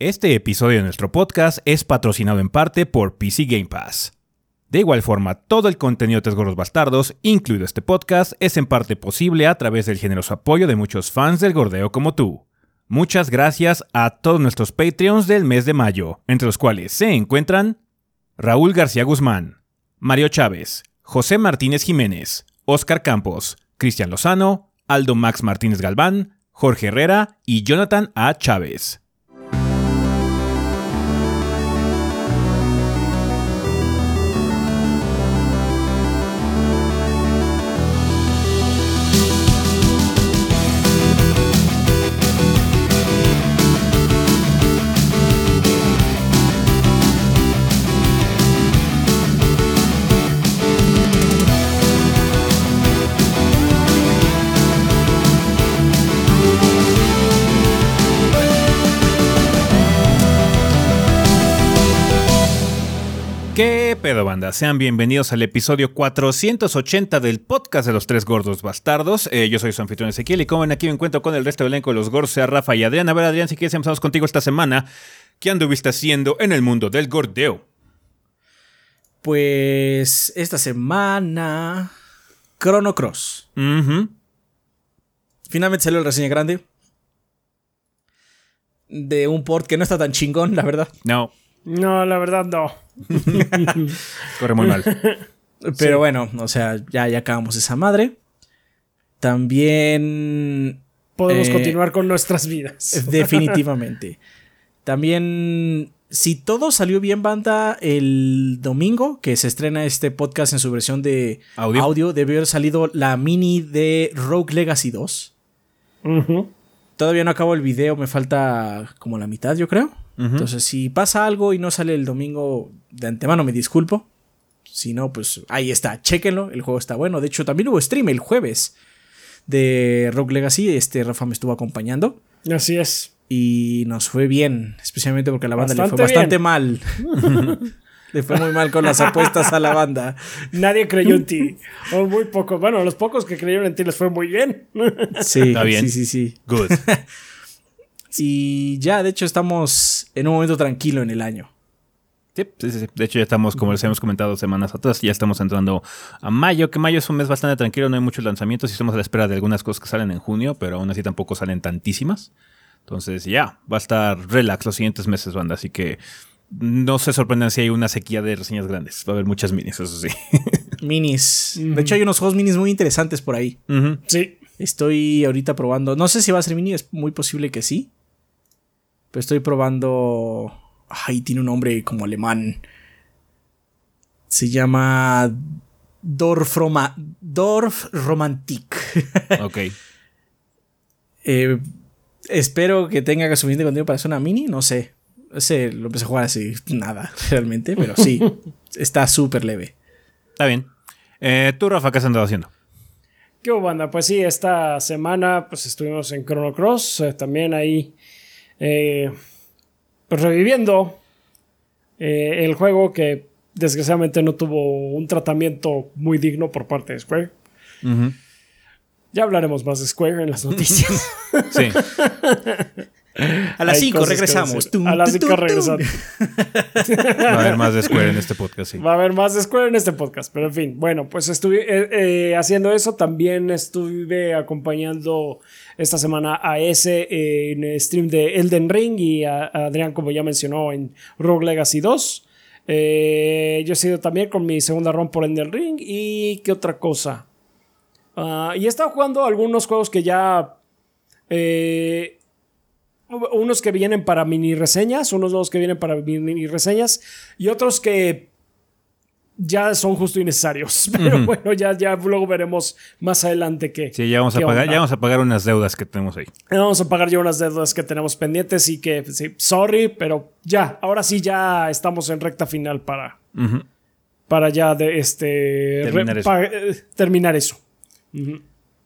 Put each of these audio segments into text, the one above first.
Este episodio de nuestro podcast es patrocinado en parte por PC Game Pass. De igual forma, todo el contenido de Tres Gordos Bastardos, incluido este podcast, es en parte posible a través del generoso apoyo de muchos fans del gordeo como tú. Muchas gracias a todos nuestros Patreons del mes de mayo, entre los cuales se encuentran Raúl García Guzmán, Mario Chávez, José Martínez Jiménez, Óscar Campos, Cristian Lozano, Aldo Max Martínez Galván, Jorge Herrera y Jonathan A. Chávez. ¿Qué pedo, banda? Sean bienvenidos al episodio 480 del podcast de los tres gordos bastardos. Eh, yo soy su anfitrión Ezequiel y como ven aquí me encuentro con el resto del elenco de los gordos, sea Rafa y Adrián. A ver, Adrián, si quieres empezamos contigo esta semana. ¿Qué anduviste haciendo en el mundo del gordeo? Pues esta semana. Chrono Cross. Finalmente salió el reseña grande. De un port que no está tan chingón, la verdad. No, No, la verdad no. corre muy mal. Pero bueno, o sea, ya, ya acabamos esa madre. También. Podemos Eh, continuar con nuestras vidas. Definitivamente. También. Si todo salió bien, banda, el domingo que se estrena este podcast en su versión de Audio. audio, debió haber salido la mini de Rogue Legacy 2. Ujú. Todavía no acabo el video, me falta como la mitad, yo creo. Ujú. Entonces, si pasa algo y no sale el domingo de antemano, me disculpo. Si no, pues ahí está, chéquenlo, el juego está bueno. De hecho, también hubo stream el jueves de Rogue Legacy. Este Rafa me estuvo acompañando Así es. y nos fue bien, especialmente porque a la banda le fue Bastante bastante mal. le fue muy mal con las apuestas a la banda. Nadie creyó en ti. O muy pocos. Bueno, los pocos que creyeron en ti les fue muy bien. Sí, Está bien. sí, sí, sí. Good. Y ya, de hecho, estamos en un momento tranquilo en el año. Sí, sí, sí, sí. De hecho, ya estamos, como les hemos comentado semanas atrás, ya estamos entrando a mayo, que mayo es un mes bastante tranquilo, no hay muchos lanzamientos y estamos a la espera de algunas cosas que salen en junio, pero aún así tampoco salen tantísimas. Entonces, ya, va a estar relax los siguientes meses, banda, así que no se sorprendan si hay una sequía de reseñas grandes. Va a haber muchas minis, eso sí. Minis. De hecho, hay unos juegos minis muy interesantes por ahí. Sí. Estoy ahorita probando. No sé si va a ser mini, es muy posible que sí. Pero estoy probando. Ay, tiene un nombre como alemán. Se llama. Dorf, Roma... Dorf Romantik. Ok. Eh, espero que tenga suficiente contenido para hacer una mini. No sé. Ese lo empecé a jugar así. Nada, realmente. Pero sí. está súper leve. Está bien. Eh, Tú, Rafa, ¿qué has andado haciendo? ¿Qué banda? Pues sí, esta semana pues estuvimos en Chrono Cross. eh, también ahí. Eh, pues reviviendo eh, el juego que desgraciadamente no tuvo un tratamiento muy digno por parte de Square. Ya hablaremos más de Square en las noticias. Sí. A las Hay 5 cosas que regresamos. Tum, A las tum, 5 tum, tum. regresando. Va a haber más de Square en este podcast, sí. Va a haber más de Square en este podcast, pero en fin. Bueno, pues estuve eh, eh, haciendo eso. También estuve acompañando esta semana a ese eh, en stream de Elden Ring y a, a Adrián, como ya mencionó, en Rogue Legacy 2. Eh, yo he sido también con mi segunda run por Elden Ring. ¿Y qué otra cosa? Ah, y he estado jugando algunos juegos que ya. eh, unos que vienen para mini reseñas, unos nuevos que vienen para mini reseñas y otros que ya son justo innecesarios. Pero bueno, ya, ya luego veremos más adelante que. Sí, ya vamos a pagar, onda. ya vamos a pagar unas deudas que tenemos ahí. Vamos a pagar ya unas deudas que tenemos pendientes y que, sí, sorry, pero ya, ahora sí ya estamos en recta final para, para ya de este Terminar re- eso. pa- eh, terminar eso.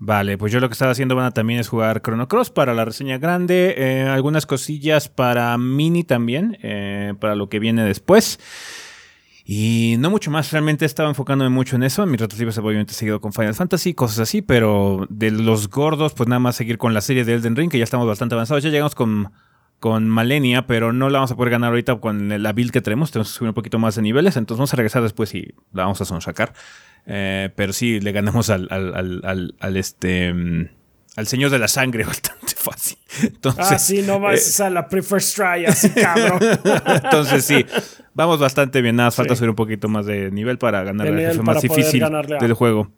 Vale, pues yo lo que estaba haciendo bueno, también es jugar Chrono Cross para la reseña grande, eh, algunas cosillas para mini también, eh, para lo que viene después. Y no mucho más, realmente estaba enfocándome mucho en eso. En mis obviamente seguido con Final Fantasy, cosas así, pero de los gordos, pues nada más seguir con la serie de Elden Ring, que ya estamos bastante avanzados. Ya llegamos con con Malenia, pero no la vamos a poder ganar ahorita con la build que tenemos. Tenemos que subir un poquito más de niveles, entonces vamos a regresar después y la vamos a sonsacar. Eh, pero sí, le ganamos al, al, al, este... Mm, al Señor de la Sangre bastante fácil. Entonces, ah, sí, no vas eh, a la pre-first try, así cabrón. Entonces, sí, vamos bastante bien. Nada, falta subir un poquito más de nivel para ganar el jefe más difícil del juego.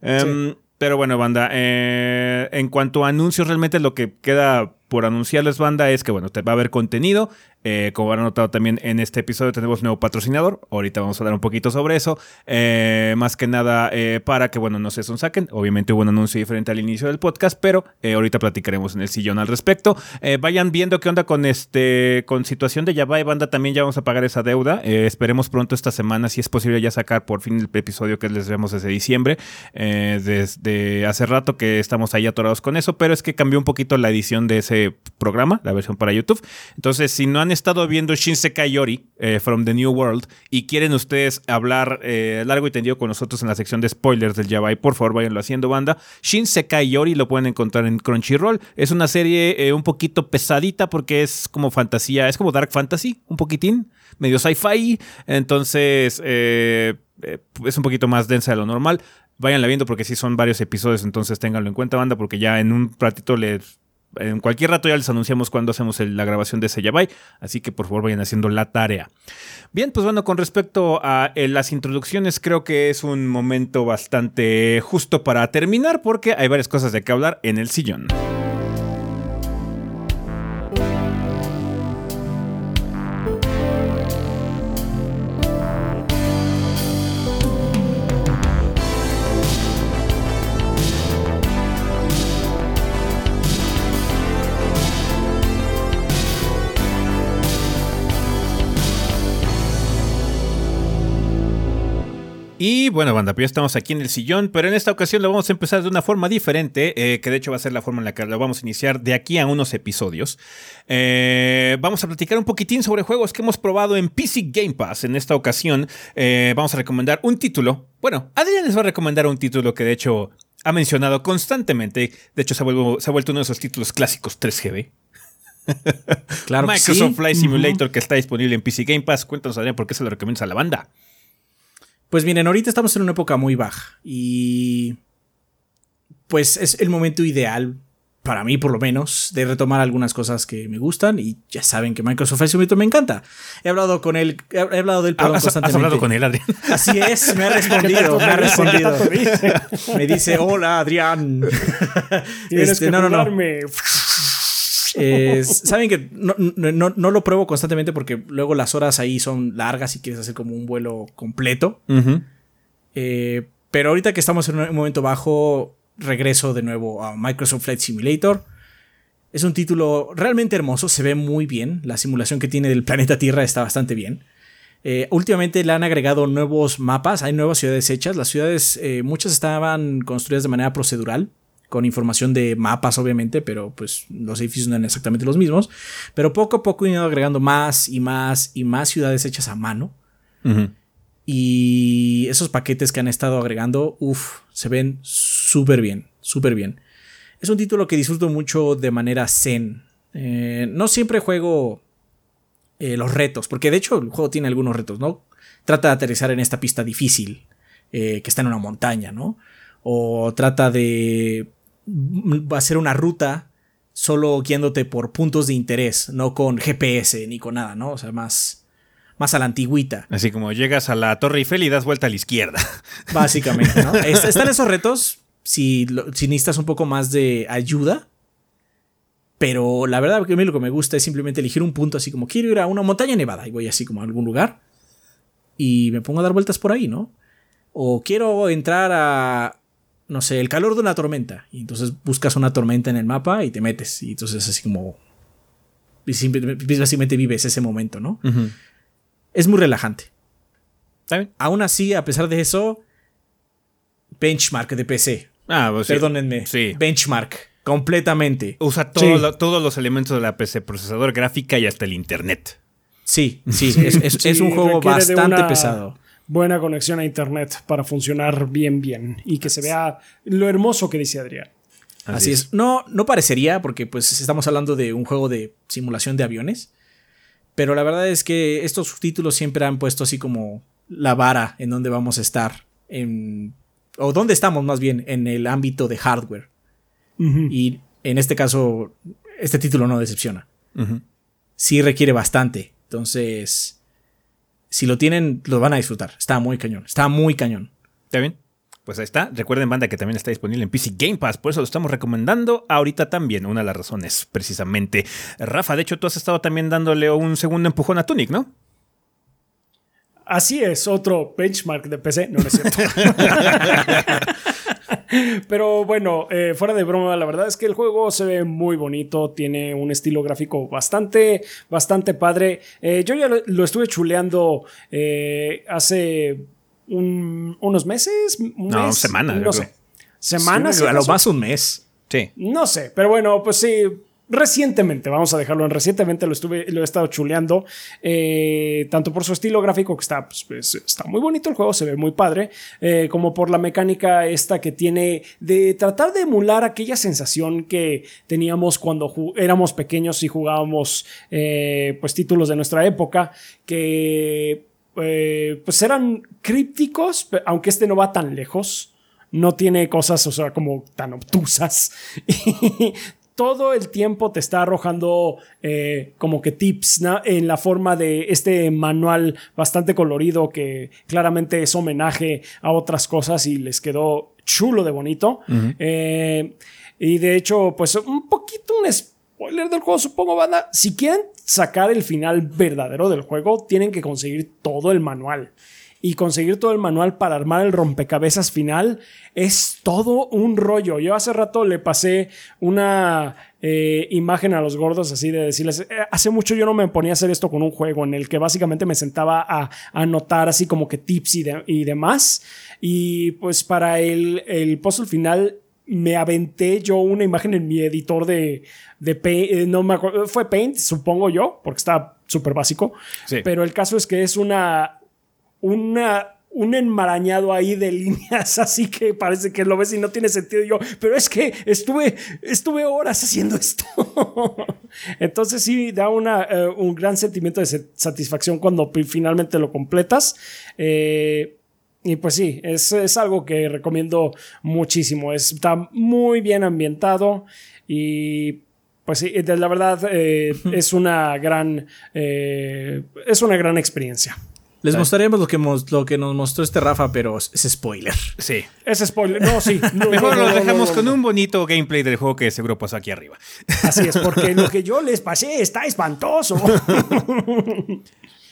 Em, pero bueno, banda, eh, en cuanto a anuncios, realmente lo que queda por anunciarles, banda, es que bueno, te va a haber contenido. Eh, como han notado también en este episodio tenemos nuevo patrocinador. Ahorita vamos a hablar un poquito sobre eso. Eh, más que nada eh, para que, bueno, no se saquen. Obviamente hubo un anuncio diferente al inicio del podcast, pero ahorita platicaremos en el sillón al respecto. vayan viendo qué onda con este con situación de Java y banda. También ya vamos a pagar esa deuda. esperemos pronto esta semana, si es posible, ya sacar por fin el episodio que les vemos desde diciembre. desde hace rato que estamos ahí atorados con eso, pero es que cambió un poquito la edición de ese programa, la versión para YouTube. Entonces, si no han estado viendo Shinsekai Yori eh, from the New World y quieren ustedes hablar eh, largo y tendido con nosotros en la sección de spoilers del Yabai, por favor váyanlo haciendo banda. Shinsekai Yori lo pueden encontrar en Crunchyroll. Es una serie eh, un poquito pesadita porque es como fantasía, es como Dark Fantasy, un poquitín, medio sci-fi. Entonces, es un poquito más densa de lo normal. Váyanla viendo porque sí son varios episodios, entonces ténganlo en cuenta, banda, porque ya en un ratito les en cualquier rato ya les anunciamos cuando hacemos la grabación de ese Yabai, así que por favor vayan haciendo la tarea. Bien, pues bueno, con respecto a eh, las introducciones, creo que es un momento bastante justo para terminar porque hay varias cosas de que hablar en el sillón. Y bueno, banda, pues ya estamos aquí en el sillón, pero en esta ocasión lo vamos a empezar de una forma diferente, eh, que de hecho va a ser la forma en la que lo vamos a iniciar de aquí a unos episodios. Eh, vamos a platicar un poquitín sobre juegos que hemos probado en PC Game Pass. En esta ocasión eh, vamos a recomendar un título. Bueno, Adrián les va a recomendar un título que de hecho ha mencionado constantemente. De hecho, se ha, vuelto, uno de esos títulos clásicos 3GB. Claro Microsoft Flight Simulator que está disponible en PC Game Pass. Cuéntanos, Adrián, por qué se lo recomiendas a la banda. Pues miren, ahorita estamos en una época muy baja y pues es el momento ideal para mí por lo menos, de retomar algunas cosas que me gustan y ya saben que Microsoft Flight me encanta. He hablado con él, he hablado de él perdón, ¿Has, ¿Has hablado con él, Adrián? Así es, me ha respondido, me ha respondido. Me dice, hola, Adrián. este, no, no, no. Saben que no, lo pruebo constantemente porque luego las horas ahí son largas y quieres hacer como un vuelo completo. Eh, pero ahorita que estamos en un momento bajo, regreso de nuevo a Microsoft Flight Simulator. Es un título realmente hermoso, se ve muy bien. La simulación que tiene del planeta Tierra está bastante bien. Eh, últimamente le han agregado nuevos mapas, hay nuevas ciudades hechas. Las ciudades, eh, muchas estaban construidas de manera procedural, con información de mapas obviamente, pero pues los edificios no eran exactamente los mismos. Pero poco a poco han ido agregando más y más y más ciudades hechas a mano. Y esos paquetes que han estado agregando, uff, se ven súper bien, súper bien. Es un título que disfruto mucho de manera zen. Eh, no siempre juego eh, los retos, porque de hecho el juego tiene algunos retos, ¿no? Trata de aterrizar en esta pista difícil, eh, que está en una montaña, ¿no? O trata de va a ser una ruta solo guiándote por puntos de interés, no con GPS ni con nada, ¿no? O sea, más, más a la antigüita. Así como llegas a la Torre Eiffel y das vuelta a la izquierda. Básicamente, ¿no? Están esos retos si, si necesitas un poco más de ayuda. Pero la verdad que a mí lo que me gusta es simplemente elegir un punto así como quiero ir a una montaña nevada y voy así como a algún lugar y me pongo a dar vueltas por ahí, ¿no? O quiero entrar a no sé, el calor de una tormenta. Y entonces buscas una tormenta en el mapa y te metes. Y entonces así como... Básicamente vives ese momento, ¿no? Es muy relajante. Aún así, a pesar de eso, benchmark de PC. Ah, pues Perdónenme. Sí. Benchmark. Completamente. Usa todos los elementos de la PC, procesador gráfica y hasta el internet. Sí, sí, es, un juego bastante pesado buena conexión a internet para funcionar bien, bien y que se vea lo hermoso que dice Adrián. Así, es. No, no parecería, porque pues estamos hablando de un juego de simulación de aviones. Pero la verdad es que estos subtítulos siempre han puesto así como la vara en donde vamos a estar. En, o dónde estamos más bien en el ámbito de hardware. Y en este caso, este título no decepciona. Sí requiere bastante. Entonces, si lo tienen, lo van a disfrutar. Está muy cañón. Está muy cañón. ¿Está bien? Pues ahí está. Recuerden, banda, que también está disponible en PC Game Pass. Por eso lo estamos recomendando ahorita también. Una de las razones, precisamente. Rafa, de hecho, tú has estado también dándole un segundo empujón a Tunic, ¿no? Así es, otro benchmark de PC. No, no es cierto. Pero bueno, eh, fuera de broma, la verdad es que el juego se ve muy bonito, tiene un estilo gráfico bastante, bastante padre. Eh, yo ya lo, estuve chuleando eh, hace unos meses. no, semanas. No sé. Semanas. a lo más un mes. Sí. No sé, pero bueno, pues sí, recientemente, vamos a dejarlo en recientemente, lo, estuve, lo he estado chuleando, eh, tanto por su estilo gráfico, que está, pues, pues, está muy bonito el juego, se ve muy padre, eh, como por la mecánica esta que tiene de tratar de emular aquella sensación que teníamos cuando éramos pequeños y jugábamos eh, pues títulos de nuestra época, que pues eran crípticos, aunque este no va tan lejos no tiene cosas, o sea, como tan obtusas. todo el tiempo te está arrojando eh, como que tips en la forma de este manual bastante colorido que claramente es homenaje a otras cosas y les quedó chulo de bonito. Eh, y de hecho, pues un poquito un spoiler del juego, supongo, banda. Si quieren sacar el final verdadero del juego, tienen que conseguir todo el manual y conseguir todo el manual para armar el rompecabezas final es todo un rollo. Yo hace rato le pasé una eh, imagen a los gordos así de decirles, eh, hace mucho yo no me ponía a hacer esto con un juego en el que básicamente me sentaba a, anotar así como que tips y, y, demás. Y pues para el, el puzzle final me aventé yo una imagen en mi editor de, de Paint, eh, no me acuerdo, fue Paint, supongo yo, porque está súper básico. Pero el caso es que es una, una, un enmarañado ahí de líneas, así que parece que lo ves y no tiene sentido. yo, pero es que estuve, estuve horas haciendo esto. Entonces sí, da una, eh, un gran sentimiento de satisfacción cuando finalmente lo completas. Eh, y pues sí, es, es, algo que recomiendo muchísimo. Está muy bien ambientado y pues sí, la verdad eh, es una gran, es una gran experiencia. Les mostraremos lo que, lo que nos mostró este Rafa, pero es spoiler. Sí. Es spoiler. No, sí. Mejor lo dejamos con un bonito gameplay del juego que seguro pasó aquí arriba. Así es, porque lo que yo les pasé está espantoso.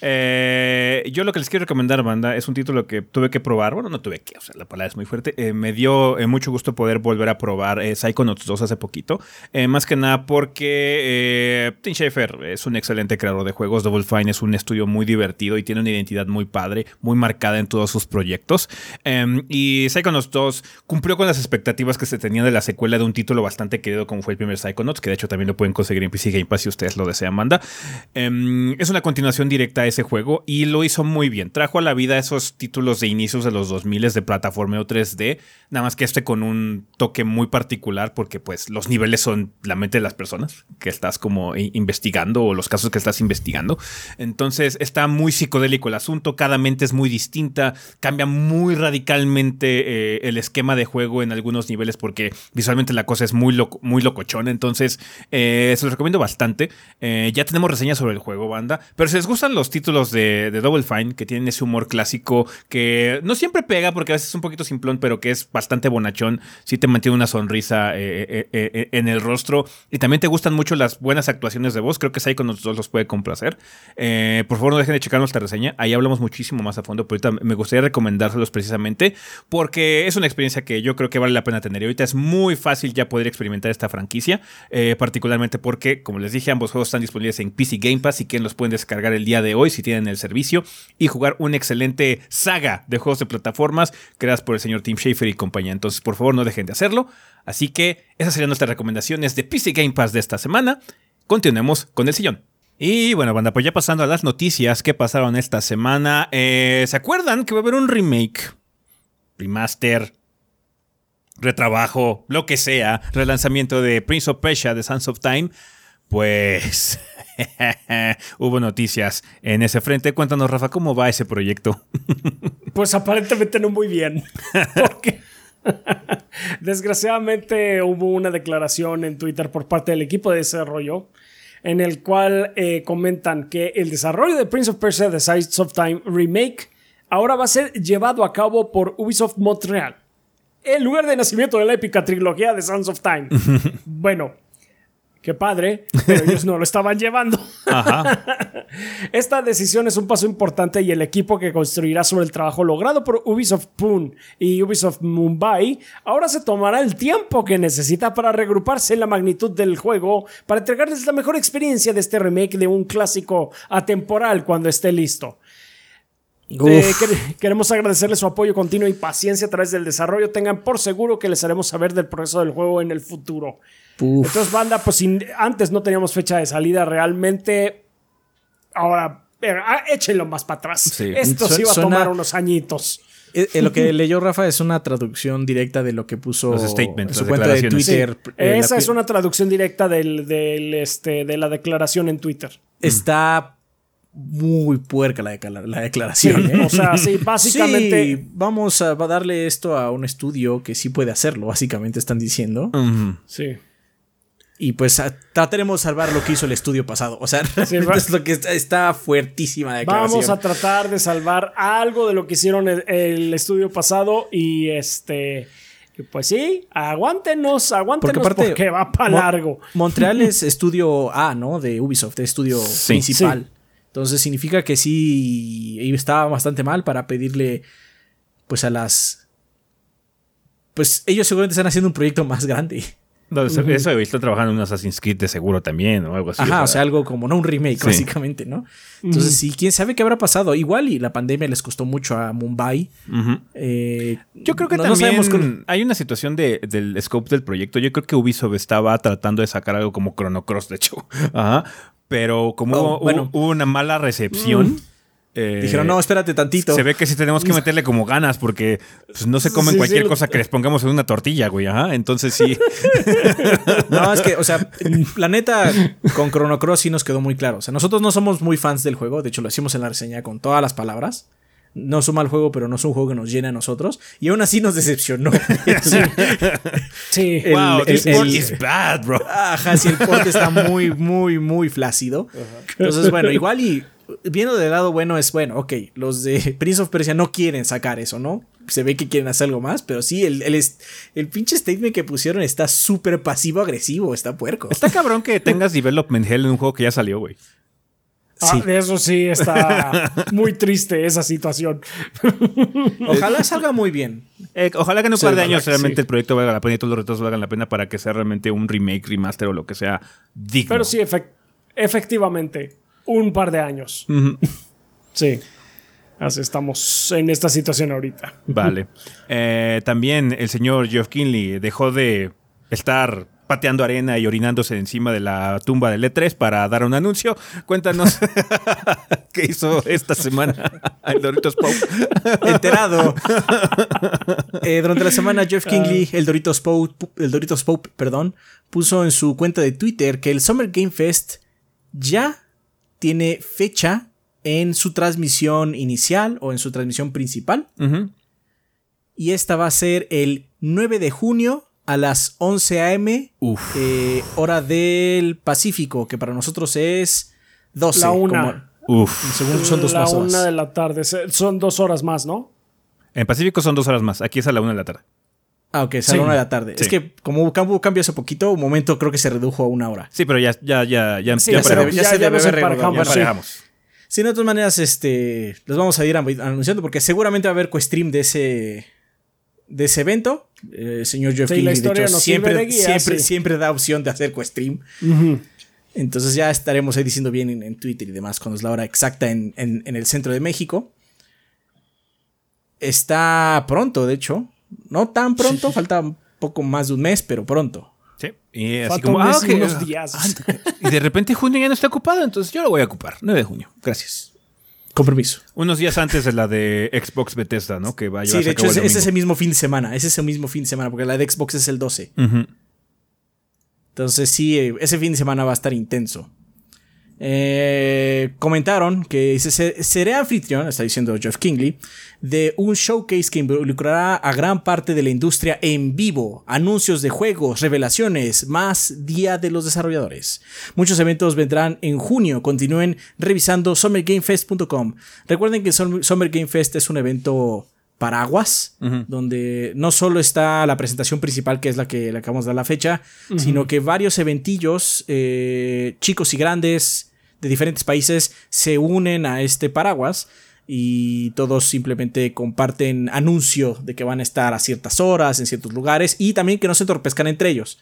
Eh, yo lo que les quiero recomendar, banda, es un título que tuve que probar. Bueno, no tuve que, o sea, la palabra es muy fuerte. Eh, me dio eh, mucho gusto poder volver a probar Psychonauts 2 hace poquito. más que nada porque Tim Schafer es un excelente creador de juegos. Double Fine es un estudio muy divertido y tiene una identidad muy padre, muy marcada en todos sus proyectos. Em, y Psychonauts 2 cumplió con las expectativas que se tenían de la secuela de un título bastante querido como fue el primer Psychonauts, que de hecho también lo pueden conseguir en PC Game Pass si ustedes lo desean, banda. Em, es una continuación directa a ese juego y lo hizo muy bien. Trajo a la vida esos títulos de inicios de los 2000 de plataformeo 3D, nada más que este con un toque muy particular porque pues los niveles son la mente de las personas que estás como investigando o los casos que estás investigando. Entonces está muy psicodélico el asunto, cada mente es muy distinta, cambia muy radicalmente eh, el esquema de juego en algunos niveles porque visualmente la cosa es muy, muy locochona. Entonces eh, se los recomiendo bastante. Eh, ya tenemos reseñas sobre el juego, banda, pero si les gustan los títulos de, Double Fine, que tienen ese humor clásico que no siempre pega porque a veces es un poquito simplón, pero que es bastante bonachón. Sí te mantiene una sonrisa eh, eh, eh, en el rostro. Y también te gustan mucho las buenas actuaciones de voz. Creo que con nosotros los puede complacer. por favor, no dejen de checar nuestra reseña. Ahí hablamos muchísimo más a fondo, pero ahorita me gustaría recomendárselos precisamente porque es una experiencia que yo creo que vale la pena tener. Y ahorita es muy fácil ya poder experimentar esta franquicia, particularmente porque, como les dije, ambos juegos están disponibles en PC Game Pass y que los pueden descargar el día de hoy si tienen el servicio y jugar una excelente saga de juegos de plataformas creadas por el señor Tim Schafer y compañía. Entonces, por favor, no dejen de hacerlo. Así que esas serían nuestras recomendaciones de PC Game Pass de esta semana. Continuemos con el sillón. Y bueno, banda, pues ya pasando a las noticias que pasaron esta semana. Eh, ¿Se acuerdan que va a haber un remake, remaster, retrabajo, lo que sea, relanzamiento de Prince of Persia, de Sons of Time, pues hubo noticias en ese frente. Cuéntanos, Rafa, ¿cómo va ese proyecto? pues aparentemente no muy bien. Porque desgraciadamente hubo una declaración en Twitter por parte del equipo de desarrollo en el cual eh, comentan que el desarrollo de Prince of Persia The Sides of Time Remake ahora va a ser llevado a cabo por Ubisoft Montreal, el lugar de nacimiento de la épica trilogía de Sons of Time. bueno, qué padre, pero ellos no lo estaban llevando. Esta decisión es un paso importante y el equipo que construirá sobre el trabajo logrado por Ubisoft Pune y Ubisoft Mumbai ahora se tomará el tiempo que necesita para regruparse en la magnitud del juego para entregarles la mejor experiencia de este remake de un clásico atemporal cuando esté listo. Eh, queremos agradecerles su apoyo continuo y paciencia a través del desarrollo. Tengan por seguro que les haremos saber del progreso del juego en el futuro. Entonces, banda, pues antes no teníamos fecha de salida realmente. Ahora, eh, ah, échenlo más para atrás. Esto sí va a tomar unos añitos. Eh, eh, lo que leyó Rafa es una traducción directa de lo que puso en su cuenta de Twitter. esa es una traducción directa del, este, de la declaración en Twitter. Está muy puerca la, declaración. O sea, sí, básicamente. vamos a, darle esto a un estudio que sí puede hacerlo, básicamente están diciendo. Sí. Y pues trataremos de salvar lo que hizo el estudio pasado. O sea, es lo que está, fuertísima declaración. Vamos a tratar de salvar algo de lo que hicieron el, estudio pasado. Y este. Pues sí, aguántenos, aguántenos porque, va para largo. Montreal es estudio A, ¿no? De Ubisoft, estudio principal. Entonces significa que sí estaba bastante mal para pedirle pues a las pues ellos seguramente están haciendo un proyecto más grande. No, eso, he visto trabajando en un Assassin's Creed de seguro también o algo así. Ajá, o sea, algo como, no un remake, básicamente, ¿no? Entonces, sí, quién sabe qué habrá pasado. Igual y la pandemia les costó mucho a Mumbai. Eh, Yo creo que también hay una situación de, del scope del proyecto. Yo creo que Ubisoft estaba tratando de sacar algo como Chrono Cross, de hecho. Ajá. Pero como oh, hubo, hubo, una mala recepción. Eh, Dijeron, no, espérate tantito. Se ve que sí tenemos que meterle como ganas porque pues, no se comen cualquier cosa que les pongamos en una tortilla, güey. Ajá, entonces sí. no, es que, o sea, la neta, con Chrono Cross sí nos quedó muy claro. O sea, nosotros no somos muy fans del juego. De hecho, lo decimos en la reseña con todas las palabras. No es un mal juego, pero no es un juego que nos llena a nosotros. Y aún así nos decepcionó. sí. wow, this is bad, bro. Ajá, sí, el port está muy, muy, muy flácido. Entonces, bueno, igual y viendo del lado bueno es, bueno, ok, los de Prince of Persia no quieren sacar eso, ¿no? Se ve que quieren hacer algo más, pero sí, el, el, el pinche statement que pusieron está súper pasivo-agresivo, está puerco. Está cabrón que tengas development hell en un juego que ya salió, güey. Ah, eso sí está muy triste esa situación. Ojalá salga muy bien. Eh, ojalá que en un par de años realmente el proyecto valga la pena y todos los retos valgan la pena para que sea realmente un remake, remaster o lo que sea digno. Pero sí, efectivamente un par de años. Sí. Así estamos en esta situación ahorita. Vale. Eh, también el señor Geoff Kinley dejó de estar pateando arena y orinándose encima de la tumba del E3 para dar un anuncio. Cuéntanos qué hizo esta semana el Doritos Pope. Enterado. Eh, durante la semana, Jeff Kingley, el Doritos Pope, el Doritos Pope, perdón, puso en su cuenta de Twitter que el Summer Game Fest ya tiene fecha en su transmisión inicial o en su transmisión principal. Y esta va a ser el 9 de junio a las 11 a.m. Eh, hora del Pacífico, que para nosotros es 12. La una. Según son dos La una de la tarde. Son dos horas más, ¿no? En Pacífico son dos horas más. Aquí es a la una de la tarde. Ah, ok, es a la una de la tarde. Es que como hubo cambio hace poquito, un momento creo que se redujo a una hora. Sí, pero ya, ya, ya, ya, ya, se, debe, ya, se debe Sí. de todas maneras, este, los vamos a ir anunciando porque seguramente va a haber co-stream de ese, de ese evento. El eh, señor Jeff King, de hecho, siempre, siempre, siempre da opción de hacer co-stream. Entonces ya estaremos ahí diciendo bien en, Twitter y demás cuando es la hora exacta en, en, en el centro de México. Está pronto, de hecho. No tan pronto, falta un poco más de un mes, pero pronto. Sí. Y así como, ah, unos días. y de repente junio ya no está ocupado, entonces yo lo voy a ocupar. 9 de junio. Gracias. Con permiso. Unos días antes de la de Xbox Bethesda, ¿no? Que va a Sí, llevarse de a hecho cabo es, el es ese mismo fin de semana. Es ese mismo fin de semana, porque la de Xbox es el 12. Ujú. Entonces sí, eh, ese fin de semana va a estar intenso. Eh, comentaron que se- seré anfitrión, está diciendo Jeff Kingley, de un showcase que involucrará a gran parte de la industria en vivo, anuncios de juegos, revelaciones, más Día de los Desarrolladores. Muchos eventos vendrán en junio, continúen revisando summergamefest.com. Recuerden que Sum- Summer Game Fest es un evento paraguas, donde no solo está la presentación principal, que es la que le acabamos de dar la fecha, sino que varios eventillos, eh, chicos y grandes, de diferentes países, se unen a este paraguas y todos simplemente comparten anuncio de que van a estar a ciertas horas, en ciertos lugares, y también que no se entorpezcan entre ellos.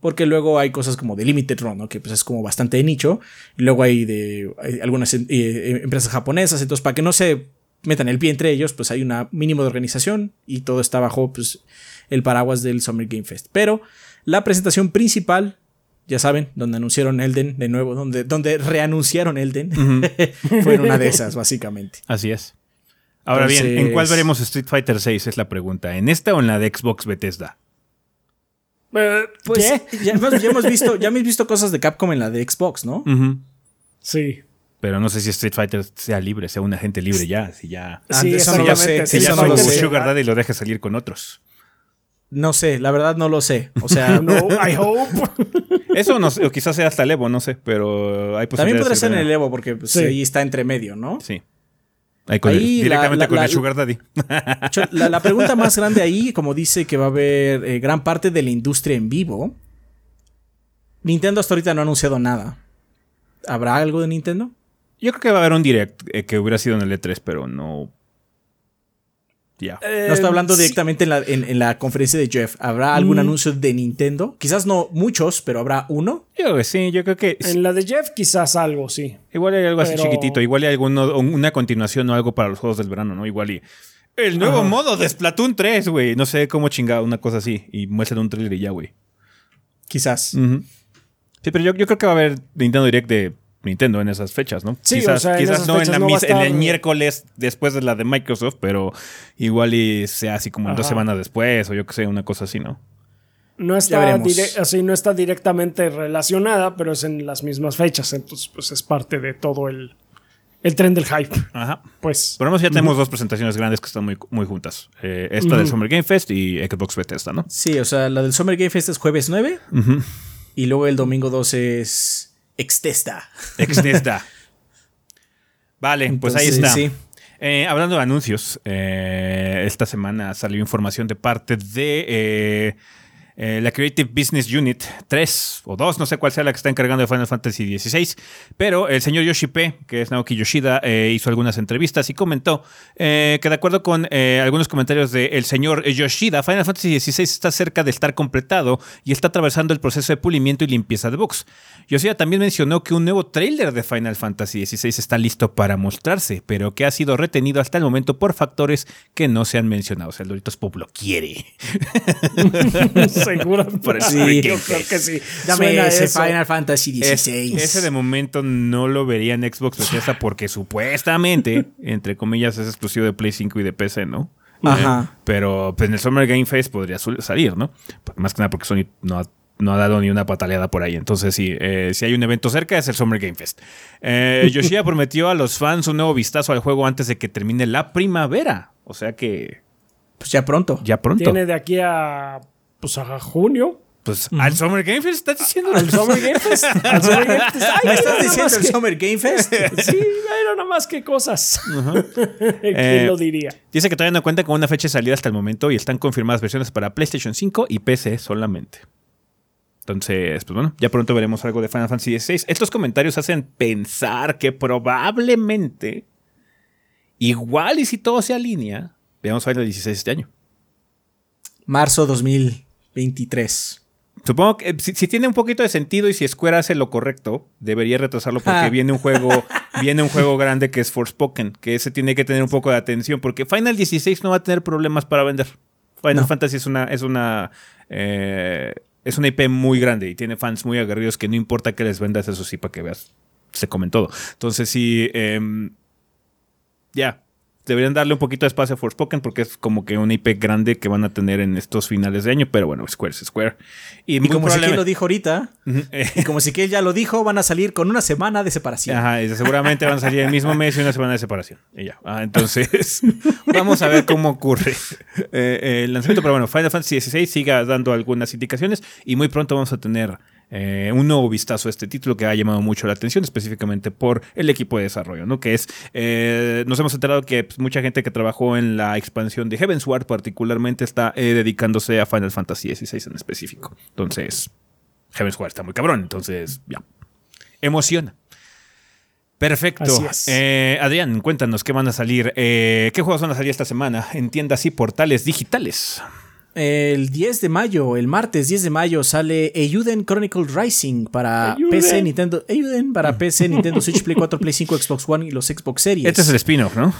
Porque luego hay cosas como de Limited Run, ¿no? que pues es como bastante de nicho. Y luego hay de hay algunas eh, eh, empresas japonesas. Entonces, para que no se metan el pie entre ellos, pues hay un mínimo de organización y todo está bajo pues, el paraguas del Summer Game Fest. Pero la presentación principal, ya saben, donde anunciaron Elden de nuevo, donde, donde reanunciaron Elden, fue en una de esas, básicamente. Así es. Ahora bien, ¿en cuál veremos Street Fighter 6? Es la pregunta. ¿En esta o en la de Xbox Bethesda? Eh, Pues ¿Qué? ya hemos, ya hemos visto, ya hemos visto cosas de Capcom en la de Xbox, ¿no? Sí. Pero no sé si Street Fighter sea libre, sea un agente libre ya. Si ya, Ah, Sí, eso no lo sé, si ya no sé. Sugar Daddy y lo deja salir con otros. No sé, la verdad no lo sé. O sea, No, I hope. Eso no sé, o quizás sea hasta el Evo, no sé, pero hay también posibilidades podría de ser en el Evo porque pues, Sí. ahí está entre medio, ¿no? Sí. Ahí con Ahí el- la- directamente la- con la- el Sugar Daddy. La pregunta más grande ahí, como dice que va a haber eh, gran parte de la industria en vivo. Nintendo hasta ahorita no ha anunciado nada. ¿Habrá algo de Nintendo? Yo creo que va a haber un direct eh, que hubiera sido en el E3, pero no. Ya. No estoy hablando Eh, sí. directamente en la, en- en la conferencia de Jeff. ¿Habrá algún Mm. anuncio de Nintendo? Quizás no muchos, pero habrá uno. Yo creo que sí, yo creo que sí. En la de Jeff, quizás algo, sí. igual hay algo así chiquitito, igual hay alguno, una continuación o algo para los juegos del verano, ¿no? Igual y. El nuevo Ajá. modo de Splatoon 3, güey. No sé cómo chingado, una cosa así. Y muestran un trailer y ya, güey. Quizás. Sí, pero yo, yo creo que va a haber Nintendo Direct de Nintendo en esas fechas, ¿no? Sí, quizás o sea, en quizás esas no en, fechas la no en el miércoles después de la de Microsoft, pero igual y sea así como en dos semanas después o yo que sé, una cosa así, ¿no? No está, así, no está directamente relacionada, pero es en las mismas fechas. Entonces, pues es parte de todo el, el tren del hype. Ajá. Pues. Por lo menos ya tenemos dos presentaciones grandes que están muy, muy juntas. Eh, esta del. Summer Game Fest y Xbox Bethesda, ¿no? Sí, o sea, la del Summer Game Fest es jueves 9 Ujú. y luego el domingo 12 es Extesta. Extesta. Vale, pues ahí está. sí. Eh, hablando de anuncios, eh, esta semana salió información de parte de eh, la Creative Business Unit 3 o 2, no sé cuál sea la que está encargando de Final Fantasy XVI, pero el señor Yoshi P, que es Naoki Yoshida, eh, hizo algunas entrevistas y comentó eh, que de acuerdo con algunos comentarios del señor Yoshida, Final Fantasy XVI está cerca de estar completado y está atravesando el proceso de pulimiento y limpieza de bugs. Yoshida también mencionó que un nuevo tráiler de Final Fantasy XVI está listo para mostrarse, pero que ha sido retenido hasta el momento por factores que no se han mencionado. O sea, el Doritos Pop lo quiere. Seguro. Por el Sí. Yo creo que sí. Dame Suena ese eso. Final Fantasy Es- XVI. ese de momento no lo vería en Xbox Bethesda porque supuestamente, entre comillas, es exclusivo de Play 5 y de PC, ¿no? Ajá. Eh, pero pues, en el Summer Game Fest podría salir, ¿no? Más que nada porque Sony no ha, no ha dado ni una pataleada por ahí. Entonces, sí, eh, si hay un evento cerca es el Summer Game Fest. Eh, Yoshida prometió a los fans un nuevo vistazo al juego antes de que termine la primavera. O sea que Pues ya pronto. ya pronto. Tiene de aquí a. Pues a junio. Pues al Summer Game Fest estás diciendo. Al Summer Game Fest. Al Summer Game Fest. Ay, ¿Me mira estás diciendo el que- Summer Game Fest? Sí, mira nada más que cosas. ¿Quién Eh, lo diría? Dice que todavía no cuenta con una fecha de salida hasta el momento y están confirmadas versiones para PlayStation 5 y PC solamente. Entonces, pues bueno, ya pronto veremos algo de Final Fantasy XVI. Estos comentarios hacen pensar que probablemente, igual y si todo se alinea, veamos Final 16 este año. Marzo 2023. Supongo que eh, si, si tiene un poquito de sentido y si Square hace lo correcto, debería retrasarlo porque Ah. viene un juego, viene un juego grande que es Forspoken, que ese tiene que tener un poco de atención porque Final 16 no va a tener problemas para vender. Final No. Fantasy es una, es una, eh, es una IP muy grande y tiene fans muy aguerridos que no importa que les vendas, eso sí, para que veas, se comen todo. Entonces sí, em, ya. Deberían darle un poquito de espacio a Forspoken porque es como que una IP grande que van a tener en estos finales de año, pero bueno, Square es Square. Y, muy como Siquel lo dijo ahorita, y como ya lo dijo, van a salir con una semana de separación. Ajá, y seguramente van a salir el mismo mes y una semana de separación. Y ya. Ah, entonces, vamos a ver cómo ocurre eh, el lanzamiento. Pero bueno, Final Fantasy XVI siga dando algunas indicaciones y muy pronto vamos a tener eh, un nuevo vistazo a este título que ha llamado mucho la atención, específicamente por el equipo de desarrollo, ¿no? Que es, eh, nos hemos enterado que pues, mucha gente que trabajó en la expansión de Heavensward particularmente está eh, dedicándose a Final Fantasy XVI en específico. Entonces, Heavensward está muy cabrón, entonces, ya. Emociona. Perfecto. Eh, Adrián, cuéntanos qué van a salir, eh, qué juegos van a salir esta semana en tiendas y portales digitales. El 10 de mayo, el martes 10 de mayo, sale Eiyuden Chronicle Rising para. PC, Nintendo. Para PC, Nintendo Switch, Play 4, Play 5, Xbox One y los Xbox Series. Este es el spin-off, ¿no?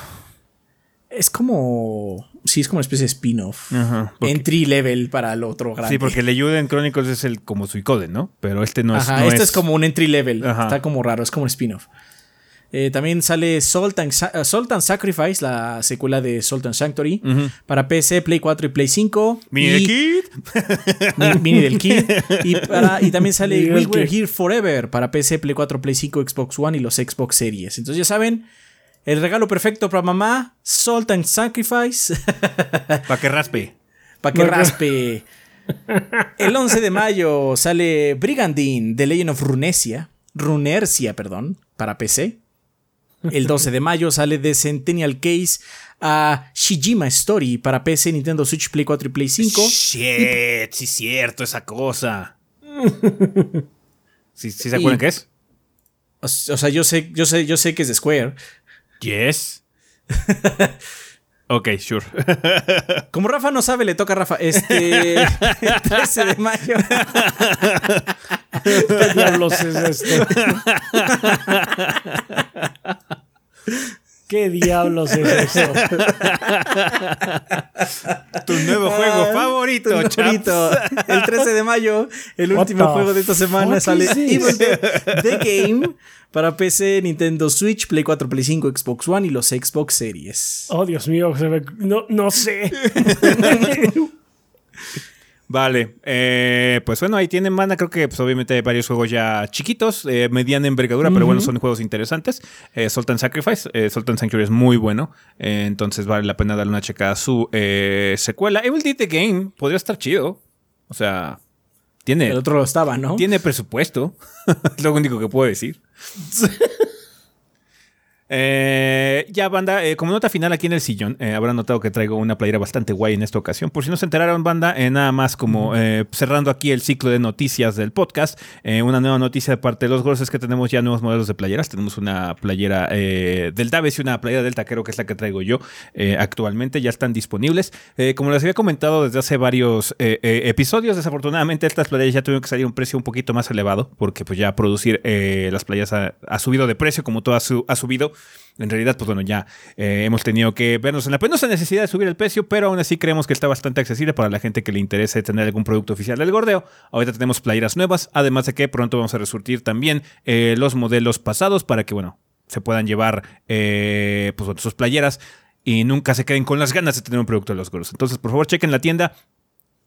Es como. Sí, es como una especie de spin-off. Entry level para el otro grande. sí, porque el Ayuden Chronicles es el como Suicoden, ¿no? Pero este no es. Ajá, no este es... como un entry level. Ajá. Está como raro, es como un spin-off. Eh, también sale Salt and, Sa- uh, Salt and Sacrifice, la secuela de Salt and Sanctuary, para PC, Play 4 y Play 5. Mini y, de Kid. Mi- Mini del Kid. Y, para- y también sale We del Were. Here Forever para PC, Play 4, Play 5, Xbox One y los Xbox Series. Entonces ya saben, el regalo perfecto para mamá, Salt and Sacrifice, Para que raspe. para que raspe. El 11 de mayo sale Brigandine, The Legend of Runesia, Runercia, perdón, para PC. El 12 de mayo sale The Centennial Case a Shijima Story para PC, Nintendo Switch, Play 4 y Play 5. Shit, sí, cierto, esa cosa. ¿Sí, sí se Y- acuerdan qué es? O, o sea, yo sé, yo sé, yo sé que es de Square. Yes. ok, sure. Como Rafa no sabe, le toca a Rafa. Este. el 13 de mayo. ¿Qué diablos es esto? ¿Qué diablos es eso? tu nuevo juego Ah, favorito, tu favorito. El 13 de mayo, el What último the juego de esta semana sale is this? Evil Dead The Game para PC, Nintendo Switch, Play 4, Play 5, Xbox One y los Xbox Series. Oh, Dios mío, no, no sé. Vale, eh, pues bueno, ahí tienen, banda. Creo que pues, obviamente hay varios juegos ya chiquitos, eh, mediana envergadura, pero bueno, son juegos interesantes. Eh, Salt and Sacrifice, eh, Salt and Sanctuary es muy bueno, eh, entonces vale la pena darle una checa a su eh, secuela. Evil Dead The Game podría estar chido. O sea, tiene, El otro lo estaba, ¿no? tiene presupuesto, es lo único que puedo decir. Eh, ya, banda, eh, como nota final aquí en el sillón, eh, habrán notado que traigo una playera bastante guay en esta ocasión. Por si no se enteraron, banda, eh, nada más como eh, cerrando aquí el ciclo de noticias del podcast, una nueva noticia de parte de los gordos es que tenemos ya nuevos modelos de playeras. Tenemos una playera del Daves y una playera del Taquero, que es la que traigo yo actualmente, ya están disponibles. Eh, como les había comentado desde hace varios episodios, desafortunadamente estas playeras ya tuvieron que salir a un precio un poquito más elevado, porque pues ya producir eh, las playas ha, ha subido de precio, como todo ha, su- ha subido. En realidad, pues bueno, ya eh, hemos tenido que vernos en la penosa necesidad de subir el precio, pero aún así creemos que está bastante accesible para la gente que le interese tener algún producto oficial del gordeo. Ahorita tenemos playeras nuevas, además de que pronto vamos a resurtir también eh, los modelos pasados para que, bueno, se puedan llevar eh, pues, sus playeras y nunca se queden con las ganas de tener un producto de los gordos. Entonces, por favor, chequen la tienda.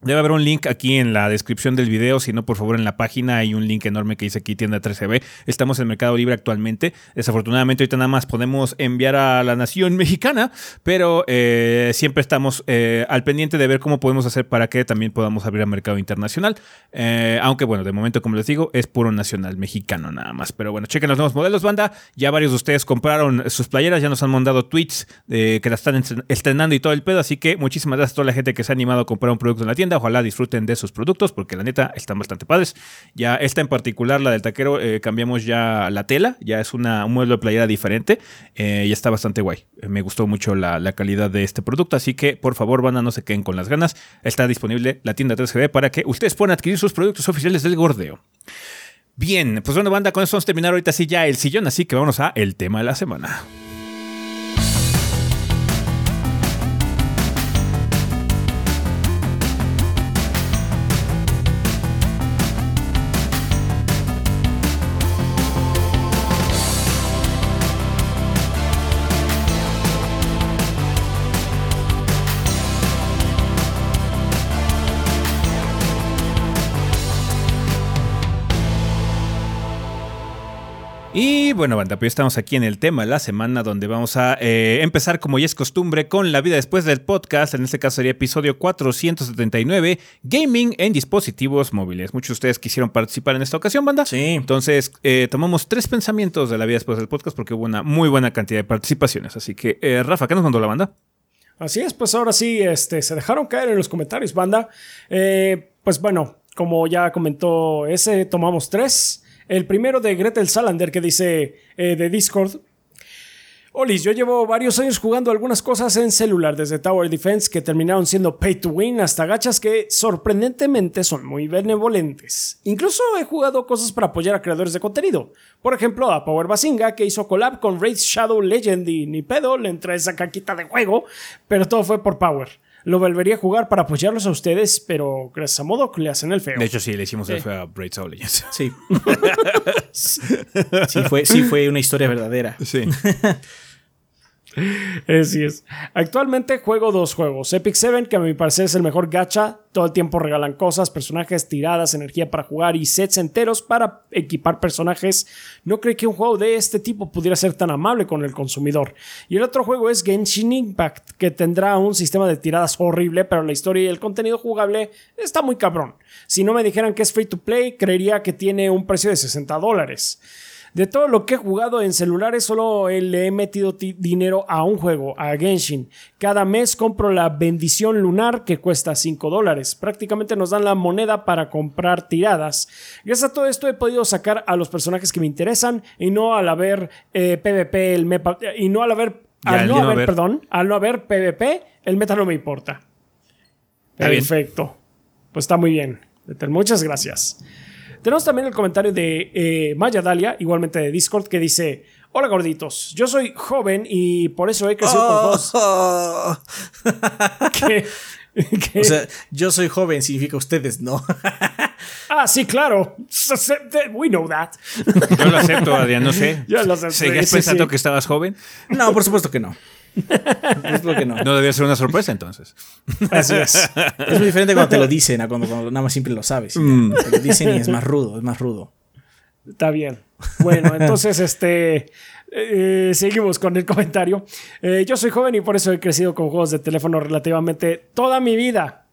Debe haber un link aquí en la descripción del video, si no, por favor, en la página hay un link enorme que dice aquí tienda 13B. Estamos en Mercado Libre actualmente. Desafortunadamente, ahorita nada más podemos enviar a la nación mexicana, pero eh, siempre estamos eh, al pendiente de ver cómo podemos hacer para que también podamos abrir a mercado internacional. Eh, aunque, bueno, de momento, como les digo, es puro nacional mexicano nada más. Pero bueno, chequen los nuevos modelos, banda. Ya varios de ustedes compraron sus playeras, ya nos han mandado tweets que la están estren- estrenando y todo el pedo. Así que muchísimas gracias a toda la gente que se ha animado a comprar un producto en la tienda. Ojalá disfruten de sus productos porque la neta están bastante padres. Ya esta en particular, la del taquero, eh, cambiamos ya la tela. Ya es una, un modelo de playera diferente eh, y está bastante guay. Eh, me gustó mucho la, la calidad de este producto. Así que por favor, banda, no se queden con las ganas. Está disponible la tienda 3GB para que ustedes puedan adquirir sus productos oficiales del gordeo. Bien, pues bueno, banda, con eso vamos a terminar ahorita sí ya el sillón, así que vámonos a el tema de la semana. Y bueno, banda, pues estamos aquí en el tema de la semana donde vamos a eh, empezar como ya es costumbre con la vida después del podcast. En este caso sería episodio 479, Gaming en dispositivos móviles. Muchos de ustedes quisieron participar en esta ocasión, banda. Sí. Entonces, eh, tomamos tres pensamientos de la vida después del podcast porque hubo una muy buena cantidad de participaciones. Así que, eh, Rafa, ¿qué nos mandó la banda? Así es, pues ahora sí, este, se dejaron caer en los comentarios, banda. Eh, pues bueno, como ya comentó ese, tomamos tres. El primero de Gretel Salander que dice eh, de Discord. Olis, yo llevo varios años jugando algunas cosas en celular, desde Tower Defense que terminaron siendo pay to win hasta gachas que sorprendentemente son muy benevolentes. Incluso he jugado cosas para apoyar a creadores de contenido. Por ejemplo, a Power Basinga que hizo collab con Raid Shadow Legend y ni pedo le entré esa caquita de juego, pero todo fue por Power. Lo volvería a jugar para apoyarlos a ustedes, pero gracias a modo que le hacen el feo. De hecho, sí, le hicimos el feo a Braid Soul Legends. Sí. sí, fue, sí fue una historia verdadera. Sí. Así es. Actualmente juego dos juegos. Epic 7, que a mi parecer es el mejor gacha. Todo el tiempo regalan cosas, personajes, tiradas, energía para jugar y sets enteros para equipar personajes. No creí que un juego de este tipo pudiera ser tan amable con el consumidor. Y el otro juego es Genshin Impact, que tendrá un sistema de tiradas horrible, pero la historia y el contenido jugable está muy cabrón. Si no me dijeran que es free to play, creería que tiene un precio de 60 dólares. De todo lo que he jugado en celulares, solo le he metido dinero a un juego, a Genshin. Cada mes compro la bendición lunar que cuesta 5 dólares. Prácticamente nos dan la moneda para comprar tiradas. Gracias a todo esto he podido sacar a los personajes que me interesan y no al haber eh, PvP, el meta, y no al haber, al no, haber, perdón, al no haber PvP, el meta no me importa. Perfecto. Pues está muy bien. Muchas gracias. Tenemos también el comentario de eh, Maya Dalia, igualmente de Discord, que dice: Hola gorditos, yo soy joven y por eso he crecido con dos. ¿Qué? O sea, yo soy joven significa ustedes no. ah, sí, claro. We know that. Yo lo acepto, Adrián, no sé. Yo lo acepto. ¿Seguías pensando que estabas joven? No, por supuesto que no. que no. No debía ser una sorpresa entonces. Así es. Es muy diferente cuando te lo dicen a cuando, nada más siempre lo sabes. Mm. Te lo dicen y es más rudo, es más rudo. Está bien. Bueno, entonces este. Eh, seguimos con el comentario. Eh, yo soy joven y por eso he crecido con juegos de teléfono relativamente toda mi vida.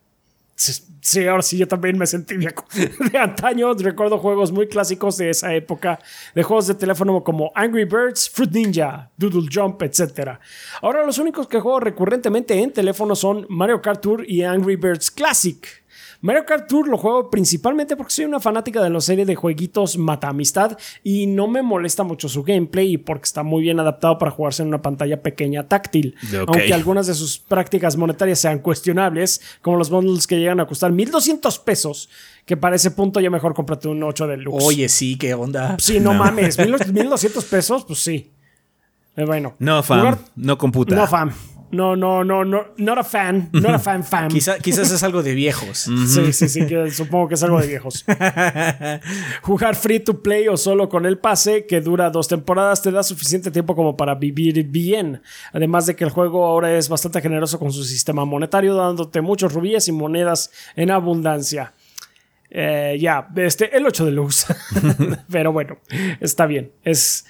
Sí, ahora sí, yo también me sentí de, de antaño. Recuerdo juegos muy clásicos de esa época, de juegos de teléfono como Angry Birds, Fruit Ninja, Doodle Jump, etc. Ahora los únicos que juego recurrentemente en teléfono son Mario Kart Tour y Angry Birds Classic. Mario Kart Tour lo juego principalmente porque soy una fanática de la serie de jueguitos Mata Amistad y no me molesta mucho su gameplay y porque está muy bien adaptado para jugarse en una pantalla pequeña táctil. Aunque algunas de sus prácticas monetarias sean cuestionables, como los bundles que llegan a costar 1200 pesos, que para ese punto ya mejor cómprate un 8 de luz. Oye, sí, qué onda. Sí, no, mames, 1200 pesos, pues sí. Eh, bueno. No, fam. no computa. No, fam. No, no, no, no, not a fan, not a fan fan. quizás es algo de viejos. Sí, sí, sí, supongo que es algo de viejos. Jugar free to play o solo con el pase, que dura dos temporadas, te da suficiente tiempo como para vivir bien. Además de que el juego ahora es bastante generoso con su sistema monetario, dándote muchos rubíes y monedas en abundancia. Eh, ya, este, el 8 de luz. Pero bueno, está bien. Es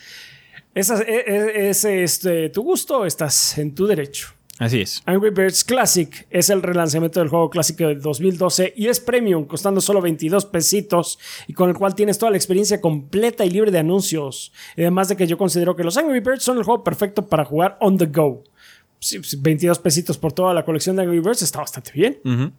¿Es, es, este, tu gusto estás en tu derecho? Así es. Angry Birds Classic es el relanzamiento del juego clásico de 2012 y es premium, costando solo 22 pesitos y con el cual tienes toda la experiencia completa y libre de anuncios. Además de que yo considero que los Angry Birds son el juego perfecto para jugar on the go. 22 pesitos por toda la colección de Angry Birds está bastante bien.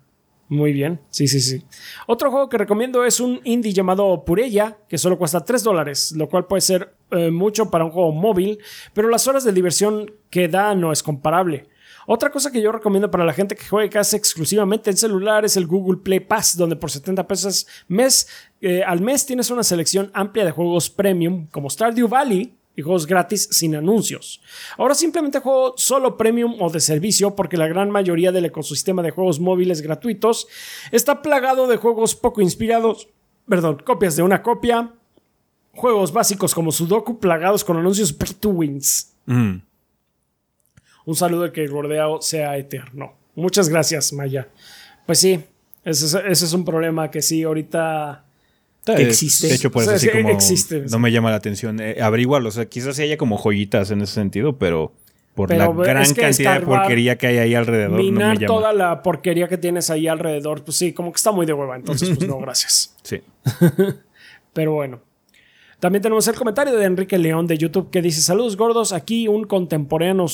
Muy bien, sí, sí, sí. Otro juego que recomiendo es un indie llamado Purella, que solo cuesta 3 dólares, lo cual puede ser eh, mucho para un juego móvil, pero las horas de diversión que da no es comparable. Otra cosa que yo recomiendo para la gente que juegue casi exclusivamente en celular es el Google Play Pass, donde por 70 pesos mes, eh, al mes tienes una selección amplia de juegos premium como Stardew Valley, y juegos gratis sin anuncios. Ahora simplemente juego solo premium o de servicio porque la gran mayoría del ecosistema de juegos móviles gratuitos está plagado de juegos poco inspirados, perdón, copias de una copia, juegos básicos como Sudoku plagados con anuncios pay to wins. Mm. Un saludo de que el bordeo sea eterno. Muchas gracias, Maya. Pues sí, ese es un problema que sí, ahorita que existe. De hecho, por eso O sea, así sí, como existe. no me llama la atención eh, averiguarlo. O sea, quizás sí haya como joyitas en ese sentido, pero por Pero la gran es que cantidad de porquería que hay ahí alrededor, no me Minar llama. toda la porquería que tienes ahí alrededor, pues sí, como que está muy de hueva. Entonces, pues no, gracias. Sí. Pero bueno. También tenemos el comentario de Enrique León de YouTube que dice: Saludos gordos, aquí un contemporáneo,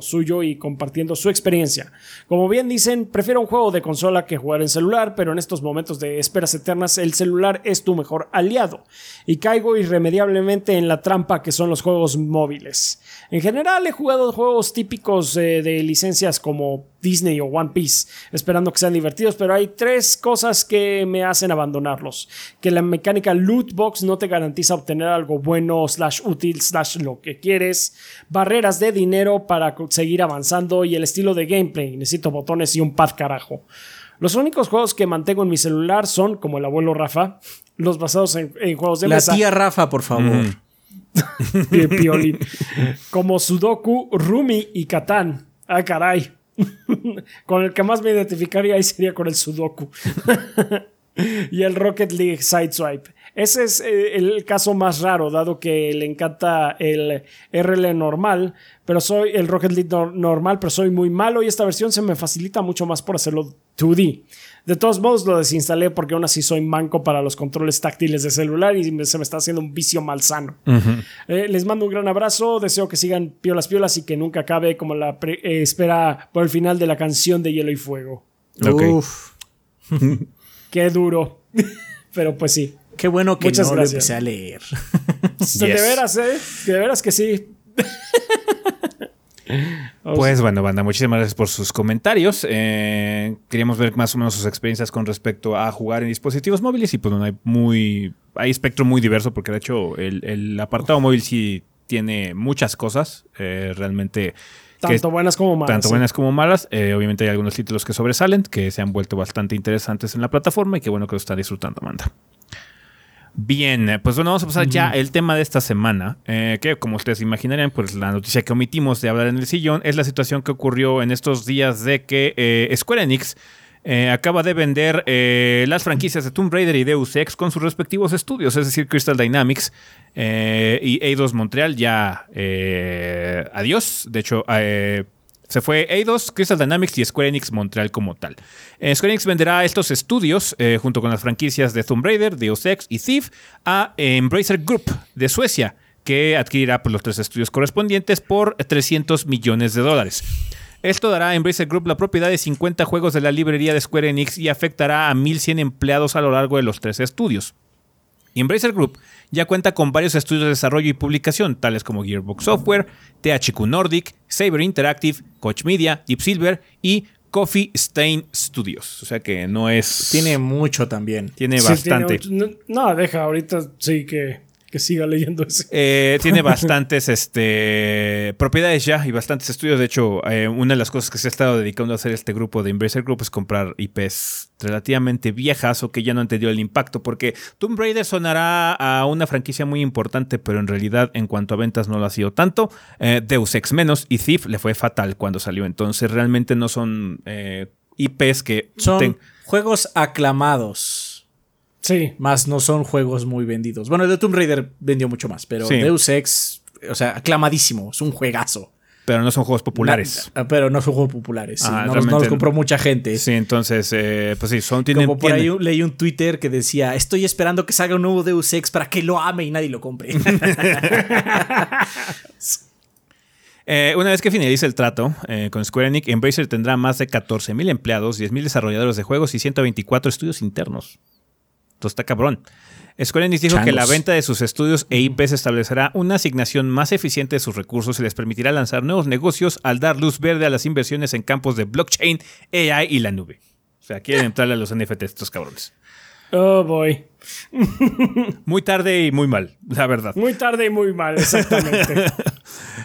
suyo y compartiendo su experiencia. Como bien dicen, prefiero un juego de consola que jugar en celular, pero en estos momentos de esperas eternas, el celular es tu mejor aliado. Y caigo irremediablemente en la trampa que son los juegos móviles. En general, he jugado juegos típicos eh, de licencias como Disney o One Piece, esperando que sean divertidos, pero hay tres cosas que me hacen abandonarlos. Que la mecánica loot box no te garantiza obtener algo bueno, slash útil, slash lo que quieres. Barreras de dinero para seguir avanzando y el estilo de gameplay. Necesito botones y un pad carajo. Los únicos juegos que mantengo en mi celular son, como el abuelo Rafa, los basados en, en juegos de La mesa. tía Rafa, por favor. Piolín. Como Sudoku, Rumi y Catán. Ah, caray. con el que más me identificaría ahí sería con el Sudoku. y el Rocket League Sideswipe. Ese es eh, el caso más raro, dado que le encanta el RL normal, pero soy el Rocket League nor- normal, pero soy muy malo y esta versión se me facilita mucho más por hacerlo 2D. De todos modos lo desinstalé porque aún así soy manco para los controles táctiles de celular y se me está haciendo un vicio malsano. Eh, les mando un gran abrazo, deseo que sigan piolas piolas y que nunca acabe como la pre- eh, espera por el final de la canción de Hielo y Fuego. Ok. Uf, Qué duro. Pero pues sí. Qué bueno que Muchas no gracias. lo empecé a leer. De veras, ¿eh? De veras que sí. Pues bueno, banda, muchísimas gracias por sus comentarios. Eh, queríamos ver más o menos sus experiencias con respecto a jugar en dispositivos móviles y pues bueno, hay muy hay espectro muy diverso porque de hecho el, el apartado móvil sí tiene muchas cosas eh, realmente Tanto buenas como malas. tanto buenas como malas. Eh, obviamente hay algunos títulos que sobresalen, que se han vuelto bastante interesantes en la plataforma y que bueno que lo están disfrutando, Amanda. Bien, eh, pues bueno, vamos a pasar ya el tema de esta semana, eh, que como ustedes imaginarían, pues la noticia que omitimos de hablar en el sillón es la situación que ocurrió en estos días de que eh, Square Enix eh, acaba de vender las franquicias de Tomb Raider y Deus Ex con sus respectivos estudios, es decir, Crystal Dynamics eh, y Eidos Montreal ya eh, adiós. De hecho, eh, se fue Eidos, Crystal Dynamics y Square Enix Montreal como tal. Eh, Square Enix venderá estos estudios eh, junto con las franquicias de Tomb Raider, Deus Ex y Thief a Embracer Group de Suecia, que adquirirá pues, los tres estudios correspondientes por 300 millones de dólares. Esto dará a Embracer Group la propiedad de 50 juegos de la librería de Square Enix y afectará a 1.100 empleados a lo largo de los tres estudios. Embracer Group ya cuenta con varios estudios de desarrollo y publicación, tales como Gearbox Software, THQ Nordic, Saber Interactive, Koch Media, Deep Silver y Coffee Stain Studios. O sea que no es. Tiene mucho también. tiene Sí, bastante. tiene- no, no, deja, ahorita sí que, que siga leyendo ese. Eh, tiene bastantes este, propiedades ya y bastantes estudios. De hecho, eh, una de las cosas que se ha estado dedicando a hacer este grupo de Embracer Group es comprar IPs relativamente viejas o que ya no han tenido el impacto. Porque Tomb Raider sonará a una franquicia muy importante, pero en realidad, en cuanto a ventas, no lo ha sido tanto. Eh, Deus Ex menos y Thief le fue fatal cuando salió. Entonces, realmente no son eh, IPs que. Son ten- juegos aclamados. Sí. Más no son juegos muy vendidos. Bueno, el de Tomb Raider vendió mucho más, pero Sí. Deus Ex, o sea, aclamadísimo. Es un juegazo. pero no son juegos populares. Pero no son juegos populares. sí. Ajá, no, los, no los realmente- compró mucha gente. Sí, entonces, eh, pues sí, son. Tienen, Como por ahí un- leí un Twitter que decía, estoy esperando que salga un nuevo Deus Ex para que lo ame y nadie lo compre. Eh, una vez que finalice el trato eh, con Square Enix, Embracer tendrá más de 14.000 empleados, 10.000 desarrolladores de juegos y 124 estudios internos. Esto está cabrón. Square Enix dijo que la venta de sus estudios e IPs establecerá una asignación más eficiente de sus recursos y les permitirá lanzar nuevos negocios al dar luz verde a las inversiones en campos de blockchain, AI y la nube. O sea, quieren entrarle a los NFTs estos cabrones. Oh, boy. Muy tarde y muy mal, la verdad. Muy tarde y muy mal, exactamente.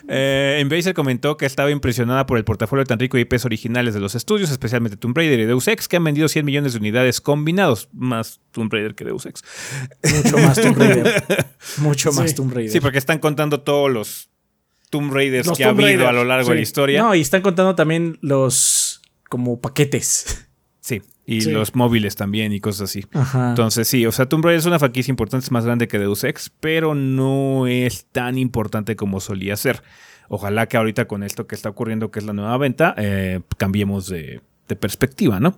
Eh, Embracer comentó que estaba impresionada por el portafolio tan rico de IPs originales de los estudios, especialmente Tomb Raider y Deus Ex, que han vendido 100 millones de unidades combinados, más Tomb Raider que Deus Ex. Mucho más Tomb Raider. Mucho más Sí. Tomb Raider. Sí, porque están contando todos los Tomb Raiders Los que ha habido a lo largo de la historia. No, y están contando también los como paquetes. Sí. Y Sí. los móviles también y cosas así. Ajá. Entonces, sí, o sea, Tomb Raider es una franquicia importante, es más grande que Deus Ex, pero no es tan importante como solía ser. Ojalá que ahorita con esto que está ocurriendo, que es la nueva venta, eh, cambiemos de, de perspectiva, ¿no?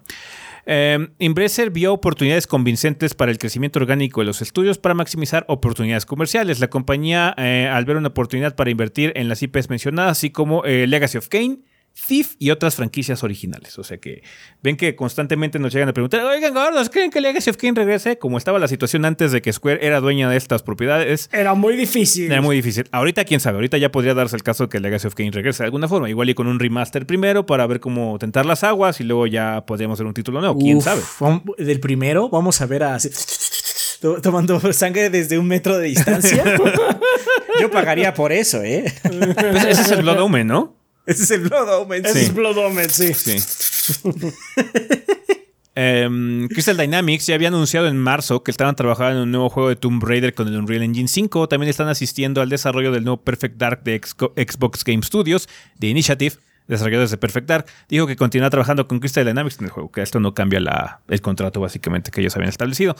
Eh, Embracer vio oportunidades convincentes para el crecimiento orgánico de los estudios para maximizar oportunidades comerciales. La compañía, eh, al ver una oportunidad para invertir en las IPs mencionadas, así como eh, Legacy of Kane, Thief y otras franquicias originales. O sea que ven que constantemente nos llegan a preguntar, oigan, gordos, ¿creen que Legacy of Kane regrese? Como estaba la situación antes de que Square era dueña de estas propiedades, Era muy difícil. era muy difícil. Ahorita, quién sabe, ahorita ya podría darse el caso de que Legacy of Kane regrese de alguna forma. Igual y con un remaster primero para ver cómo tentar las aguas y luego ya podríamos hacer un título nuevo. ¿Quién Uf, sabe? Del primero, vamos a ver a. to- Tomando sangre desde un metro de distancia. Yo pagaría por eso, ¿eh? Pues ese es el Blood Omen, ¿no? Ese es el Blood Omen. Ese Sí. es Blood Omen, sí. Sí. Em, Crystal Dynamics ya había anunciado en marzo que estaban trabajando en un nuevo juego de Tomb Raider con el Unreal Engine 5. También están asistiendo al desarrollo del nuevo Perfect Dark de Xbox Game Studios, de Initiative, desarrolladores de Perfect Dark. Dijo que continúa trabajando con Crystal Dynamics en el juego, que esto no cambia la- el contrato básicamente que ellos habían establecido.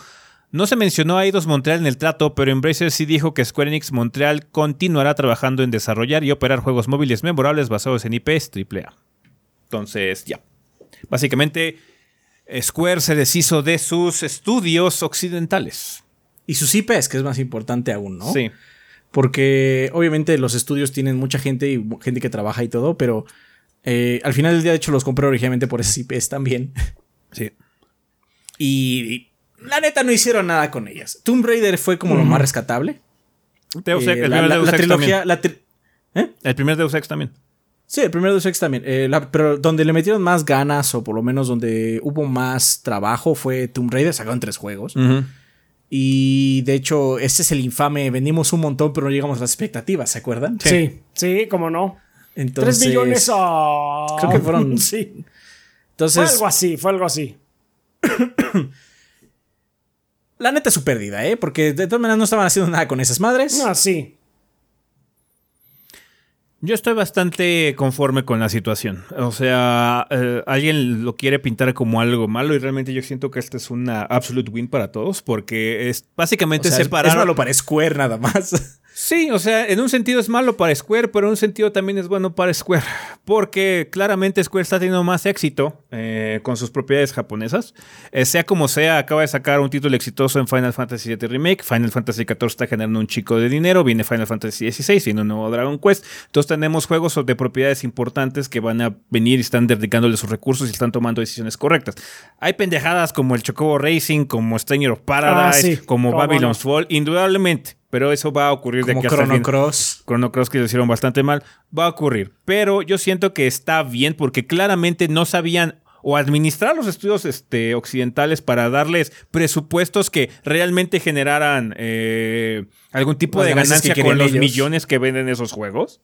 No se mencionó a Eidos Montreal en el trato, pero Embracer sí dijo que Square Enix Montreal continuará trabajando en desarrollar y operar juegos móviles memorables basados en IPs AAA. Entonces, ya. Básicamente, Square se deshizo de sus estudios occidentales. Y sus IPs, que es más importante aún, ¿no? Sí. Porque obviamente los estudios tienen mucha gente y gente que trabaja y todo, pero eh, al final del día, de hecho, los compré originalmente por esas IPs también. Sí. Y, y la neta no hicieron nada con ellas. Tomb Raider fue como lo más rescatable. Deus Ex- Eh, el, la, primer la- Deus la Ex trilogía. también. la tri- ¿Eh? el primer Deus Ex también. Sí, el primer Deus Ex también. Eh, la- pero donde le metieron más ganas, o por lo menos donde hubo más trabajo, fue Tomb Raider. Sacaron tres juegos. Y de hecho, ese es el infame. Vendimos un montón, pero no llegamos a las expectativas, ¿se acuerdan? Sí, sí, cómo no. Entonces, Tres millones a. Creo que fueron- Sí. Fue Entonces, algo así, fue algo así. la neta es su pérdida, ¿eh? Porque de todas maneras no estaban haciendo nada con esas madres. Ah, sí. Yo estoy bastante conforme con la situación. O sea, eh, alguien lo quiere pintar como algo malo y realmente yo siento que este es una absolute win para todos porque es O básicamente sea, es- separar. es malo para Square nada más. Sí, o sea, en un sentido es malo para Square, pero en un sentido también es bueno para Square. Porque claramente Square está teniendo más éxito eh, con sus propiedades japonesas. Eh, sea como sea, acaba de sacar un título exitoso en Final Fantasy VII Remake. Final Fantasy XIV está generando un chico de dinero. Viene Final Fantasy XVI, viene un nuevo Dragon Quest. Entonces tenemos juegos de propiedades importantes que van a venir y están dedicándole sus recursos y están tomando decisiones correctas. Hay pendejadas como el Chocobo Racing, como Stranger of Paradise, Ah, sí. como Babylon's no. Fall, indudablemente. Pero eso va a ocurrir de aquí Chrono. Cross. Chrono Cross que lo hicieron bastante mal, va a ocurrir. Pero yo siento que está bien porque claramente no sabían o administrar los estudios este, occidentales para darles presupuestos que realmente generaran eh, algún tipo Las de ganancia con los millones que venden esos juegos.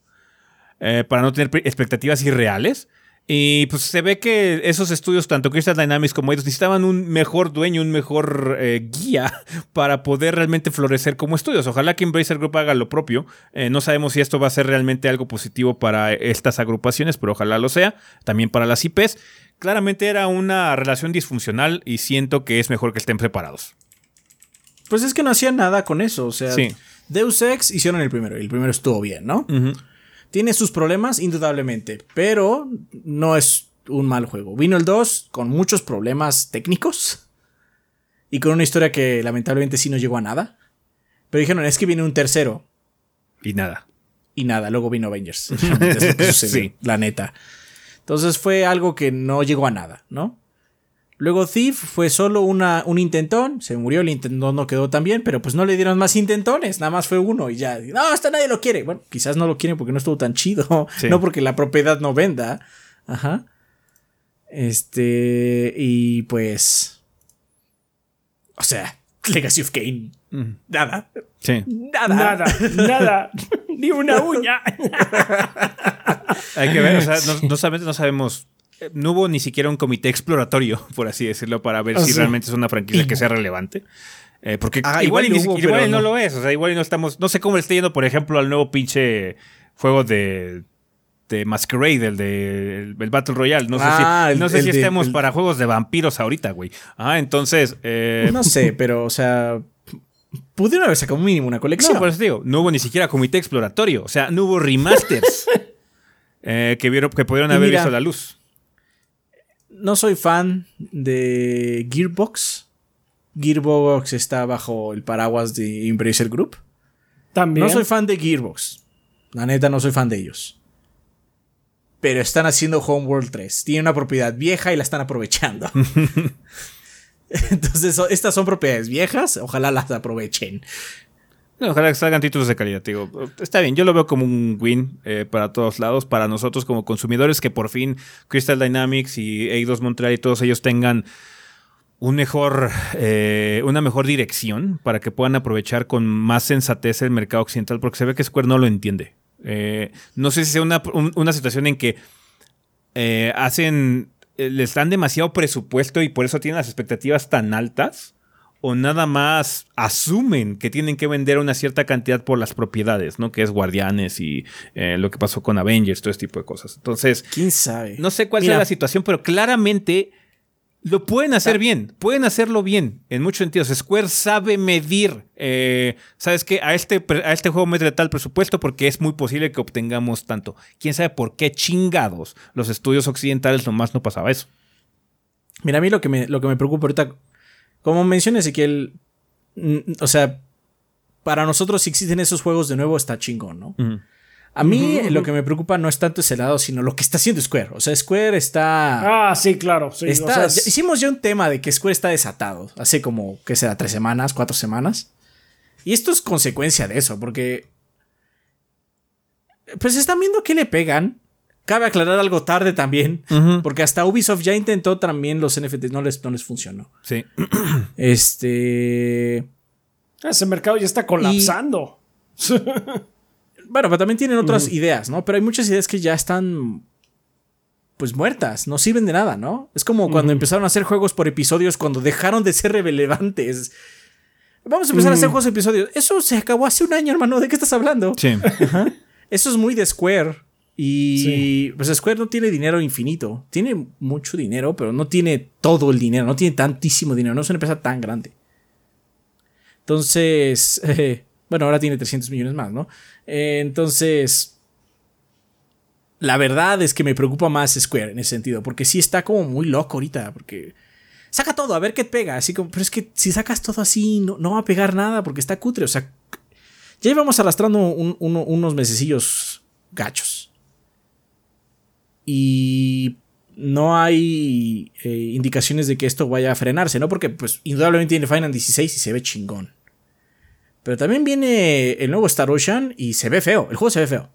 eh, para no tener expectativas irreales. Y pues se ve que esos estudios, tanto Crystal Dynamics como ellos, necesitaban un mejor dueño, un mejor eh, guía para poder realmente florecer como estudios. Ojalá que Embracer Group haga lo propio. Eh, no sabemos si esto va a ser realmente algo positivo para estas agrupaciones, pero ojalá lo sea. También para las IPs. Claramente era una relación disfuncional y siento que es mejor que estén preparados. Pues es que no hacían nada con eso. O sea, Sí. Deus Ex hicieron el primero. Y el primero estuvo bien, ¿no? Tiene sus problemas, indudablemente. Pero no es un mal juego. Vino el 2 con muchos problemas técnicos. Y con una historia que lamentablemente sí no llegó a nada. Pero dijeron, es que viene un tercero. Y nada. Y nada, luego vino Avengers. Que sucedió, Sí. La neta. Entonces fue algo que no llegó a nada, ¿no? Luego Thief fue solo una, un intentón, se murió, el intentón no quedó tan bien, pero pues no le dieron más intentones, nada más fue uno y ya. No, hasta nadie lo quiere. Bueno, quizás no lo quieren porque no estuvo tan chido, Sí. no porque la propiedad no venda. Ajá. Este, y pues... O sea, Legacy of Kane. Nada. Sí. Nada. Nada, nada. Ni una uña. Hay que ver, o sea, no, no no sabemos. No hubo ni siquiera un comité exploratorio, por así decirlo, para ver Ah, si realmente es una franquicia que sea relevante. Eh, porque Ah, igual, igual hubo, no, no. lo es. O sea, igual no estamos. No sé cómo le está yendo, por ejemplo, al nuevo pinche juego de este Masquerade, el de el, Battle Royale. No sé Ah, si, el- no sé el si de- estemos para juegos de vampiros ahorita, güey. Ah, entonces. eh, No sé, pero, o sea. Pudieron haber sacado mínimo una colección. No, por eso digo, no hubo ni siquiera comité exploratorio. O sea, no hubo remasters eh, que, vieron, que pudieron haber visto la luz. No soy fan de Gearbox. Gearbox está bajo el paraguas de Embracer Group. También. No soy fan de Gearbox. La neta, no soy fan de ellos. Pero están haciendo Homeworld 3. Tienen una propiedad vieja y la están aprovechando. Entonces, estas son propiedades viejas. Ojalá las aprovechen. No, ojalá que salgan títulos de calidad. Digo, está bien, yo lo veo como un win eh, para todos lados, para nosotros como consumidores, que por fin Crystal Dynamics y Eidos Montreal y todos ellos tengan un mejor, eh, una mejor dirección para que puedan aprovechar con más sensatez el mercado occidental, porque se ve que Square no lo entiende. Eh, no sé si sea una, un- una situación en que hacen, les dan demasiado presupuesto y por eso tienen las expectativas tan altas, o nada más asumen que tienen que vender una cierta cantidad por las propiedades, ¿no? Que es Guardianes y eh, lo que pasó con Avengers, todo este tipo de cosas. Entonces, ¿Quién sabe? no sé cuál Mira. sea la situación, pero claramente lo pueden hacer bien, pueden hacerlo bien en muchos sentidos. Square sabe medir, eh, ¿sabes qué? A este, a este juego mete tal presupuesto porque es muy posible que obtengamos tanto. ¿Quién sabe por qué chingados los estudios occidentales nomás no pasaba eso? Mira, a mí lo que me, lo que me preocupa ahorita, como menciona Ezequiel, o sea, para nosotros si existen esos juegos de nuevo está chingón, ¿no? A mí lo que me preocupa no es tanto ese lado, sino lo que está haciendo Square. O sea, Square está... Ah, sí, claro. sí, o está sea, ya- es- hicimos ya un tema de que Square está desatado, hace como, ¿qué será? Tres semanas, cuatro semanas. Y esto es consecuencia de eso, porque... Pues están viendo que le pegan. Cabe aclarar algo tarde también, porque hasta Ubisoft ya intentó también los NFTs, no les, no les funcionó. Sí. Este... ese mercado ya está colapsando. Bueno, pero también tienen otras ideas, ¿no? Pero hay muchas ideas que ya están. Pues muertas, no sirven de nada, ¿no? Es como cuando empezaron a hacer juegos por episodios, cuando dejaron de ser relevantes. Vamos a empezar a hacer juegos por episodios. Eso se acabó hace un año, hermano. ¿De qué estás hablando? Sí. Eso es muy de Square. Y Sí. pues Square no tiene dinero infinito. Tiene mucho dinero, pero no tiene todo el dinero. No tiene tantísimo dinero. No es una empresa tan grande. Entonces, eh, bueno, ahora tiene 300 millones más, ¿no? Eh, entonces, la verdad es que me preocupa más Square en ese sentido, porque sí está como muy loco ahorita, porque saca todo, a ver qué pega, así como, pero es que si sacas todo así, no, no va a pegar nada, porque está cutre, o sea, ya íbamos arrastrando un- uno- unos mesecillos gachos. Y no hay eh, indicaciones de que esto vaya a frenarse, ¿no? Porque, pues, indudablemente tiene Final 16 y se ve chingón. Pero también viene el nuevo Star Ocean y se ve feo. El juego se ve feo.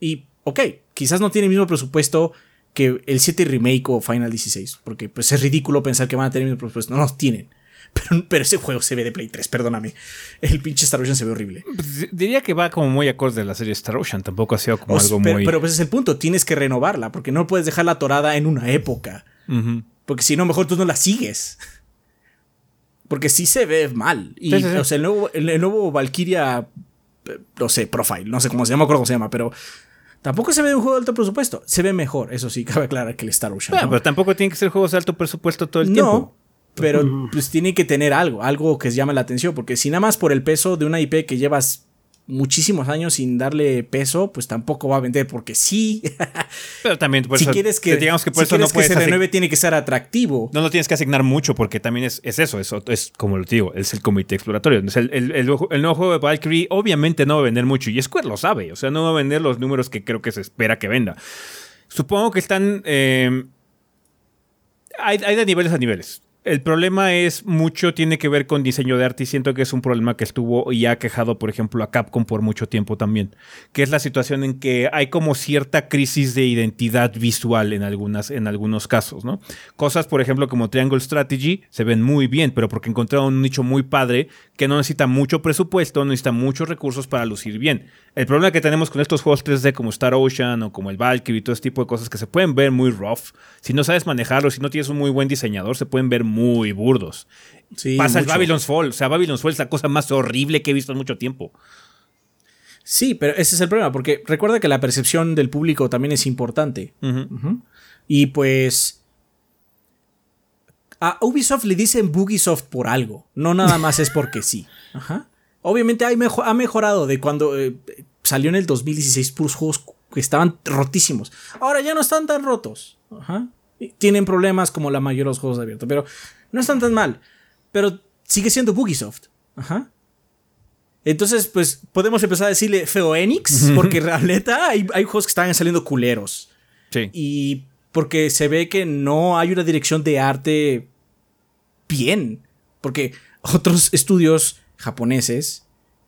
Y, ok, quizás no tiene el mismo presupuesto que el 7 Remake o Final 16. Porque pues es ridículo pensar que van a tener el mismo presupuesto. No los tienen. Pero, pero ese juego se ve de Play 3, perdóname. El pinche Star Ocean se ve horrible. Pues, diría que va como muy acorde a la serie Star Ocean. Tampoco ha sido como O- algo pero, muy. pero pues es el punto. Tienes que renovarla. Porque no puedes dejarla atorada en una época. Porque si no, mejor tú no la sigues. Porque sí se ve mal. Y, Sí, sí, sí. o sea, el nuevo, el, el nuevo Valkyria, eh, no sé, Profile, no sé cómo se llama, no me acuerdo cómo se llama, pero tampoco se ve un juego de alto presupuesto. Se ve mejor, eso sí, cabe aclarar que el Star Ocean. ¿no? pero tampoco tienen que ser juegos de alto presupuesto todo el No, tiempo. Pero pues tiene que tener algo, algo que llame la atención, porque si nada más por el peso de una IP que llevas muchísimos años sin darle peso, pues tampoco va a vender, porque sí, Pero también por si eso, quieres que, digamos que por si eso no quieres que puedes se renueve tiene que ser atractivo. No lo tienes que asignar mucho porque también es, es eso, es, es como lo digo, es el comité exploratorio. Es el, el- el nuevo- el nuevo juego de Valkyrie obviamente no va a vender mucho y Square lo sabe, o sea, no va a vender los números que creo que se espera que venda. Supongo que están... eh, hay, hay de niveles a niveles. El problema es mucho, tiene que ver con diseño de arte y siento que es un problema que estuvo y ha quejado, por ejemplo, a Capcom por mucho tiempo también, que es la situación en que hay como cierta crisis de identidad visual en, algunas, en algunos casos, ¿no? Cosas, por ejemplo, como Triangle Strategy se ven muy bien, pero porque encontraron un nicho muy padre que no necesita mucho presupuesto, no necesita muchos recursos para lucir bien. El problema que tenemos con estos juegos 3D como Star Ocean o como el Valkyrie y todo este tipo de cosas que se pueden ver muy rough, si no sabes manejarlo, si no tienes un muy buen diseñador, se pueden ver muy burdos. Sí, Pasa el. Babylon's Fall, o sea, Babylon's Fall es la cosa más horrible que he visto en mucho tiempo. Sí, pero ese es el problema, porque recuerda que la percepción del público también es importante. Y pues. A Ubisoft le dicen Bugisoft por algo. No nada más es porque sí. Ajá. Obviamente hay mejo- ha mejorado de cuando eh, salió en el 2016 puros juegos que estaban rotísimos. Ahora ya no están tan rotos. Ajá. Tienen problemas como la mayoría de los juegos abiertos, pero no están tan mal. Pero sigue siendo Bugisoft. Ajá. Entonces, pues podemos empezar a decirle feo Enix, porque la neta hay, hay juegos que están saliendo culeros. Sí. Y porque se ve que no hay una dirección de arte bien. Porque otros estudios japoneses,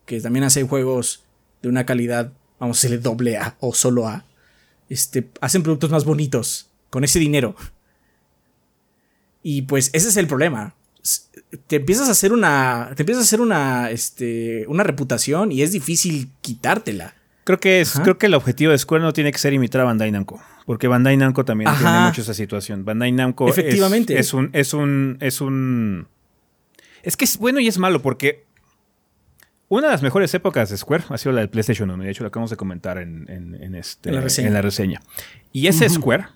que también hacen juegos de una calidad, vamos a decirle doble A o solo A, este, hacen productos más bonitos con ese dinero. Y pues ese es el problema. Te empiezas a hacer una. Te empiezas a hacer una. Este. una reputación y es difícil quitártela. Creo que es, Ajá. creo que el objetivo de Square no tiene que ser imitar a Bandai Namco. Porque Bandai Namco también Ajá. tiene mucho esa situación. Bandai Namco es- Efectivamente. Es, un, es un. Es un. Es que es bueno y es malo porque. Una de las mejores épocas de Square ha sido la del PlayStation 1. y De hecho, lo acabamos de comentar en, en- en este, En la reseña. en la reseña. Y ese Square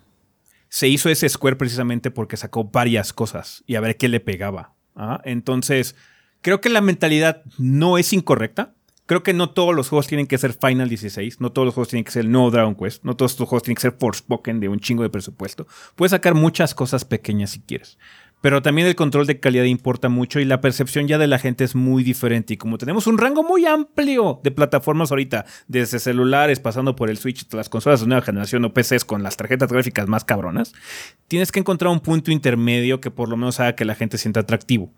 se hizo ese Square precisamente porque sacó varias cosas y a ver qué le pegaba. ¿ah? Entonces, creo que la mentalidad no es incorrecta. Creo que no todos los juegos tienen que ser Final 16, no todos los juegos tienen que ser nuevo Dragon Quest, no todos los juegos tienen que ser Forspoken de un chingo de presupuesto. Puedes sacar muchas cosas pequeñas si quieres. Pero también el control de calidad importa mucho y la percepción ya de la gente es muy diferente. Y como tenemos un rango muy amplio de plataformas ahorita, desde celulares, pasando por el Switch, hasta las consolas de nueva generación o PCs con las tarjetas gráficas más cabronas, tienes que encontrar un punto intermedio que por lo menos haga que la gente sienta atractivo.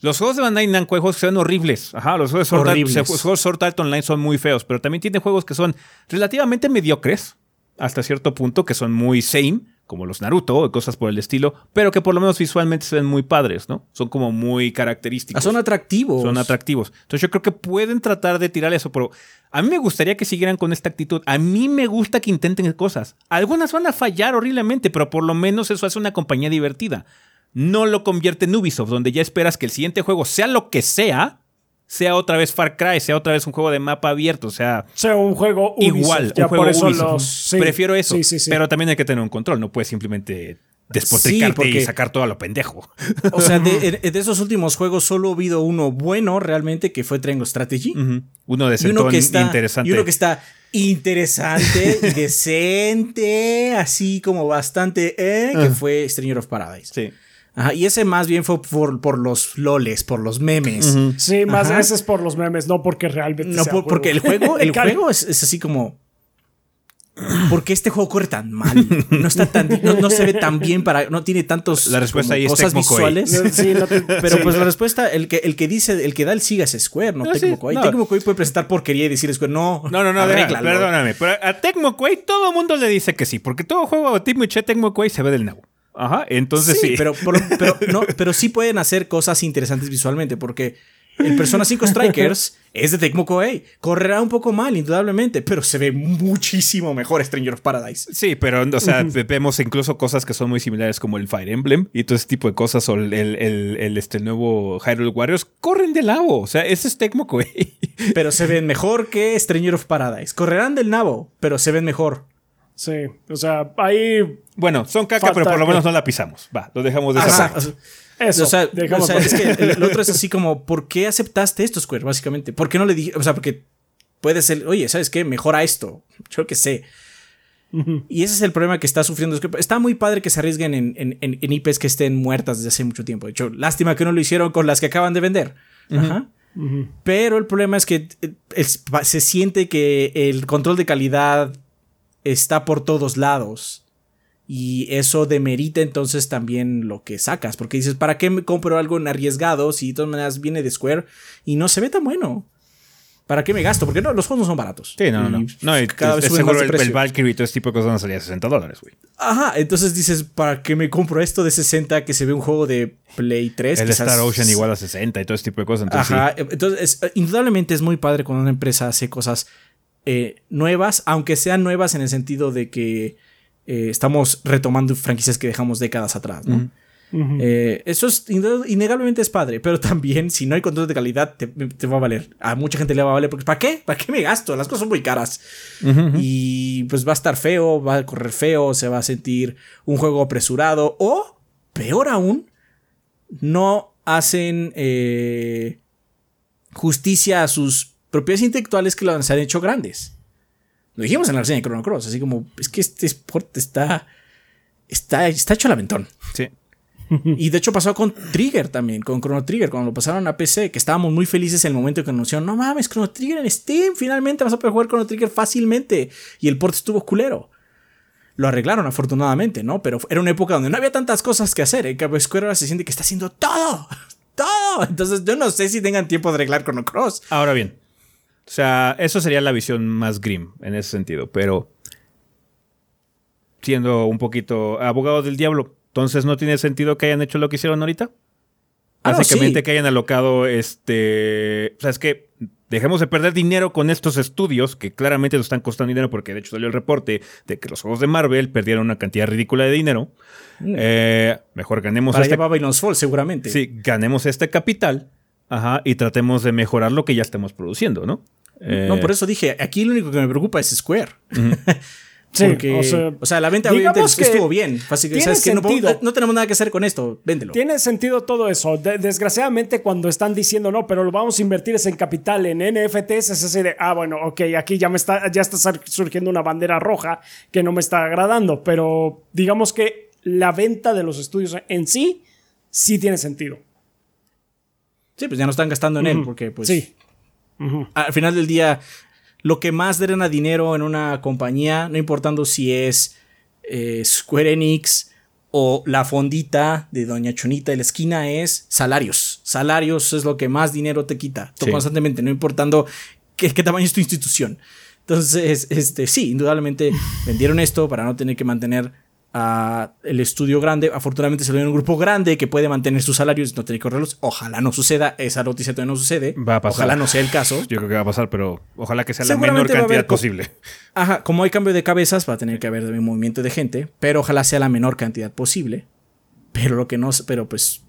Los juegos de Bandai Namco hay juegos que ven horribles. Ajá, los juegos de Sword Art Online son muy feos, pero también tiene juegos que son relativamente mediocres hasta cierto punto, que son muy same, como los Naruto o cosas por el estilo, pero que por lo menos visualmente se ven muy padres, ¿no? Son como muy característicos. Ah, son atractivos. Son atractivos. Entonces yo creo que pueden tratar de tirar eso, pero a mí me gustaría que siguieran con esta actitud. A mí me gusta que intenten cosas. Algunas van a fallar horriblemente, pero por lo menos eso hace una compañía divertida. No lo convierte en Ubisoft, donde ya esperas que el siguiente juego, sea lo que sea, sea otra vez Far Cry, sea otra vez un juego de mapa abierto, o sea, sea un juego Ubisoft, igual, ya un juego por eso Ubisoft. los- sí. Prefiero eso, Sí, sí, sí. pero también hay que tener un control, no puedes simplemente despotricarte porque- y sacar todo a lo pendejo. O sea, de, de esos últimos juegos solo ha habido uno bueno realmente que fue Triangle Strategy. Ujú. Uno de uno que está interesante. Y uno que está interesante decente, así como bastante, eh, que fue Stranger of Paradise. Sí. Ajá, y ese más bien fue por, por los loles, por los memes. Sí, más Ajá. veces por los memes, no porque realmente No, sea por- porque el juego, el juego es, es así como. ¿Por qué este juego corre tan mal? No está tan, no, no se ve tan bien para, no tiene tantos La respuesta como ahí es cosas visuales. No, sí, no te- Pero sí. pues la respuesta, el que, el que dice, el que da el siga es Square, no, No, sí, Tecmo Koei. no. Tecmo Koei puede presentar porquería y decir Square, no. No, no, no, arréglalo. perdóname. Pero a Tecmo Koei todo el mundo le dice que sí, porque todo juego Tecmo Che Tecmo Koei se ve del nabo. Ajá, entonces sí. sí, pero, pero, pero, no, pero sí pueden hacer cosas interesantes visualmente, porque el Persona 5 Strikers es de Tecmo Koei. Correrá un poco mal, indudablemente, pero se ve muchísimo mejor Stranger of Paradise. Sí, pero o sea, vemos incluso cosas que son muy similares como el Fire Emblem y todo ese tipo de cosas o el, el, el- el, este nuevo Hyrule Warriors corren del nabo. O sea, ese es Tecmo Koei. Pero se ven mejor que Stranger of Paradise. Correrán del nabo, pero se ven mejor. Sí, o sea, ahí. Bueno, son caca, Falta pero por lo que- menos no la pisamos. Va, lo dejamos de esa Ajá, Eso. o sea, o es que el, el otro es así como, ¿por qué aceptaste esto, Square? Básicamente. ¿Por qué no le dije? O sea, porque puede ser, oye, ¿sabes qué? Mejora esto. Yo qué sé. Y ese es el problema que está sufriendo Square. Está muy padre que se arriesguen en, en, en- en IPs que estén muertas desde hace mucho tiempo. De hecho, lástima que no lo hicieron con las que acaban de vender. Ajá. Pero el problema es que eh, es- se siente que el control de calidad está por todos lados. Y eso demerita entonces también lo que sacas. Porque dices, ¿para qué me compro algo en arriesgado si de todas maneras viene de Square y no se ve tan bueno? ¿Para qué me gasto? Porque no, los juegos no son baratos. Sí, no, no, no. No, y cada vez suben seguro más de el, el. Valkyrie y todo ese tipo de cosas van a salir a 60 dólares, güey. Ajá, entonces dices, ¿para qué me compro esto de 60 que se ve un juego de Play 3? El Star Ocean igual a 60 y todo ese tipo de cosas. Entonces, Ajá, entonces es- eh, indudablemente es muy padre cuando una empresa hace cosas eh, nuevas, aunque sean nuevas en el sentido de que eh, estamos retomando franquicias que dejamos décadas atrás, ¿no? Eh, eso es innegablemente es padre, pero también si no hay control de calidad te, va a valer. A mucha gente le va a valer porque ¿para qué? ¿Para qué me gasto? Las cosas son muy caras. Y pues va a estar feo, va a correr feo, se va a sentir un juego apresurado o, peor aún, no hacen eh, justicia a sus propiedades intelectuales que lo han hecho grandes. Lo dijimos en la reseña de Chrono Cross, así como es que este sport está está, está hecho al aventón. Sí. Y de hecho pasó con Trigger también, con Chrono Trigger, cuando lo pasaron a PC, que estábamos muy felices en el momento que anunciaron, no mames, Chrono Trigger en Steam, finalmente vas a poder jugar Chrono Trigger fácilmente. Y el port estuvo culero. Lo arreglaron afortunadamente, ¿no? Pero era una época donde no había tantas cosas que hacer. En cambio, Square ahora se siente que está haciendo todo. Todo. Entonces yo no sé si tengan tiempo de arreglar Chrono Cross. Ahora bien, o sea, eso sería la visión más grim en ese sentido, pero siendo un poquito abogado del diablo, entonces no tiene sentido que hayan hecho lo que hicieron ahorita. Ah, Básicamente que hayan alocado este. O sea, es que dejemos de perder dinero con estos estudios que claramente nos están costando dinero porque de hecho salió el reporte de que los juegos de Marvel perdieron una cantidad ridícula de dinero. Mm. Eh, mejor ganemos Para este. Fall, seguramente. Sí, ganemos este capital. Ajá, y tratemos de mejorar lo que ya estamos produciendo, ¿no? No, por eso dije, aquí lo único que me preocupa es Square. Sí, o, sea, la venta obviamente estuvo bien. no, tenemos nada que hacer con esto, véndelo. Tiene sentido todo eso. desgraciadamente, cuando están diciendo no, pero lo vamos a invertir en capital en NFTs, es así de, ah, bueno, ok, aquí ya me está, ya está surgiendo una bandera roja que no me está agradando. Pero digamos que la venta de los estudios en sí, sí tiene sentido. Sí, pues ya no están gastando en él, porque pues. Sí. Al final del día, lo que más drena dinero en una compañía, no importando si es eh, Square Enix o la fondita de Doña Chonita de la esquina, es salarios. Salarios es lo que más dinero te quita constantemente, no importando qué, qué tamaño es tu institución. Entonces, este, sí, indudablemente vendieron esto para no tener que mantener el estudio grande. Afortunadamente se lo dio un grupo grande que puede mantener sus salarios y no tener que correrlos. Ojalá no suceda. Esa noticia todavía no sucede. Va a pasar. Ojalá no sea el caso. Yo creo que va a pasar, pero ojalá que sea la menor cantidad posible. Ajá, como hay cambio de cabezas, va a tener que haber un movimiento de gente, pero ojalá sea la menor cantidad posible. Pero lo que no, pero pues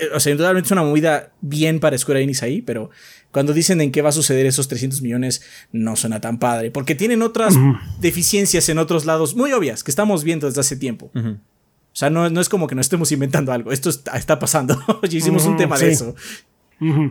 eh, o sea, indudablemente es una movida bien para Square Enix ahí, pero cuando dicen en qué va a suceder esos 300 millones, no suena tan padre, porque tienen otras deficiencias en otros lados muy obvias que estamos viendo desde hace tiempo. O sea, no, no, es como que nos estemos inventando algo, esto está, pasando. ya hicimos un tema de eso. Pues,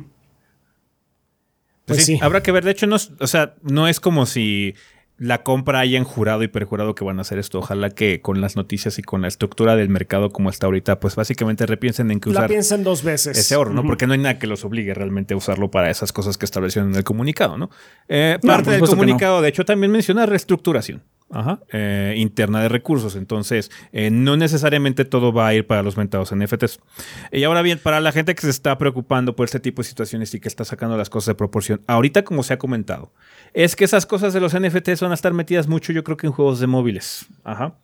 pues sí, habrá que ver. De hecho, no, o sea, no es como si la compra hayan jurado y perjurado que van a hacer esto. Ojalá que con las noticias y con la estructura del mercado como está ahorita, pues básicamente repiensen en que usar. La piensen dos veces. Ese oro, ¿no? Porque no hay nada que los obligue realmente a usarlo para esas cosas que establecieron en el comunicado, ¿no? Eh, parte del comunicado, de hecho, también menciona reestructuración. Ajá, eh, interna de recursos. Entonces, eh, no necesariamente todo va a ir para los mentados NFTs. Y ahora bien, para la gente que se está preocupando por este tipo de situaciones y que está sacando las cosas de proporción, ahorita como se ha comentado, es que esas cosas de los NFTs van a estar metidas mucho, yo creo que en juegos de móviles. Ajá.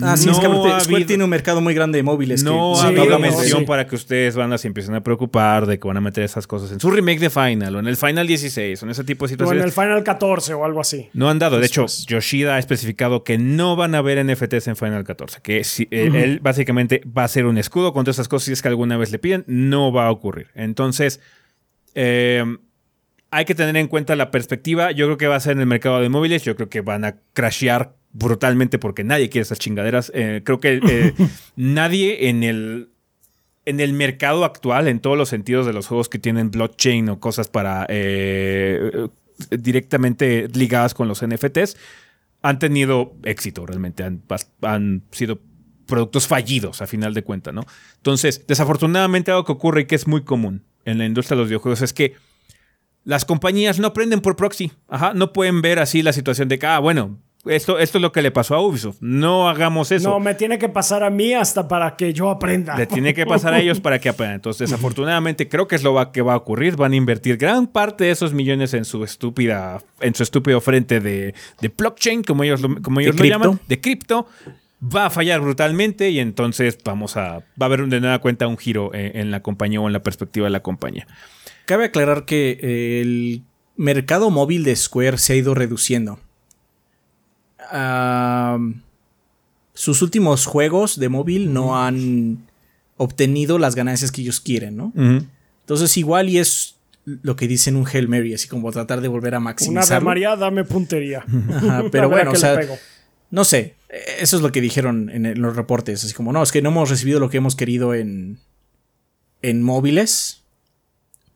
Ah, sí, es que Square tiene un mercado muy grande de móviles. No ha habido mención para que ustedes van a se empiecen a preocupar de que van a meter esas cosas en su remake de Final o en el Final 16 o en ese tipo de situaciones. O en el Final 14 o algo así. No han dado. De hecho, Yoshida ha especificado que no van a haber NFTs en Final 14. Que si, eh, él básicamente va a ser un escudo contra esas cosas si es que alguna vez le piden. No va a ocurrir. Entonces, eh, hay que tener en cuenta la perspectiva. Yo creo que va a ser en el mercado de móviles. Yo creo que van a crashear brutalmente porque nadie quiere esas chingaderas. Eh, creo que eh, nadie en el, en el mercado actual, en todos los sentidos de los juegos que tienen blockchain o cosas para eh, directamente ligadas con los NFTs, han tenido éxito realmente. Han, han sido productos fallidos a final de cuentas, ¿no? Entonces, desafortunadamente algo que ocurre y que es muy común en la industria de los videojuegos es que las compañías no aprenden por proxy. Ajá, no pueden ver así la situación de que, ah, bueno, esto, esto es lo que le pasó a Ubisoft. No hagamos eso. No, me tiene que pasar a mí hasta para que yo aprenda. Le tiene que pasar a ellos para que aprendan. Entonces, desafortunadamente, creo que es lo que va a ocurrir. Van a invertir gran parte de esos millones en su estúpida, en su estúpido frente de, blockchain, como ellos lo, como ellos lo llaman, de cripto. Va a fallar brutalmente y entonces vamos a. Va a haber de nueva cuenta un giro en, en la compañía o en la perspectiva de la compañía. Cabe aclarar que el mercado móvil de Square se ha ido reduciendo sus últimos juegos de móvil no han obtenido las ganancias que ellos quieren, ¿no? Entonces igual y es lo que dicen un Hail Mary, así como tratar de volver a maximizar. Una María, dame puntería. pero bueno, o sea, no sé, eso es lo que dijeron en, los reportes, así como, no, es que no hemos recibido lo que hemos querido en, en móviles.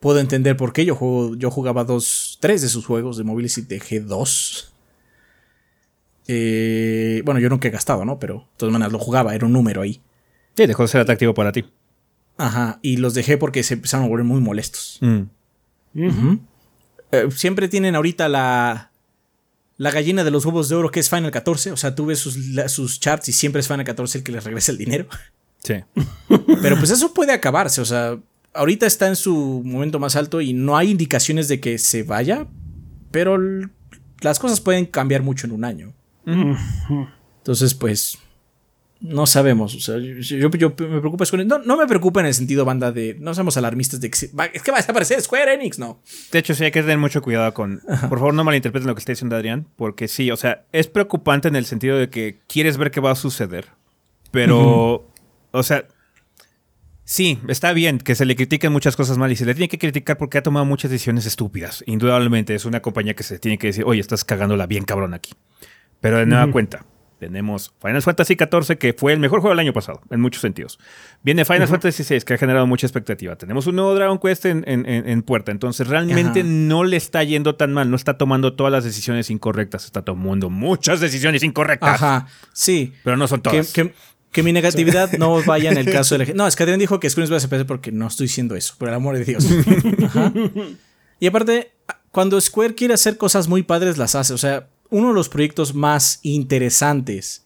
Puedo entender por qué, yo, juego, yo jugaba dos, tres de sus juegos de móviles y dejé dos. Eh, bueno, yo nunca he gastado, ¿no? Pero de todas maneras lo jugaba, era un número ahí. Sí, dejó de ser atractivo para ti. Ajá, y los dejé porque se empezaron a volver muy molestos. Mm. Eh, siempre tienen ahorita la, la gallina de los huevos de oro que es Final 14. O sea, tú ves sus, sus charts y siempre es Final 14 el que les regresa el dinero. Sí. Pero pues eso puede acabarse. O sea, ahorita está en su momento más alto y no hay indicaciones de que se vaya. Pero las cosas pueden cambiar mucho en un año. Entonces, pues no sabemos. O sea, yo, me preocupo. No, no me preocupa en el sentido, banda, de. No somos alarmistas de que. es que va a desaparecer Square Enix, no. De hecho, sí hay que tener mucho cuidado con. Por favor, no malinterpreten lo que está diciendo Adrián, porque sí, o sea, es preocupante en el sentido de que quieres ver qué va a suceder. Pero. O sea. Sí, está bien que se le critiquen muchas cosas mal y se le tiene que criticar porque ha tomado muchas decisiones estúpidas. Indudablemente es una compañía que se tiene que decir, oye, estás cagándola bien cabrón aquí. Pero de nueva cuenta, tenemos Final Fantasy XIV, que fue el mejor juego del año pasado, en muchos sentidos. Viene Final Fantasy XVI, que ha generado mucha expectativa. Tenemos un nuevo Dragon Quest en, puerta. Entonces, realmente no le está yendo tan mal. No está tomando todas las decisiones incorrectas. Está tomando muchas decisiones incorrectas. Ajá, sí. Pero no son todas. Que, mi negatividad no vaya en el caso del... No, es que Adrián dijo que Square va a desaparecer porque no estoy diciendo eso, por el amor de Dios. Y aparte, cuando Square quiere hacer cosas muy padres, las hace. O sea, uno de los proyectos más interesantes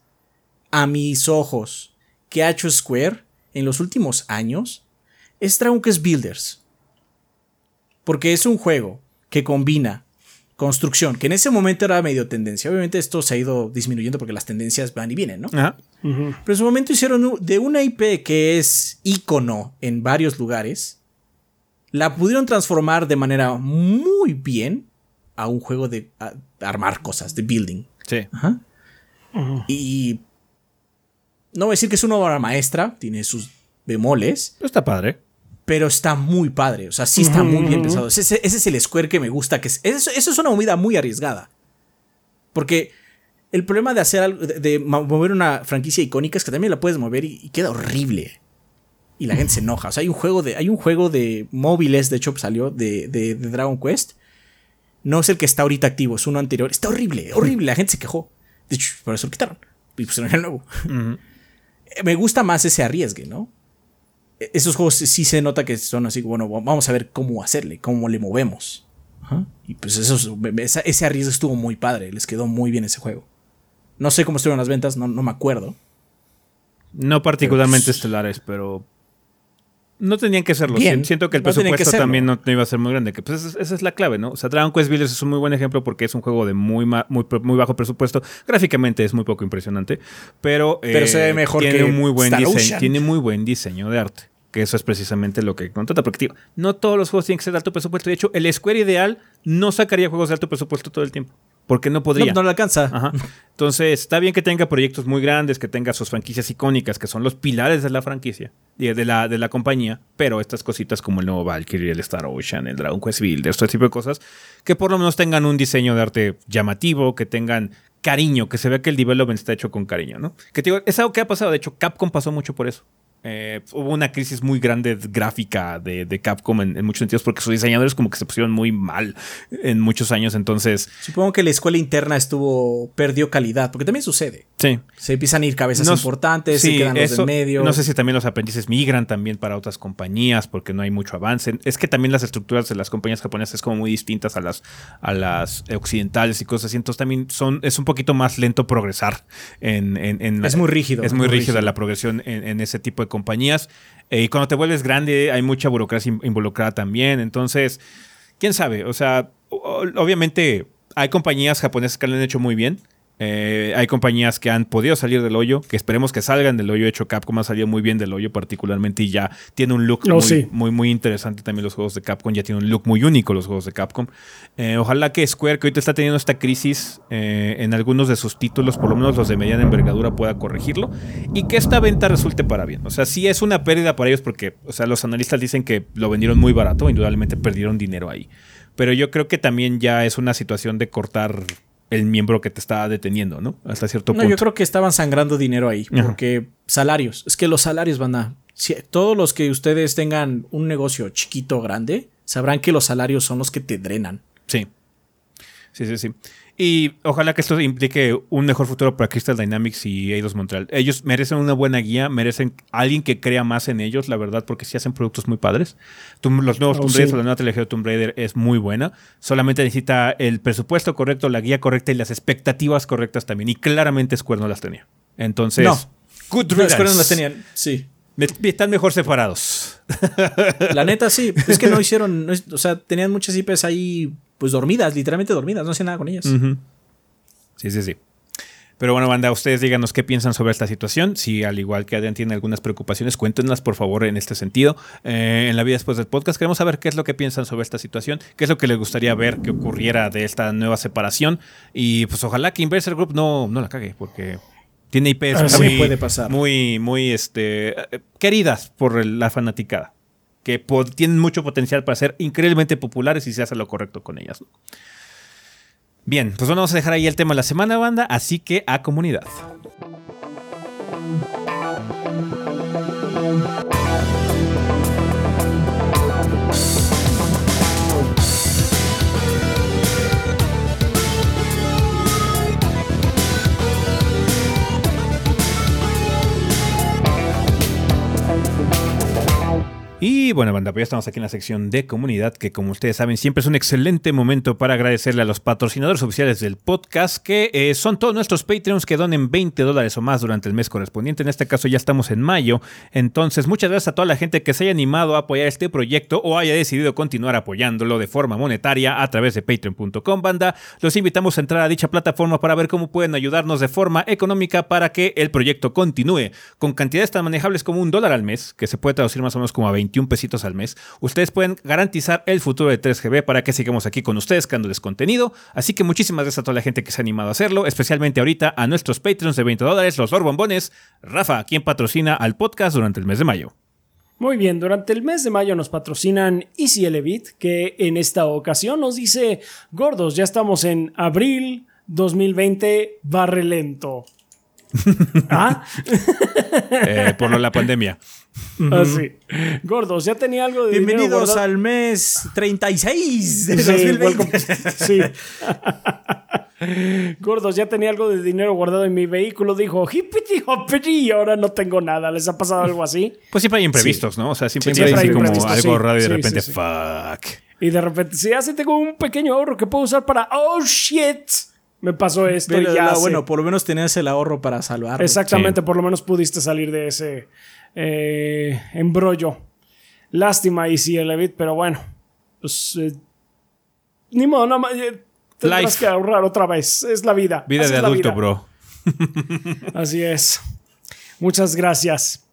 a mis ojos que ha hecho Square en los últimos años es Dragon Quest Builders. Porque es un juego que combina construcción, que en ese momento era medio tendencia. Obviamente esto se ha ido disminuyendo porque las tendencias van y vienen, ¿no? Pero en su momento hicieron de una IP que es icono en varios lugares, la pudieron transformar de manera muy bien a un juego de armar cosas, de building. Sí. Y no voy a decir que es una obra maestra, tiene sus bemoles. Pero está padre. Pero está muy padre, o sea, sí está muy bien pensado. Ese, es el Square que me gusta, que es, eso, es una movida muy arriesgada. Porque el problema de hacer algo, de, mover una franquicia icónica es que también la puedes mover y, queda horrible. Y la gente se enoja. O sea, hay un juego de, hay un juego de móviles, de hecho salió, de, de Dragon Quest, no es el que está ahorita activo, es uno anterior. Está horrible, horrible. La gente se quejó. De hecho, por eso lo quitaron. Y pusieron el nuevo. Me gusta más ese arriesgue, ¿no? E, esos juegos sí se nota que son así, bueno, vamos a ver cómo hacerle, cómo le movemos. Y pues eso, ese arriesgue estuvo muy padre, les quedó muy bien ese juego. No sé cómo estuvieron las ventas, no, no me acuerdo. No particularmente pues, estelares, pero no tenían que serlo. Siento que el presupuesto también no, iba a ser muy grande. Que pues esa, es la clave, ¿no? O sea, Dragon Quest Builders es un muy buen ejemplo porque es un juego de muy, muy, muy bajo presupuesto. Gráficamente es muy poco impresionante, pero, pero se ve eh, mejor tiene que muy buen diseño, Tiene muy buen diseño de arte. Que eso es precisamente lo que contrata. Porque, no todos los juegos tienen que ser de alto presupuesto. De hecho, el Square ideal no sacaría juegos de alto presupuesto todo el tiempo porque no podría. No, no le alcanza. Entonces, está bien que tenga proyectos muy grandes, que tenga sus franquicias icónicas, que son los pilares de la franquicia, de la, de la compañía, pero estas cositas como el nuevo Valkyrie, el Star Ocean, el Dragon Quest Builder, este tipo de cosas, que por lo menos tengan un diseño de arte llamativo, que tengan cariño, que se vea que el development está hecho con cariño, ¿no? Que te digo, es algo que ha pasado, de hecho, Capcom pasó mucho por eso. Eh, hubo una crisis muy grande gráfica de, Capcom en, muchos sentidos porque sus diseñadores como que se pusieron muy mal en muchos años, entonces... Supongo que la escuela interna estuvo, perdió calidad, porque también sucede. Sí. Se empiezan a ir cabezas importantes, se quedan los medio. No sé si también los aprendices migran también para otras compañías porque no hay mucho avance. Es que también las estructuras de las compañías japonesas es como muy distintas a las, a las occidentales y cosas así, entonces también son, es un poquito más lento progresar en... es muy rígido. Es muy, rígida la progresión en ese tipo de compañías. Eh, y cuando te vuelves grande hay mucha burocracia involucrada también. Entonces, quién sabe. O sea, obviamente hay compañías japonesas que lo han hecho muy bien. Eh, hay compañías que han podido salir del hoyo, que esperemos que salgan del hoyo. De hecho, Capcom ha salido muy bien del hoyo, particularmente, y ya tiene un look Oh, muy, sí. muy, muy interesante también los juegos de Capcom. Ya tiene un look muy único los juegos de Capcom. Eh, ojalá que Square, que ahorita está teniendo esta crisis eh, en algunos de sus títulos, por lo menos los de mediana envergadura, pueda corregirlo y que esta venta resulte para bien. O sea, sí es una pérdida para ellos porque, o sea, los analistas dicen que lo vendieron muy barato, indudablemente perdieron dinero ahí. Pero yo creo que también ya es una situación de cortar el miembro que te está deteniendo, ¿no? Hasta cierto No, punto. yo creo que estaban sangrando dinero ahí. Ajá. Porque salarios. Es que los salarios van a. si- todos los que ustedes tengan un negocio chiquito o grande, sabrán que los salarios son los que te drenan. Sí. Sí, sí, sí. Y ojalá que esto implique un mejor futuro para Crystal Dynamics y Eidos Montreal. Ellos merecen una buena guía, merecen alguien que crea más en ellos, la verdad, porque sí hacen productos muy padres. Los nuevos Oh, Tomb sí. Raiders o la nueva trilogía de Tomb Raider es muy buena. Solamente necesita el presupuesto correcto, la guía correcta y las expectativas correctas también. Y claramente Square no las tenía. Entonces, No. good No. Square no las tenían. Sí. Me- Están mejor separados. La neta, sí. Es que no hicieron. no o sea, tenían muchas IPs ahí, pues dormidas, literalmente dormidas. No hacían nada con ellas. Sí, sí, sí. Pero bueno, banda, ustedes díganos qué piensan sobre esta situación. Si al igual que Adrián tiene algunas preocupaciones, cuéntenos por favor en este sentido. Eh, en la vida después del podcast queremos saber qué es lo que piensan sobre esta situación, qué es lo que les gustaría ver que ocurriera de esta nueva separación. Y pues ojalá que Inverser Group no, no la cague, porque tiene IPs muy, puede pasar. muy, muy este, queridas por la fanaticada. Que tienen mucho potencial para ser increíblemente populares si se hace lo correcto con ellas. Bien, pues bueno, vamos a dejar ahí el tema de la semana, banda, así que a comunidad. Y bueno, banda, pues ya estamos aquí en la sección de comunidad, que como ustedes saben, siempre es un excelente momento para agradecerle a los patrocinadores oficiales del podcast, que eh, son todos nuestros Patreons que donen 20 dólares o más durante el mes correspondiente. En este caso ya estamos en mayo. Entonces, muchas gracias a toda la gente que se haya animado a apoyar este proyecto o haya decidido continuar apoyándolo de forma monetaria a través de patreon.com, banda. Los invitamos a entrar a dicha plataforma para ver cómo pueden ayudarnos de forma económica para que el proyecto continúe. Con cantidades tan manejables como un dólar al mes, que se puede traducir más o menos como a 21 pesitos al mes, ustedes pueden garantizar el futuro de 3GB para que sigamos aquí con ustedes creándoles contenido. Así que muchísimas gracias a toda la gente que se ha animado a hacerlo, especialmente ahorita a nuestros Patreons de 20 dólares, los Lord Bombones, Rafa, quien patrocina al podcast durante el mes de mayo. Muy bien, durante el mes de mayo nos patrocinan Easy Elevit, que en esta ocasión nos dice, gordos, ya estamos en abril 2020, barre lento. ¿Ah? Eh, por la pandemia. Así. Gordos, ya tenía algo de dinero Bienvenidos guardado- al mes 36 de Sí, 2020. welcome. Sí. Gordos, ya tenía algo de dinero guardado en mi vehículo. Dijo, hippity hoppity, y ahora no tengo nada. ¿Les ha pasado algo así? Pues siempre hay imprevistos, ¿no? O sea, siempre, Siempre tienes hay así como algo sí. raro y de Sí, repente, sí, sí. fuck. Y de repente, sí, así tengo un pequeño ahorro que puedo usar para, oh shit, me pasó esto Pero, y ya. bueno, por lo menos tenías el ahorro para salvar. Exactamente, Sí. por lo menos pudiste salir de ese eh, embrollo. Lástima, y Elevit, pero bueno, pues eh, ni modo, no, eh, tendrás Life. que ahorrar otra vez. Es la vida. Vida Así de adulto, vida. bro. Así es. Muchas gracias.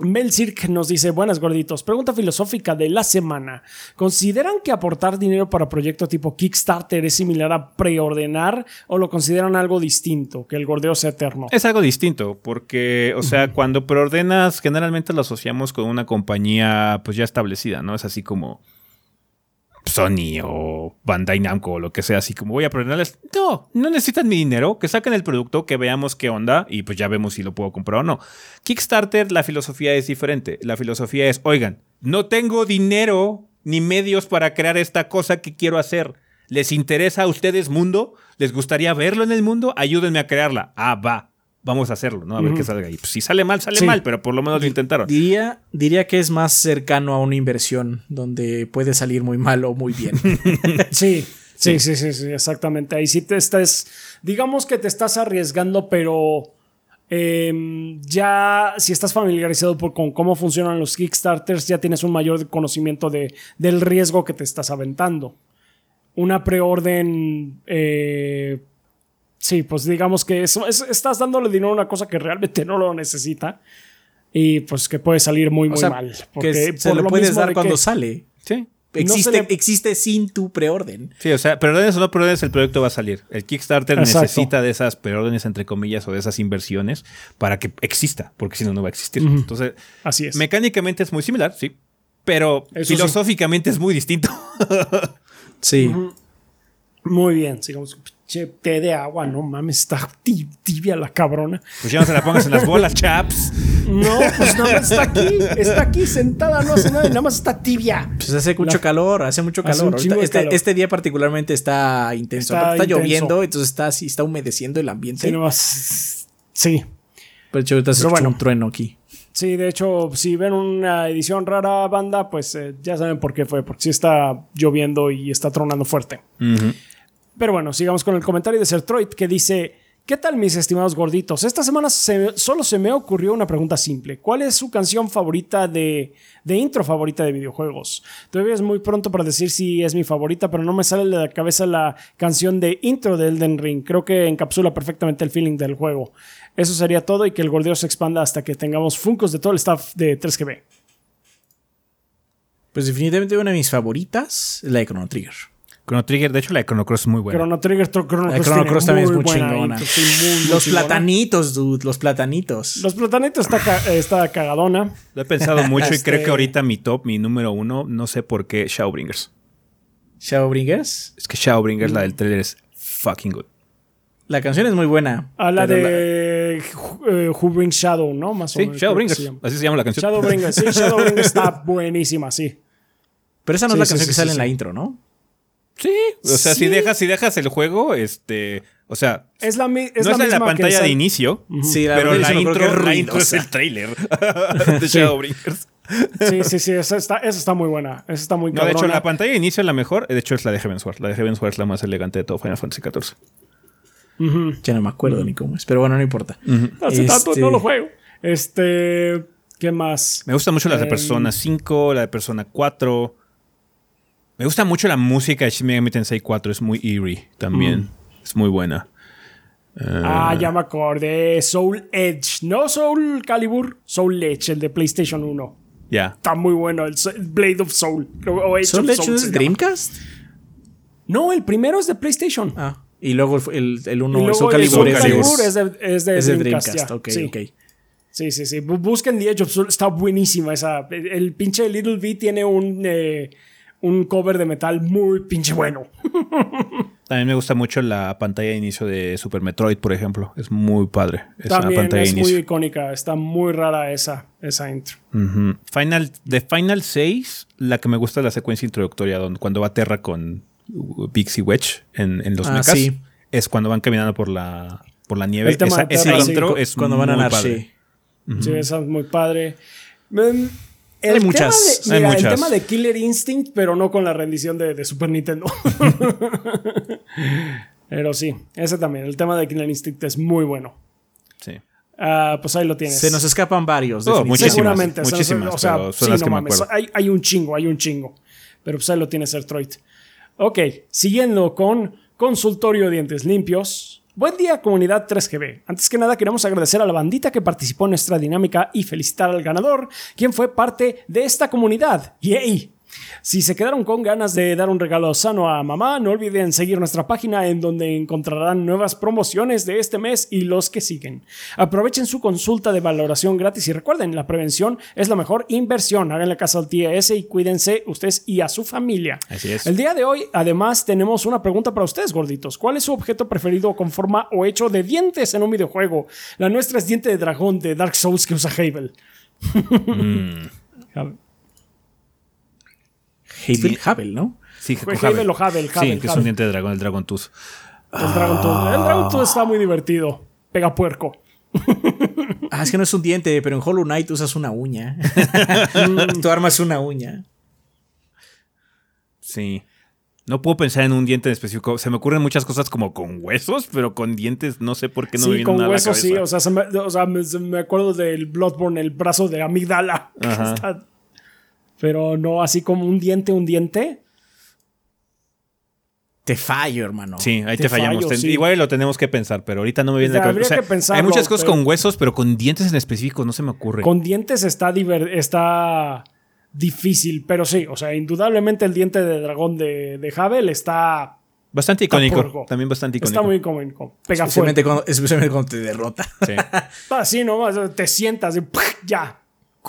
Mel Cirque nos dice, buenas gorditos, pregunta filosófica de la semana. ¿Consideran que aportar dinero para proyectos tipo Kickstarter es similar a preordenar o lo consideran algo distinto, que el gordeo sea eterno? Es algo distinto, porque, o sea, cuando preordenas, generalmente lo asociamos con una compañía pues ya establecida, ¿no? Es así como Sony o Bandai Namco o lo que sea, así como voy a preordenarles. No, no necesitan mi dinero, que saquen el producto, que veamos qué onda y pues ya vemos si lo puedo comprar o no. Kickstarter, la filosofía es diferente. La filosofía es, oigan, no tengo dinero ni medios para crear esta cosa que quiero hacer. ¿Les interesa a ustedes mundo? ¿Les gustaría verlo en el mundo? Ayúdenme a crearla. Ah, va. Vamos a hacerlo, ¿no? A ver qué salga ahí. Pues si sale mal, sale Sí. mal, pero por lo menos lo intentaron. Diría, diría que es más cercano a una inversión donde puede salir muy mal o muy bien. Sí, sí, sí, sí, sí, exactamente. Ahí sí te estás, digamos que te estás arriesgando, pero em, ya si estás familiarizado por- con cómo funcionan los Kickstarters, ya tienes un mayor conocimiento de, del riesgo que te estás aventando. Una preorden eh, sí, pues digamos que eso, es- estás dándole dinero a una cosa que realmente no lo necesita. Y pues que puede salir muy, O muy sea, mal. que Porque se por lo puedes mismo dar cuando que- sale. Sí. Existe, se le- existe sin tu preorden. Sí, o sea, preórdenes o no preórdenes, el proyecto va a salir. El Kickstarter Exacto. necesita de esas preórdenes, entre comillas, o de esas inversiones para que exista, porque si no, no va a existir. Entonces, Así es. mecánicamente es muy similar, sí, pero Eso sí. filosóficamente es muy distinto. Sí. Muy bien, sigamos. Che, té de agua, no mames, está ti- tibia la cabrona. Pues ya no se la pongas en las bolas, chaps. No, pues nada más está aquí, está aquí sentada, no hace nada, y nada más está tibia. Pues hace mucho La- calor, hace mucho calor. este, calor. este día particularmente está intenso. Está Está, intenso. lloviendo, entonces está así, está humedeciendo el ambiente. Sí, nomás. Sí. Pero hecho, ahorita se Pero bueno. un trueno aquí. Sí, de hecho, si ven una edición rara banda, pues eh, ya saben por qué fue, porque sí está lloviendo y está tronando fuerte. Pero bueno, sigamos con el comentario de Sertroid que dice: ¿Qué tal, mis estimados gorditos? Esta semana se- solo se me ocurrió una pregunta simple: ¿Cuál es su canción favorita de, de intro favorita de videojuegos? Todavía es muy pronto para decir si es mi favorita, pero no me sale de la cabeza la canción de intro de Elden Ring. Creo que encapsula perfectamente el feeling del juego. Eso sería todo y que el gordeo se expanda hasta que tengamos funcos de todo el staff de 3GB. Pues definitivamente una de mis favoritas la de Chrono Trigger. Chrono Trigger, de hecho, la de Chrono Cross es muy buena. Chrono Trigger, Chrono Cross, La de Chrono Cross también es muy buena chingona. intro, sí, muy, muy Los chingona. platanitos, dude, los platanitos. Los platanitos está, ca- está cagadona. Lo he pensado mucho y Este- creo que ahorita mi top, mi número uno, no sé por qué, Shadowbringers. Shadowbringers. Es que Shadowbringers, la del trailer, es fucking good. La canción es muy buena. A la de eh, Who Brings Shadow, ¿no? Más o Sí, menos. Shadowbringers. se. Así se llama la canción. Shadowbringers, sí, Shadowbringers está buenísima, sí. Pero esa no Sí, es la sí, canción sí, que sí, sale en la intro, ¿no? Sí, o sea, Sí. si dejas, si dejas el juego, este, o sea, Es la, mi- es no la es la misma que pantalla de inicio, Sí, pero verdad, la sí que intro, es la intro es el trailer de Shadowbringers. Sí, sí, sí, esa está, esa está muy buena. Esa está muy No, de hecho, la pantalla de inicio, la mejor, de hecho, es la de Heavensward. La de Heavensward es la más elegante de todo Final Fantasy XIV. Ya no me acuerdo ni cómo es. Pero bueno, no importa. Hace tanto Este- no lo juego. Este. ¿Qué más? Me gustan mucho las de Em. Persona 5, la de Persona 4. Me gusta mucho la música de Shin Megami Tensei 4, es muy eerie también. Es muy buena. Ah, ya me acordé. Soul Edge. No Soul Calibur, Soul Edge, el de PlayStation 1. Ya. Está muy bueno. El, Blade of Soul. O Edge ¿Son of de Soul se es llama. Dreamcast? No, el primero es de PlayStation. Ah. Y luego el, el uno, luego Soul Calibur, Soul es, Calibur es- es de, es de es de Dreamcast. Dreamcast. ya. Ok, sí. ok. Sí, sí, sí. Bu- Busquen The Edge of Soul. Está buenísima esa. El, el pinche Little V tiene un, eh, un cover de metal muy pinche bueno. También me gusta mucho la pantalla de inicio de Super Metroid, por ejemplo. Es muy padre esa También pantalla de es muy inicio. icónica. Está muy rara esa, esa intro. Ujú. Final, de Final 6, la que me gusta es la secuencia introductoria, donde, cuando va Terra con uh, Pixie Wedge en, en los Ah, mechas. sí. Es cuando van caminando por la, por la nieve. El tema Esa, de Terra, sí. intro cu- es cuando van a muy Narshe. padre. Sí, esa es muy padre. El Hay tema muchas, de- hay mira, muchas. El tema de Killer Instinct, pero no con la rendición de, de Super Nintendo. pero sí, ese también. El tema de Killer Instinct es muy bueno. Sí. Ah, pues ahí lo tienes. Se nos escapan varios. Oh, muchísimas, Seguramente. o sea, muchísimas, o sea, pero son sí, las no que me mames, acuerdo. Hay, hay un chingo, hay un chingo. Pero pues ahí lo tienes, Sertroid. Ok, siguiendo con Consultorio de Dientes Limpios. Buen día, comunidad 3GB. Antes que nada, queremos agradecer a la bandita que participó en nuestra dinámica y felicitar al ganador, quien fue parte de esta comunidad. ¡Yay! Si se quedaron con ganas de dar un regalo sano a mamá, no olviden seguir nuestra página en donde encontrarán nuevas promociones de este mes y los que siguen. Aprovechen su consulta de valoración gratis y recuerden, la prevención es la mejor inversión. Háganle caso al TS y cuídense ustedes y a su familia. Así es. El día de hoy, además, tenemos una pregunta para ustedes, gorditos. ¿Cuál es su objeto preferido con forma o hecho de dientes en un videojuego? La nuestra es diente de dragón de Dark Souls que usa Havel. Havel, Havel, ¿no? Sí, con Havel o Havel, Sí, Havel, que es Havel. un diente de dragón, el Dragon Tooth. El Dragon Tooth. El Dragon Tooth está muy divertido. Pega puerco. Ah, es que no es un diente, pero en Hollow Knight usas una uña. tu arma es una uña. Sí. No puedo pensar en un diente en específico. Se me ocurren muchas cosas como con huesos, pero con dientes no sé por qué no me sí, viene con nada a la huesos sí. O sea, se me, o sea, me, se me acuerdo del Bloodborne, el brazo de amigdala. que Ajá. está- pero no así como un diente, un diente. Te fallo, hermano. Sí, ahí te, Te fallamos. fallo, Ten- sí. Igual lo tenemos que pensar, pero ahorita no me viene O sea, a la cabeza. habría O sea, que pensarlo, hay muchas cosas pero- con huesos, pero con dientes en específico no se me ocurre. Con dientes está, diver- está difícil, pero sí, o sea, indudablemente el diente de dragón de, de Havel está, Bastante icónico. También bastante icónico. está muy cómico. Pega Especialmente fuerte. cuando, especialmente cuando te derrota. Sí. Así nomás, te sientas y ya,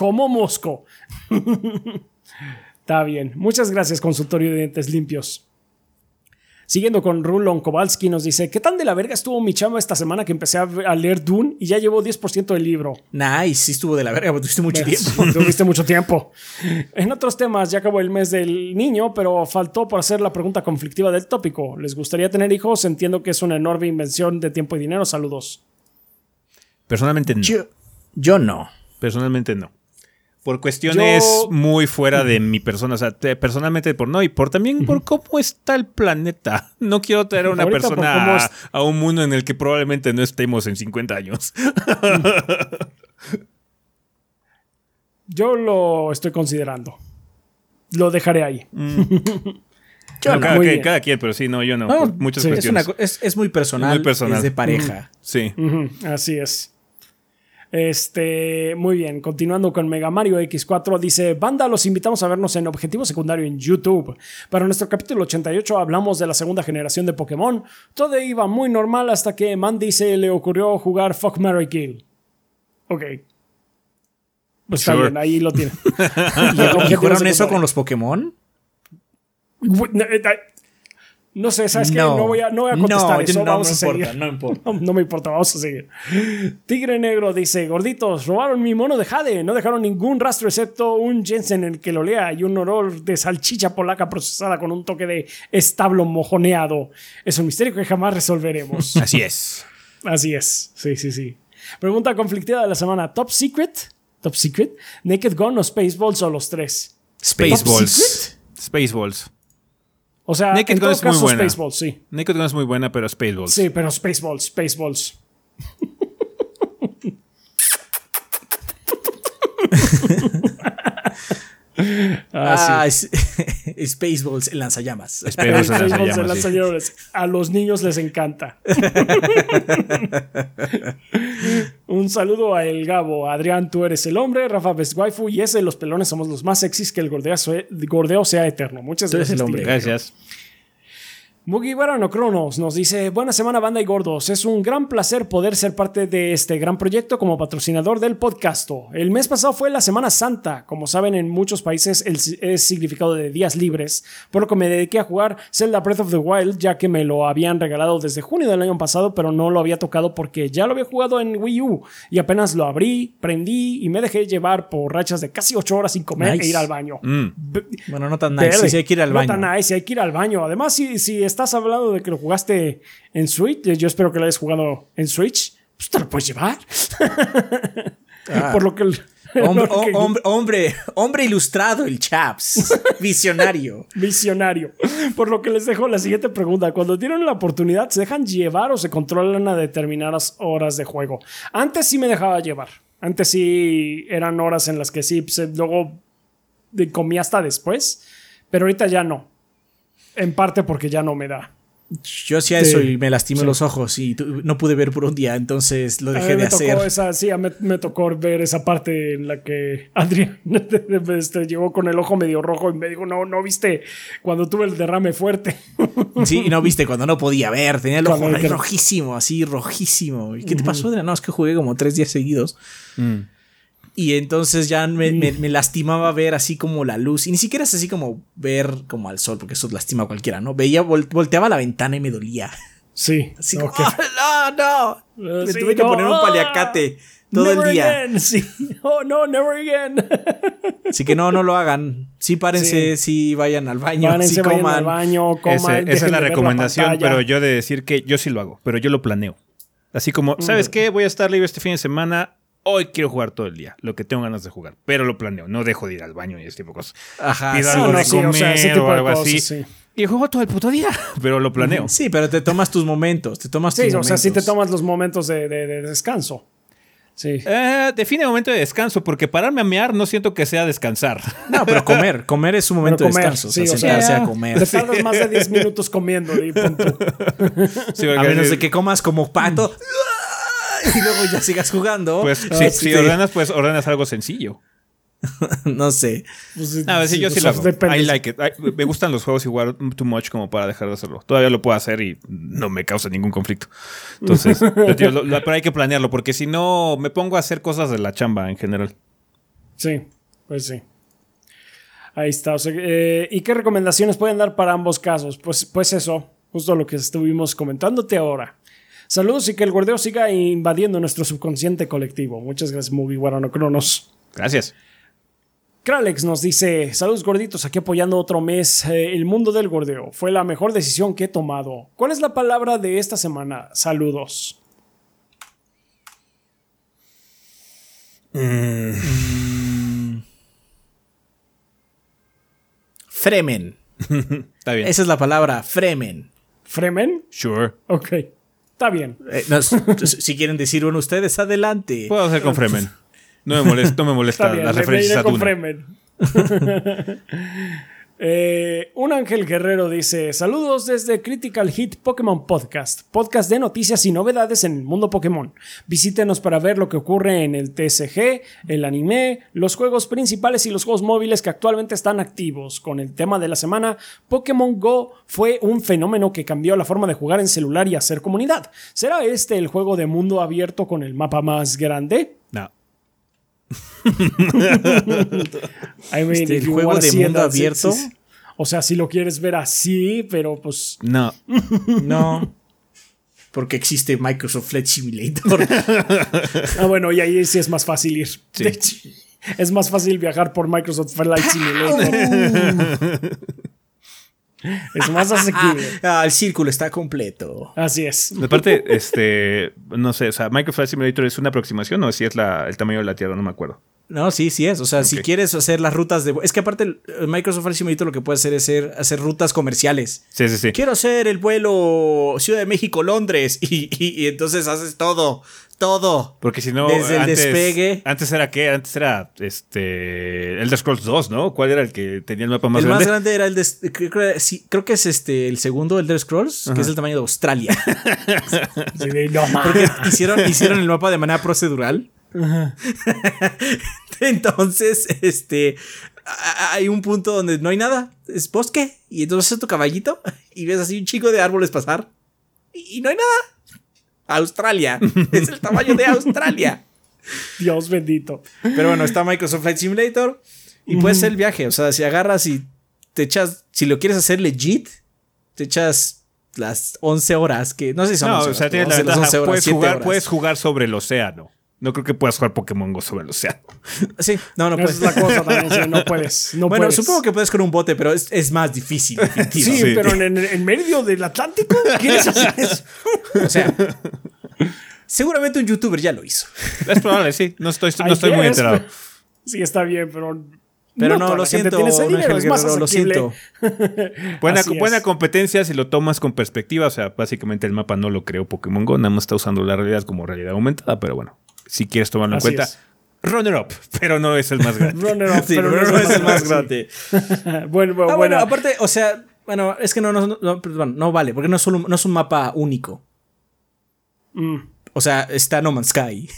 como mosco. Está bien. Muchas gracias, consultorio de dientes limpios. Siguiendo con Rulon Kowalski, nos dice: ¿Qué tan de la verga estuvo mi chamba esta semana que empecé a, a leer Dune y ya llevo 10% del libro? Nice, sí estuvo de la verga, porque tuviste mucho tiempo. Tuviste mucho tiempo. En otros temas, ya acabó el mes del niño, pero faltó por hacer la pregunta conflictiva del tópico. ¿Les gustaría tener hijos? Entiendo que es una enorme invención de tiempo y dinero. Saludos. Personalmente no. Yo, yo no. Personalmente no. Por cuestiones Yo- muy fuera de mi persona. O sea, te- personalmente por no. Y por también por cómo está el planeta. No quiero traer a una Ahorita persona a, es- a un mundo en el que probablemente no estemos en 50 años. Yo lo estoy considerando. Lo dejaré ahí. Yo No, no. cada, cada quien, pero sí, no, yo no. No, por muchas sí, Es, cuestiones. una es, es muy personal. Muy personal. Es de pareja. Sí. Así es. Este, muy bien, continuando con Mega Mario X4, dice, banda, los invitamos a vernos en Objetivo Secundario en YouTube. Para nuestro capítulo 88 hablamos de la segunda generación de Pokémon. Todo iba muy normal hasta que Mandy se le ocurrió jugar Fuck, Mary Kill. Ok. Pues está bien, ahí lo tienen. ¿Y, y Objetivo jugaron eso con los Pokémon? No, No sé, ¿sabes qué? No voy a, no voy a contestar no, eso. no, Vamos no a seguir. importa, no importa. No, no me importa, vamos a seguir. Tigre Negro dice: Gorditos, robaron mi mono de Jade. No dejaron ningún rastro excepto un Jensen en el que lo lea y un olor de salchicha polaca procesada con un toque de establo mojoneado. Es un misterio que jamás resolveremos. Así es. Así es. Sí, sí, sí. Pregunta conflictiva de la semana: ¿Top Secret? ¿Top Secret? ¿Naked Gun o Spaceballs o los tres? Spaceballs. Spaceballs. O sea, Naked en Gun todo es muy caso, buena. Spaceballs, sí. Naked Gun es muy buena, pero Spaceballs. Sí, pero Spaceballs, Spaceballs. Ah, es- Spaceballs, el lanzallamas. Spaceballs sí. A los niños les encanta. Un saludo a El Gabo. Adrián, tú eres el hombre. Rafa Best Waifu. Y ese, los pelones, somos los más sexys. Que el gordeo, sea- gordeo sea eterno. Muchas Tú eres gracias. el hombre. Gracias. Mugi Verano Cronos nos dice: Buena semana, banda y gordos. Es un gran placer poder ser parte de este gran proyecto como patrocinador del podcast. El mes pasado fue la Semana Santa. Como saben, en muchos países es significado de días libres, por lo que me dediqué a jugar Zelda Breath of the Wild, ya que me lo habían regalado desde junio del año pasado, pero no lo había tocado porque ya lo había jugado en Wii U. Y apenas lo abrí, prendí y me dejé llevar por rachas de casi 8 horas sin comer Nice. e ir al baño. Mm. Bueno, no tan nice. Sí, sí hay que ir al No baño. tan nice, hay que ir al baño. Además, si, si estás hablando de que lo jugaste en Switch, yo espero que lo hayas jugado en Switch, pues te lo puedes llevar. Ah. Por lo que... Hombre, que- hombre, hombre, hombre ilustrado, el Chaps. Visionario. Visionario. Por lo que les dejo la siguiente pregunta. Cuando tienen la oportunidad, ¿se dejan llevar o se controlan a determinadas horas de juego? Antes sí me dejaba llevar. Antes sí eran horas en las que sí, pues, luego comía hasta después. Pero ahorita ya no. En parte porque ya no me da. Yo hacía Sí. eso y me lastimé Sí. los ojos y no pude ver por un día, entonces lo A dejé mí de me tocó hacer. esa, sí, a mí me tocó ver esa parte en la que Adrián este, llegó con el ojo medio rojo y me dijo, no, no viste cuando tuve el derrame fuerte. Sí, y no viste cuando no podía ver, tenía el ojo ahí rojísimo, así rojísimo. ¿Y qué te pasó? Adrián? No, es que jugué como tres días seguidos. Mm. Y entonces ya me, me- me lastimaba ver así como la luz. Y ni siquiera es así como ver como al sol, porque eso lastima a cualquiera, ¿no? Veía, vol- volteaba a la ventana y me dolía. Sí. Así no, como, ¡ah, no, no! Eh, Me sí, tuve que no, poner un ah, paliacate todo never el día. again, Sí. Oh, no, never again. Así que no, no lo hagan. Sí, párense, sí, vayan al baño, Párense, sí vayan coman. al baño, Ese- coman. esa es la recomendación, pero yo de decir que yo sí lo hago, pero yo lo planeo. Así como, ¿sabes qué? Voy a estar libre este fin de semana. Hoy quiero jugar todo el día, lo que tengo ganas de jugar, pero lo planeo. No dejo de ir al baño y ese tipo de cosas. Ajá. Pido sí. algo no, de sí, o sea, ese comer tipo o de algo cosas, así. sí. Y juego todo el puto día, pero lo planeo. Sí, pero te tomas tus momentos, te tomas Sí, tus o sea, sí te tomas los momentos de, de- de descanso. Sí. Eh, define momento de descanso, porque pararme a mear no siento que sea descansar. No, pero comer. Comer es un momento de descanso. sí, o sea, o sea, sentarse a comer. Te tardas más de 10 minutos comiendo y punto. Sí, A menos de que comas como pato y luego ya sigas jugando. Pues Ah, si, sí, si sí. ordenas, pues ordenas algo sencillo. no sé. Pues, A ver, sí, yo sí lo hago. depende. I like it. Ay, me gustan los juegos igual too much como para dejar de hacerlo. Todavía lo puedo hacer y no me causa ningún conflicto. Entonces, pero, tío, lo- lo- pero hay que planearlo porque si no me pongo a hacer cosas de la chamba en general. Sí, pues sí. Ahí está. o sea, eh, ¿Y qué recomendaciones pueden dar para ambos casos? Pues, pues eso, justo lo que estuvimos comentándote ahora. Saludos y que el gordeo siga invadiendo nuestro subconsciente colectivo. Muchas gracias, Movie Guarano Cronos. Gracias. Kralex nos dice, saludos gorditos, aquí apoyando otro mes eh, el mundo del gordeo. Fue la mejor decisión que he tomado. ¿Cuál es la palabra de esta semana? Saludos. Fremen. Está bien. Esa es la palabra, fremen. ¿Fremen? Sure. Ok, está bien. Eh, no, si quieren decir uno ustedes, adelante. Puedo hacer con Fremen. No me molesta, no me molesta bien, las referencias a con. Fremen. Eh, un ángel guerrero dice: Saludos desde Critical Hit Pokémon Podcast, podcast de noticias y novedades en el mundo Pokémon. Visítenos para ver lo que ocurre en el TSG, el anime, los juegos principales y los juegos móviles que actualmente están activos. Con el tema de la semana, Pokémon Go fue un fenómeno que cambió la forma de jugar en celular y hacer comunidad. ¿Será este el juego de mundo abierto con el mapa más grande? I mean, Este, el juego de mundo abierto. O sea, si lo quieres ver así, pero pues. No. No. Porque existe Microsoft Flight Simulator. Ah, bueno, y ahí sí es más fácil ir. Sí. Es más fácil viajar por Microsoft Flight Simulator. Es más asequible. ah, el círculo está completo. Así es. Aparte, este, no sé, o sea, Microsoft Flight Simulator es una aproximación o si es la, el tamaño de la Tierra, no me acuerdo. No, sí, sí es. O sea, si Ok. quieres hacer las rutas de. Es que aparte, el el Microsoft Flight Simulator lo que puede hacer es hacer, hacer rutas comerciales. Sí, sí, sí. Quiero hacer el vuelo Ciudad de México-Londres. Y, y- y entonces haces todo. Todo. Porque si no, Desde el antes, despegue. Antes era qué? Antes era este Elder Scrolls 2, ¿no? ¿Cuál era el que tenía el mapa más el grande? más grande era el de. Creo, creo- sí, creo que es este el segundo Elder Scrolls, que es el tamaño de Australia. Sí, no. Porque hicieron, hicieron el mapa de manera procedural. Entonces, este. Hay un punto donde no hay nada. Es bosque. Y entonces es tu caballito. Y ves así un chico de árboles pasar. Y, y no hay nada. Australia. es el tamaño de Australia. Dios bendito. Pero bueno, está Microsoft Flight Simulator. Y puedes hacer el viaje. O sea, si agarras y te echas. Si lo quieres hacer legit, te echas las 11 horas. Que no sé si son No, 11 o sea, horas, tienes la pero 11, las ventaja. 11 horas, puedes, 7 jugar, horas. puedes jugar sobre el océano. No creo que puedas jugar Pokémon Go sobre el océano. Sí, no, no Esa puedes. es la cosa también. sí, no puedes. No bueno, puedes. supongo que puedes con un bote, pero es, es más difícil. Sí, pero en, en medio del Atlántico, ¿quieres hacer eso? O sea, seguramente un youtuber ya lo hizo. Es probable, sí. No estoy, no estoy muy enterado. Sí, está bien, pero. Pero no, lo siento, dinero, ángel es más lo siento. Buena, buena competencia si lo tomas con perspectiva. O sea, básicamente el mapa no lo creó Pokémon Go, nada más está usando la realidad como realidad aumentada. Pero bueno, si quieres tomarlo Así en cuenta, es. runner up, pero no es el más grande. Runner up, Sí, pero pero no es el más grande. Bueno, bueno, Ah, bueno, bueno. aparte, o sea, bueno, es que no, no, no, perdón, no vale, porque no es, solo, no es un mapa único. Mm, O sea, está No Man's Sky.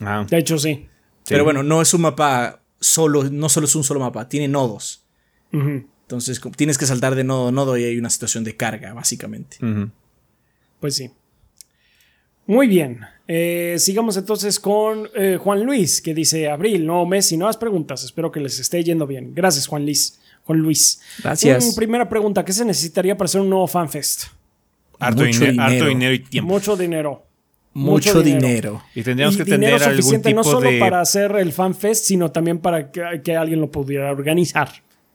Ah, de hecho, sí. sí. Pero bueno, no es un mapa solo, no solo es un solo mapa, tiene nodos. Entonces tienes que saltar de nodo a nodo y hay una situación de carga, básicamente. Pues sí. Muy bien. Eh, sigamos entonces con eh, Juan Luis, que dice: Abril, nuevo mes y nuevas preguntas. Espero que les esté yendo bien. Gracias, Juan Luis. Juan Luis. Gracias. Primera pregunta: ¿qué se necesitaría para hacer un nuevo fanfest? Harto, Mucho harto dinero. y tiempo. Mucho dinero. Mucho, dinero. Y tendríamos Y que dinero tener algún suficiente tipo no solo de. para hacer el fanfest, sino también para que, que alguien lo pudiera organizar.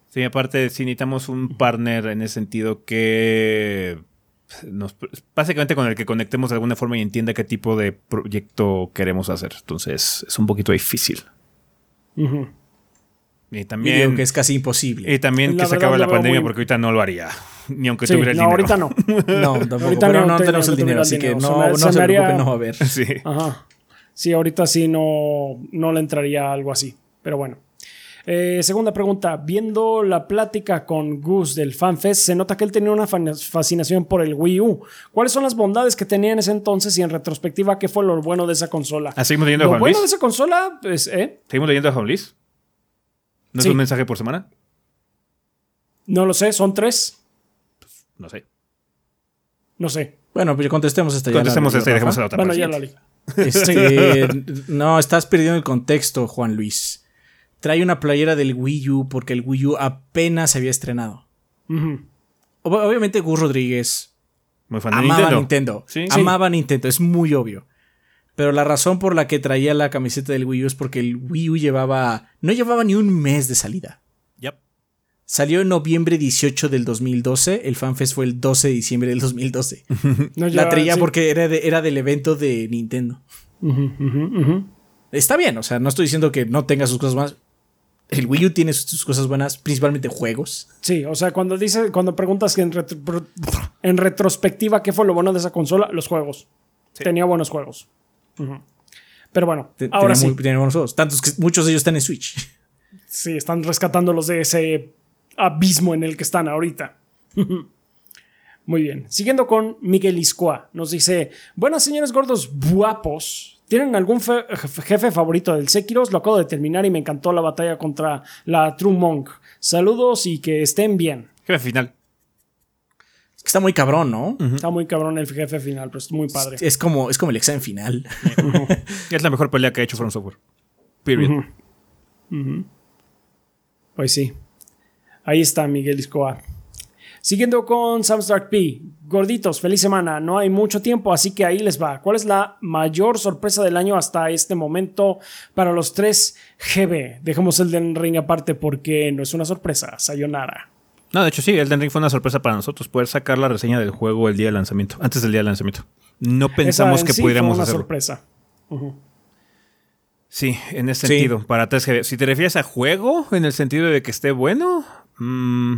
Sí, aparte, sí necesitamos un partner en ese sentido que. Nos, básicamente con el que conectemos de alguna forma y entienda qué tipo de proyecto queremos hacer. Entonces, es un poquito difícil. Y Y también. digo que es casi imposible. Y también La que se acabe la pandemia muy- porque ahorita no lo haría. Ni aunque Sí, tuviera el no, dinero. ahorita no. No, tampoco. Ahorita pero no no, te- tenemos el dinero, así que no, Se me- no se se me haría- preocupen, no va a haber. Sí. Ajá. Sí, ahorita sí no, no le entraría algo así. Pero bueno. Eh, segunda pregunta. Viendo la plática con Gus del FanFest, se nota que él tenía una fascinación por el Wii U. ¿Cuáles son las bondades que tenía en ese entonces y en retrospectiva qué fue lo bueno de esa consola? ¿Ah, seguimos leyendo a Lo Juan bueno de Luis? esa consola, pues, ¿eh? ¿Seguimos leyendo a Juan Luis? ¿No es Sí. un mensaje por semana? No lo sé, son tres. No sé. No sé. Bueno, pues contestemos esta ya Contestemos esta y dejemos la otra. Bueno, ya la leí. Este, no, estás perdiendo el contexto, Juan Luis. Trae una playera del Wii U porque el Wii U apenas se había estrenado. Obviamente Gus Rodríguez Muy fan de amaba Nintendo. Nintendo. Sí. Amaba Nintendo, es muy obvio. Pero la razón por la que traía la camiseta del Wii U es porque el Wii U llevaba. No llevaba ni un mes de salida. Yep. Salió en noviembre 18 del 2012. El FanFest fue el 12 de diciembre del 2012. No, la traía sí. porque era, de- era del evento de Nintendo. Está bien, o sea, no estoy diciendo que no tenga sus cosas buenas. El Wii U tiene sus cosas buenas, principalmente juegos. Sí, o sea, cuando dice, cuando preguntas que en, retro- pro- en retrospectiva qué fue lo bueno de esa consola, los juegos. Tenía buenos juegos. Pero bueno, ahora tiene sí. muy- tiene buenos juegos. Tantos que muchos de ellos están en Switch. Sí, están rescatándolos de ese abismo en el que están ahorita. Muy bien. Siguiendo con Miguel Iscoa, nos dice: Buenas señores gordos guapos. ¿Tienen algún fe- jefe favorito del Sekiros? Lo acabo de terminar y me encantó la batalla contra la True Monk. Saludos y que estén bien. Jefe final. Es que está muy cabrón, ¿no? Está muy cabrón el jefe final, pero es muy padre. Es como, es como el examen final. Es la mejor pelea que ha hecho From Software. Period. Pues sí. Ahí está Miguel Iscoa. Siguiendo con Samstark P. Gorditos, feliz semana. No hay mucho tiempo, así que ahí les va. ¿Cuál es la mayor sorpresa del año hasta este momento para los tres GB? Dejemos el del ring aparte porque no es una sorpresa. Sayonara. No, de hecho sí, Elden Ring fue una sorpresa para nosotros poder sacar la reseña del juego el día de lanzamiento, antes del día de lanzamiento. No pensamos que sí pudiéramos fue una hacerlo. sorpresa. Sí, en ese Sí. sentido, para 3GB. Si te refieres a juego, en el sentido de que esté bueno, mm,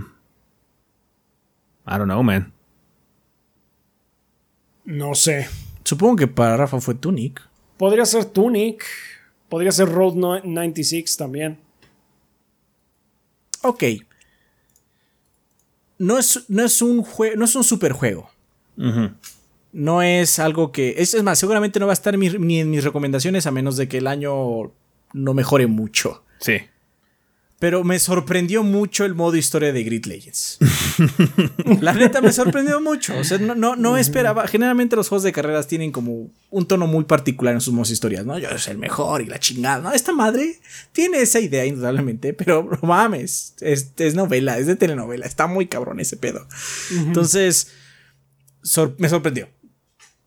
I don't know, man. No sé. Supongo que para Rafa fue Tunic. Podría ser Tunic. Podría ser Road no- 96 también. Ok. No es, no es un juego, no es un superjuego. No es algo que. Es, es más, seguramente no va a estar mi- ni en mis recomendaciones a menos de que el año no mejore mucho. Sí. Pero me sorprendió mucho el modo historia de Grid Legends. La neta me sorprendió mucho. O sea, no, no, no esperaba. Generalmente los juegos de carreras tienen como un tono muy particular en sus modos historias, ¿no? Yo soy el mejor y la chingada. No, esta madre tiene esa idea, indudablemente, pero no mames. Es, es novela, es de telenovela. Está muy cabrón ese pedo. Entonces, sor- me sorprendió.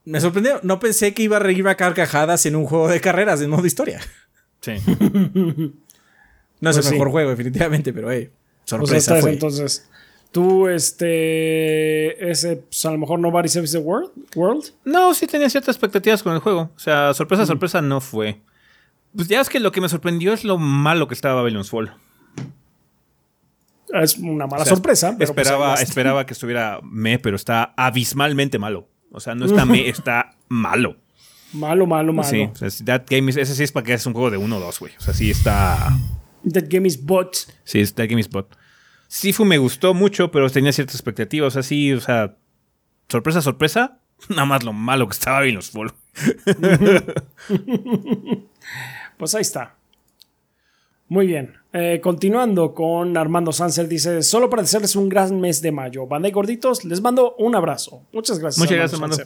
Me sorprendió. No pensé que iba a reír a carcajadas en un juego de carreras en modo historia. Sí. No es Pues el sí. mejor juego, definitivamente, pero hey, O sea, sorpresa fue. entonces. Tú, este. Ese, pues, a lo mejor Nobody Saves the World. World. No, sí tenía ciertas expectativas con el juego. O sea, sorpresa, sorpresa no fue. Pues ya es que lo que me sorprendió es lo malo que estaba Babylon's Fall. Es una mala O sea, sorpresa. Pero pues, esperaba, esperaba que estuviera me, pero está abismalmente malo. O sea, no está me, está malo. Malo, malo, malo. Sí, o sea, that game is- ese sí es para que es un juego de 1 o 2, güey. O sea, sí está. That game is bot. Sí, es That Game is Bot. Sifu me gustó mucho, pero tenía ciertas expectativas. O sea, sí, o sea, sorpresa, sorpresa. Nada más lo malo que estaba Babylon's Fall. Pues ahí está. Muy bien. Eh, continuando con Armando Sánchez, dice: Solo para desearles un gran mes de mayo. Banda y gorditos, les mando un abrazo. Muchas gracias. Muchas gracias. Armando.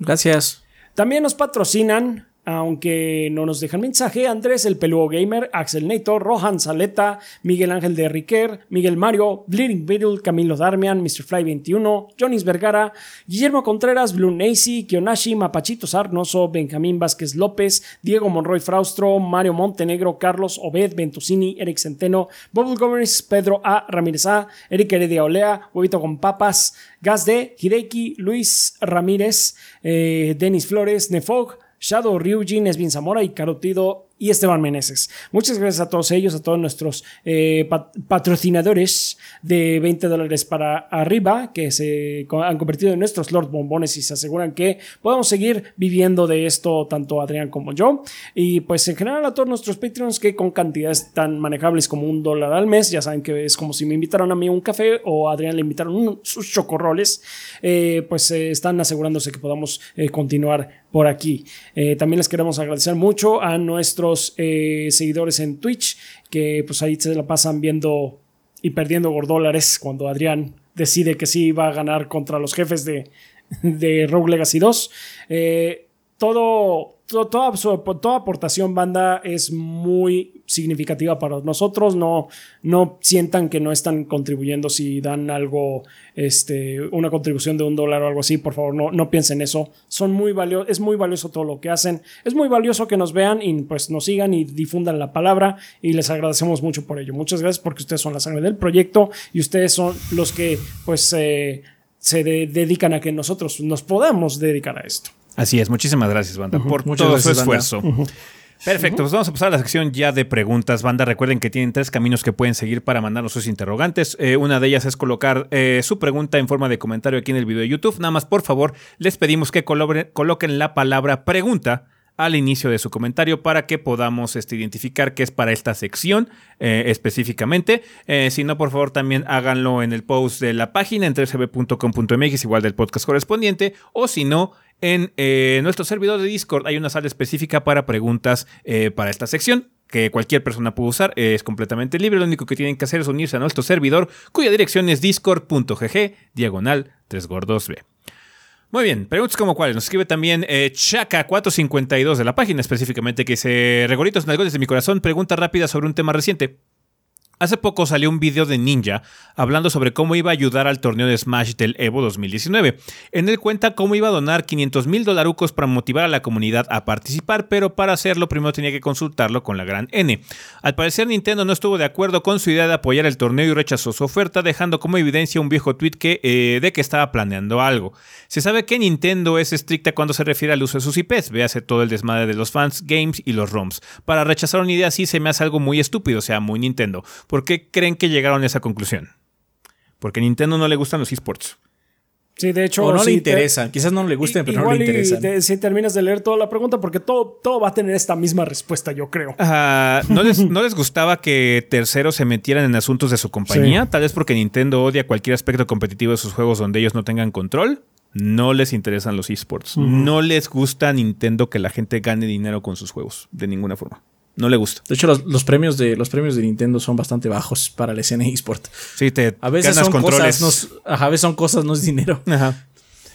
Gracias. También nos patrocinan, aunque no nos dejan mensaje, Andrés el Peludo Gamer, Axel Neto, Rohan Saleta, Miguel Ángel de Riquer, Miguel Mario, Bleeding Beetle, Camilo Darmian, Mr. Fly 21, Jonis Vergara, Guillermo Contreras, Blue Nacy, Kionashi, Mapachito Sarnoso, Benjamín Vázquez López, Diego Monroy Fraustro, Mario Montenegro, Carlos Obed, Ventusini, Eric Centeno, Bubble Gómez, Pedro A. Ramírez A, Eric Heredia Olea, Huevito con Papas, Gas D, Hideki, Luis Ramírez, eh, Denis Flores, Nefog, Shadow Ryujin, Esvin Zamora y Carotido y Esteban Meneses. Muchas gracias a todos ellos, a todos nuestros eh, patrocinadores de 20 dólares para arriba que se han convertido en nuestros Lord Bombones y se aseguran que podamos seguir viviendo de esto tanto Adrián como yo. Y pues en general a todos nuestros Patreons que con cantidades tan manejables como un dólar al mes, ya saben que es como si me invitaron a mí un café o Adrián le invitaron sus chocorroles, eh, pues eh, están asegurándose que podamos continuar por aquí. también les queremos agradecer mucho a nuestros eh, seguidores en Twitch, que pues ahí se la pasan viendo y perdiendo gordólares cuando Adrián decide que sí va a ganar contra los jefes de, de Rogue Legacy 2. Eh, todo toda, toda, aportación banda es muy significativa para nosotros. No, no sientan que no están contribuyendo si dan algo, este, una contribución de un dólar o algo así. Por favor, no, no piensen eso. Son muy valioso, es muy valioso todo lo que hacen. Es muy valioso que nos vean y pues nos sigan y difundan la palabra y les agradecemos mucho por ello. Muchas gracias porque ustedes son la sangre del proyecto y ustedes son los que pues eh, se dedican a que nosotros nos podamos dedicar a esto. Así es, muchísimas gracias, banda, por todo su esfuerzo. Perfecto, pues vamos a pasar a la sección ya de preguntas, banda. Recuerden que tienen tres caminos que pueden seguir para mandarnos sus interrogantes. Eh, una de ellas es colocar eh, su pregunta en forma de comentario aquí en el video de YouTube. Nada más, por favor, les pedimos que coloquen la palabra pregunta al inicio de su comentario para que podamos este, identificar qué es para esta sección eh, específicamente. Eh, si no, por favor, también háganlo en el post de la página en 3cb.com.mx, igual del podcast correspondiente, o si no, en eh, nuestro servidor de Discord. Hay una sala específica para preguntas para esta sección que cualquier persona puede usar, es completamente libre, lo único que tienen que hacer es unirse a nuestro servidor, cuya dirección es discord.gg, diagonal 3gordos muy bien, preguntas como cuáles. Nos escribe también eh, Chaka452 de la página específicamente que dice, Regoritos Nalgones de mi corazón, pregunta rápida sobre un tema reciente. Hace poco salió un video de Ninja hablando sobre cómo iba a ayudar al torneo de Smash del Evo 2019. En él cuenta cómo iba a donar 500 mil dolarucos para motivar a la comunidad a participar, pero para hacerlo primero tenía que consultarlo con la gran N. Al parecer Nintendo no estuvo de acuerdo con su idea de apoyar el torneo y rechazó su oferta, dejando como evidencia un viejo tweet eh, de que estaba planeando algo. Se sabe que Nintendo es estricta cuando se refiere al uso de sus IPs, véase todo el desmadre de los fans, games y los ROMs. Para rechazar una idea así se me hace algo muy estúpido, o sea, muy Nintendo. ¿Por qué creen que llegaron a esa conclusión? Porque a Nintendo no le gustan los esports. Sí, de hecho. O no le interesa. Quizás no le gusten, pero no le interesa. Si terminas de leer toda la pregunta, porque todo, todo va a tener esta misma respuesta, yo creo. ¿no, les, ¿No les gustaba que terceros se metieran en asuntos de su compañía? Tal vez porque Nintendo odia cualquier aspecto competitivo de sus juegos donde ellos no tengan control. No les interesan los esports. No les gusta a Nintendo que la gente gane dinero con sus juegos, de ninguna forma. No le gusta. De hecho, los, premios, de, los premios de Nintendo son bastante bajos para la escena eSport. Sí, te a veces son cosas, a veces son cosas, no es dinero. Ajá.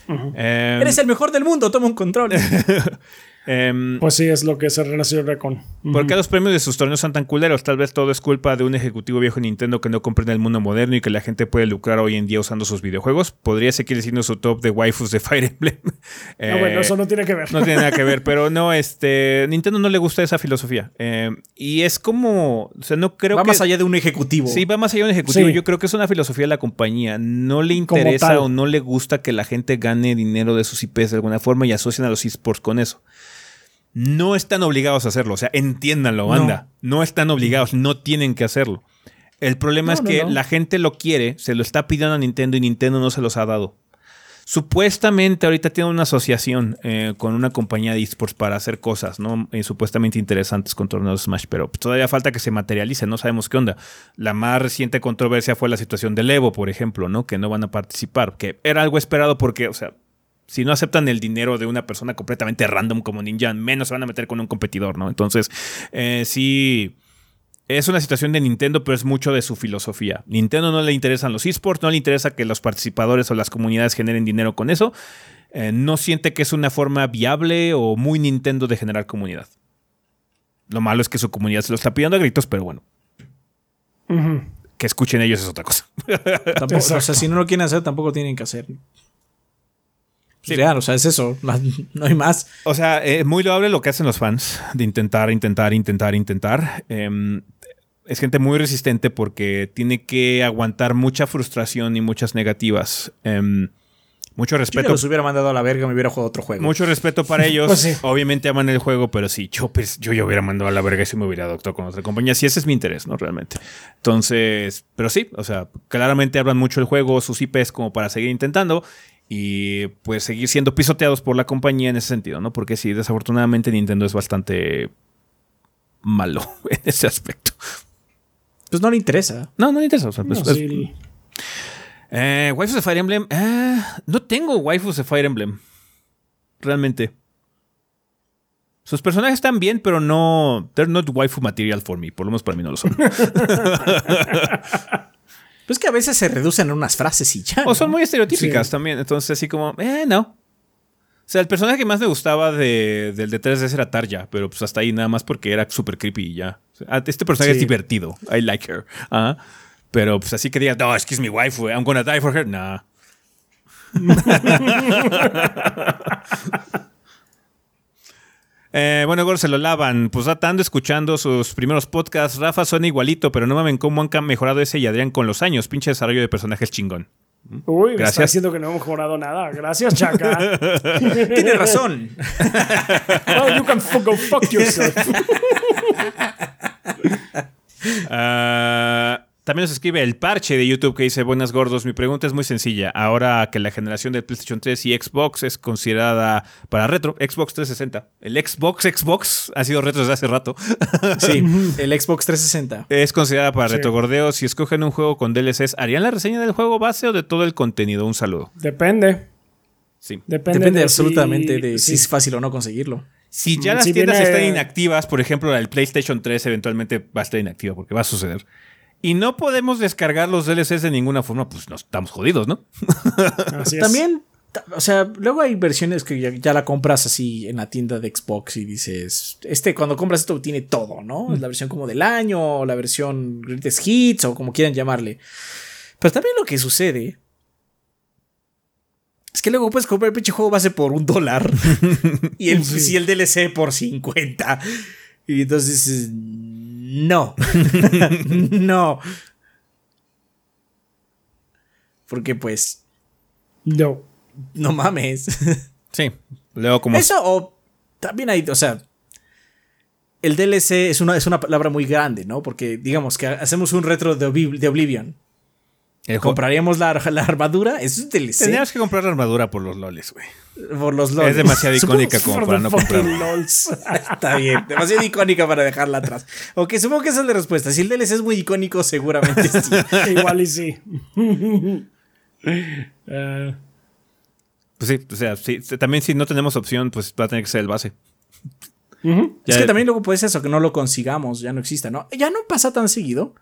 Em, Eres el mejor del mundo, toma un control. Em, pues sí, es lo que se relaciona con. ¿Por qué los premios de sus torneos son tan culeros? Tal vez todo es culpa de un ejecutivo viejo Nintendo que no comprende el mundo moderno y que la gente puede lucrar hoy en día usando sus videojuegos. Podría seguir diciendo su top de waifus de Fire Emblem. no, bueno, eso no tiene que ver. No tiene nada que ver, pero no, este. Nintendo no le gusta esa filosofía. Em, y es como. O sea, no creo va que. más allá de un ejecutivo. Sí, va más allá de un ejecutivo. Yo creo que es una filosofía de la compañía. No le interesa o no le gusta que la gente gane dinero de sus IPs de alguna forma y asocian a los esports con eso no están obligados a hacerlo. O sea, entiéndanlo, banda. No, están obligados, no tienen que hacerlo. El problema es que la gente lo quiere, se lo está pidiendo a Nintendo y Nintendo no se los ha dado. Supuestamente ahorita tiene una asociación eh, con una compañía de esports para hacer cosas, ¿no? Eh, supuestamente interesantes con torneos Smash, pero todavía falta que se materialice, no sabemos qué onda. La más reciente controversia fue la situación del Evo, por ejemplo, ¿no? Que no van a participar, que era algo esperado porque, o sea, si no aceptan el dinero de una persona completamente random como Ninja, menos se van a meter con un competidor, ¿no? Entonces, eh, sí. Es una situación de Nintendo, pero es mucho de su filosofía. Nintendo no le interesan los esports, no le interesa que los participadores o las comunidades generen dinero con eso. Eh, no siente que es una forma viable o muy Nintendo de generar comunidad. Lo malo es que su comunidad se lo está pidiendo a gritos, pero bueno. Que escuchen ellos es otra cosa. o sea, si no lo quieren hacer, tampoco tienen que hacer. Sí, o sea, es eso, no hay más. O sea, es eh, muy loable lo que hacen los fans de intentar, intentar, intentar, intentar. Em, es gente muy resistente porque tiene que aguantar mucha frustración y muchas negativas. Em, Mucho Yo respeto. los hubiera mandado a la verga, me hubiera jugado otro juego. Mucho respeto para ellos. Pues sí. Obviamente aman el juego, pero sí, yo, pues, yo ya hubiera mandado a la verga si me hubiera adoptado con otra compañía. Si ese es mi interés, ¿no? Realmente. Entonces, pero sí, o sea, claramente hablan mucho del juego, sus IPs como para seguir intentando y pues seguir siendo pisoteados por la compañía en ese sentido, ¿no? Porque sí, desafortunadamente Nintendo es bastante malo en ese aspecto. Pues no le interesa. No, no le interesa. o sea, pues, No, es- sí, eh, waifus de Fire Emblem. eh, no tengo waifus de Fire Emblem. Realmente. Sus personajes están bien, pero no. They're not waifu material for me. Por lo menos para mí no lo son. Pues que a veces se reducen a unas frases y ya. o son muy estereotípicas Sí. también. Entonces, así como, eh, no. O sea, el personaje que más me gustaba de, del de 3DS era Tarja, pero pues hasta ahí nada más porque era súper creepy y ya. O sea, este personaje Sí. es divertido. I like her. Ajá. Pero pues así que digas, no, es que es mi waifu. I'm gonna die for her. Nah. Eh, bueno, Gor se lo lavan. Pues estando escuchando sus primeros podcasts. Rafa suena igualito, pero no mamen cómo han mejorado ese y Adrián con los años. Pinche desarrollo de personajes chingón. Uy, me está Gracias. diciendo que no hemos mejorado nada. Gracias, Chaca. Tiene razón. oh, you can fuck, go fuck yourself. Ah, también nos escribe el parche de YouTube que dice, buenas gordos, mi pregunta es muy sencilla. Ahora que la generación de PlayStation 3 y Xbox es considerada para retro, Xbox 360, el Xbox Xbox ha sido retro desde hace rato, Sí, el Xbox 360. es considerada para Sí. retrogordeo. Si escogen un juego con DLCs, ¿harían la reseña del juego base o de todo el contenido? Un saludo. Depende. Sí. Depende, Depende de absolutamente si- de si sí. es fácil o no conseguirlo. Si ya Mm, las si tiendas viene- están inactivas, por ejemplo, la del PlayStation 3 eventualmente va a estar inactiva porque va a suceder. Y no podemos descargar los DLCs de ninguna forma, pues nos estamos jodidos, ¿no? Así es. También, ta- o sea, luego hay versiones que ya, ya la compras así en la tienda de Xbox y dices, este, cuando compras esto tiene todo, ¿no? Es la versión como del año, o la versión Greatest Hits, o como quieran llamarle. Pero también lo que sucede es que luego puedes comprar el pinche juego base por un dólar y el, Sí. y el DLC por 50. Y entonces dices, no, no. Porque pues, No. no mames. Sí. Luego como... Eso o también hay, o sea, el DLC es una, es una palabra muy grande, ¿no? Porque digamos que hacemos un retro de, de Oblivion. ¿Compraríamos la, la armadura? Eso es DLC. Tendríamos que comprar la armadura por los loles, güey. Por los LOLs. Es demasiado icónica como para no comprarla. lols. Está bien, demasiado icónica para dejarla atrás. Ok, supongo que esa es la respuesta. Si el DLC es muy icónico, seguramente sí. Igual y sí. Eh, Pues sí, o sea, sí, también si no tenemos opción, pues va a tener que ser el base. Es que también luego puede ser eso, que no lo consigamos, ya no exista, ¿no? Ya no pasa tan seguido.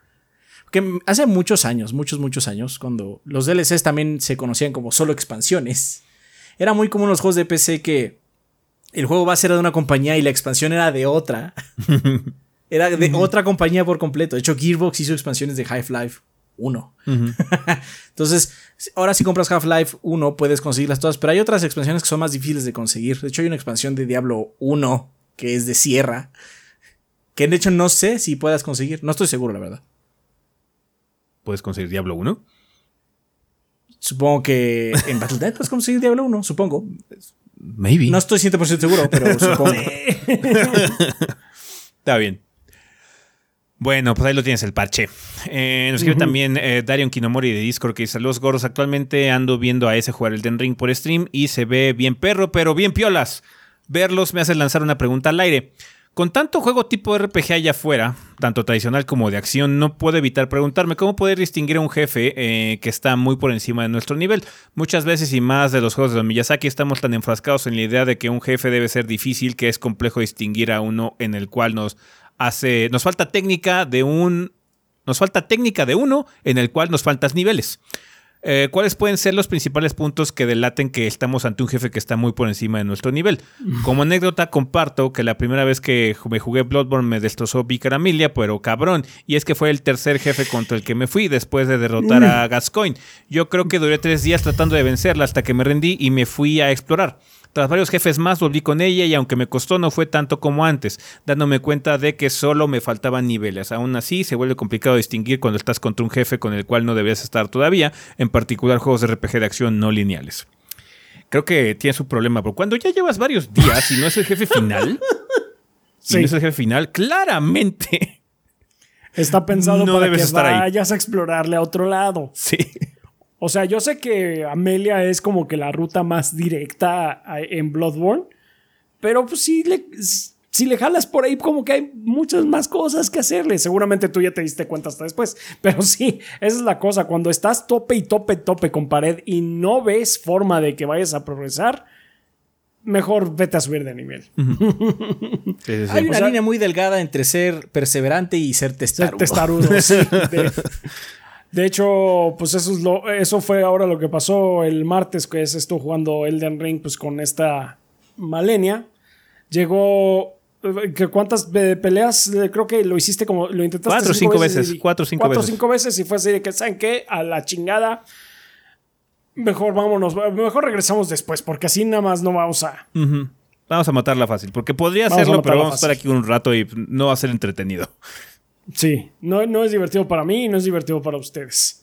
Que hace muchos años, muchos, muchos años, cuando los DLCs también se conocían como solo expansiones, era muy común en los juegos de PC que el juego base era de una compañía y la expansión era de otra. era de otra compañía por completo. De hecho, Gearbox hizo expansiones de Half-Life 1. Entonces, ahora si compras Half-Life 1 puedes conseguirlas todas, pero hay otras expansiones que son más difíciles de conseguir. De hecho, hay una expansión de Diablo 1 que es de Sierra, que de hecho no sé si puedas conseguir. No estoy seguro, la verdad. Puedes conseguir Diablo 1. Supongo que en Battle.net puedes conseguir Diablo 1, supongo. Maybe. No estoy 100% seguro, pero supongo. Está bien. Bueno, pues ahí lo tienes el parche. Eh, nos escribe también eh, Darion Kinomori de Discord que dice: Saludos gordos. Actualmente ando viendo a ese jugar el Den Ring por stream y se ve bien perro, pero bien piolas. Verlos me hace lanzar una pregunta al aire. Con tanto juego tipo RPG allá afuera, tanto tradicional como de acción, no puedo evitar preguntarme cómo poder distinguir a un jefe eh, que está muy por encima de nuestro nivel. Muchas veces y más de los juegos de Don Miyazaki estamos tan enfrascados en la idea de que un jefe debe ser difícil que es complejo distinguir a uno en el cual nos hace. Nos falta técnica de un. Nos falta técnica de uno en el cual nos faltan niveles. Eh, ¿Cuáles pueden ser los principales puntos que delaten que estamos ante un jefe que está muy por encima de nuestro nivel? Como anécdota, comparto que la primera vez que me jugué Bloodborne me destrozó Vicaramilia, pero cabrón. Y es que fue el tercer jefe contra el que me fui después de derrotar a Gascoigne. Yo creo que duré tres días tratando de vencerla hasta que me rendí y me fui a explorar. Tras varios jefes más volví con ella y aunque me costó no fue tanto como antes, dándome cuenta de que solo me faltaban niveles. Aún así se vuelve complicado distinguir cuando estás contra un jefe con el cual no debías estar todavía, en particular juegos de RPG de acción no lineales. creo que tiene su problema. Pero cuando ya llevas varios días y no es el jefe final, Sí. y no es el jefe final, claramente. Está pensado No para que estar ahí. vayas a explorarle a otro lado. Sí. O sea, yo sé que Amelia es como que la ruta más directa a- en Bloodborne, pero pues si le, si le jalas por ahí, como que hay muchas más cosas que hacerle. Seguramente tú ya te diste cuenta hasta después, pero sí, esa es la cosa. Cuando estás tope y tope, tope con pared y no ves forma de que vayas a progresar, mejor vete a subir de nivel. Sí, sí, sí. Hay una sea- línea muy delgada entre ser perseverante y ser Ser testarudo. testarudo, sí. De, de hecho, pues eso, es lo, eso fue ahora lo que pasó el martes, que es esto jugando Elden Ring, pues con esta Malenia. Llegó. ¿Cuántas eh, peleas? Eh, Creo que lo hiciste como. Lo intentaste Cuatro o cinco veces, y- cuatro o cinco cuatro veces. cinco veces y fue así de que, ¿saben qué? A la chingada. Mejor vámonos. Mejor regresamos después, porque así nada más no vamos a. Ujú. Vamos a matarla fácil, porque podría Vamos hacerlo, pero vamos a estar aquí un rato y no va a ser entretenido. Sí, no, no es divertido para mí y no es divertido para ustedes.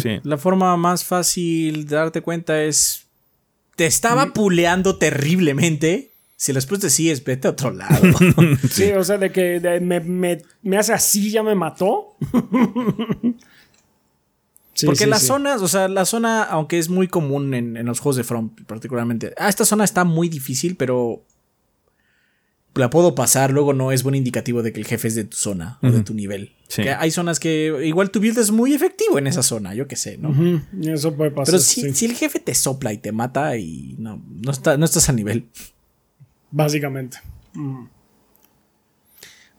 Sí. La forma más fácil de darte cuenta es. Te estaba puleando terriblemente. Si después decides, vete a otro lado. Sí, o sea, de que de- me, me- me hace así, ya me mató. Sí, Porque sí, las sí. zonas, o sea, la zona, aunque es muy común en, en los juegos de From, particularmente. Ah, esta zona está muy difícil, pero. La puedo pasar, luego no es buen indicativo de que el jefe es de tu zona o de tu nivel. Sí. Que hay zonas que igual tu build es muy efectivo en esa zona, yo qué sé, ¿no? Eso puede pasar. Pero si, sí, si el jefe te sopla y te mata y no, no, está, no estás a nivel. Básicamente.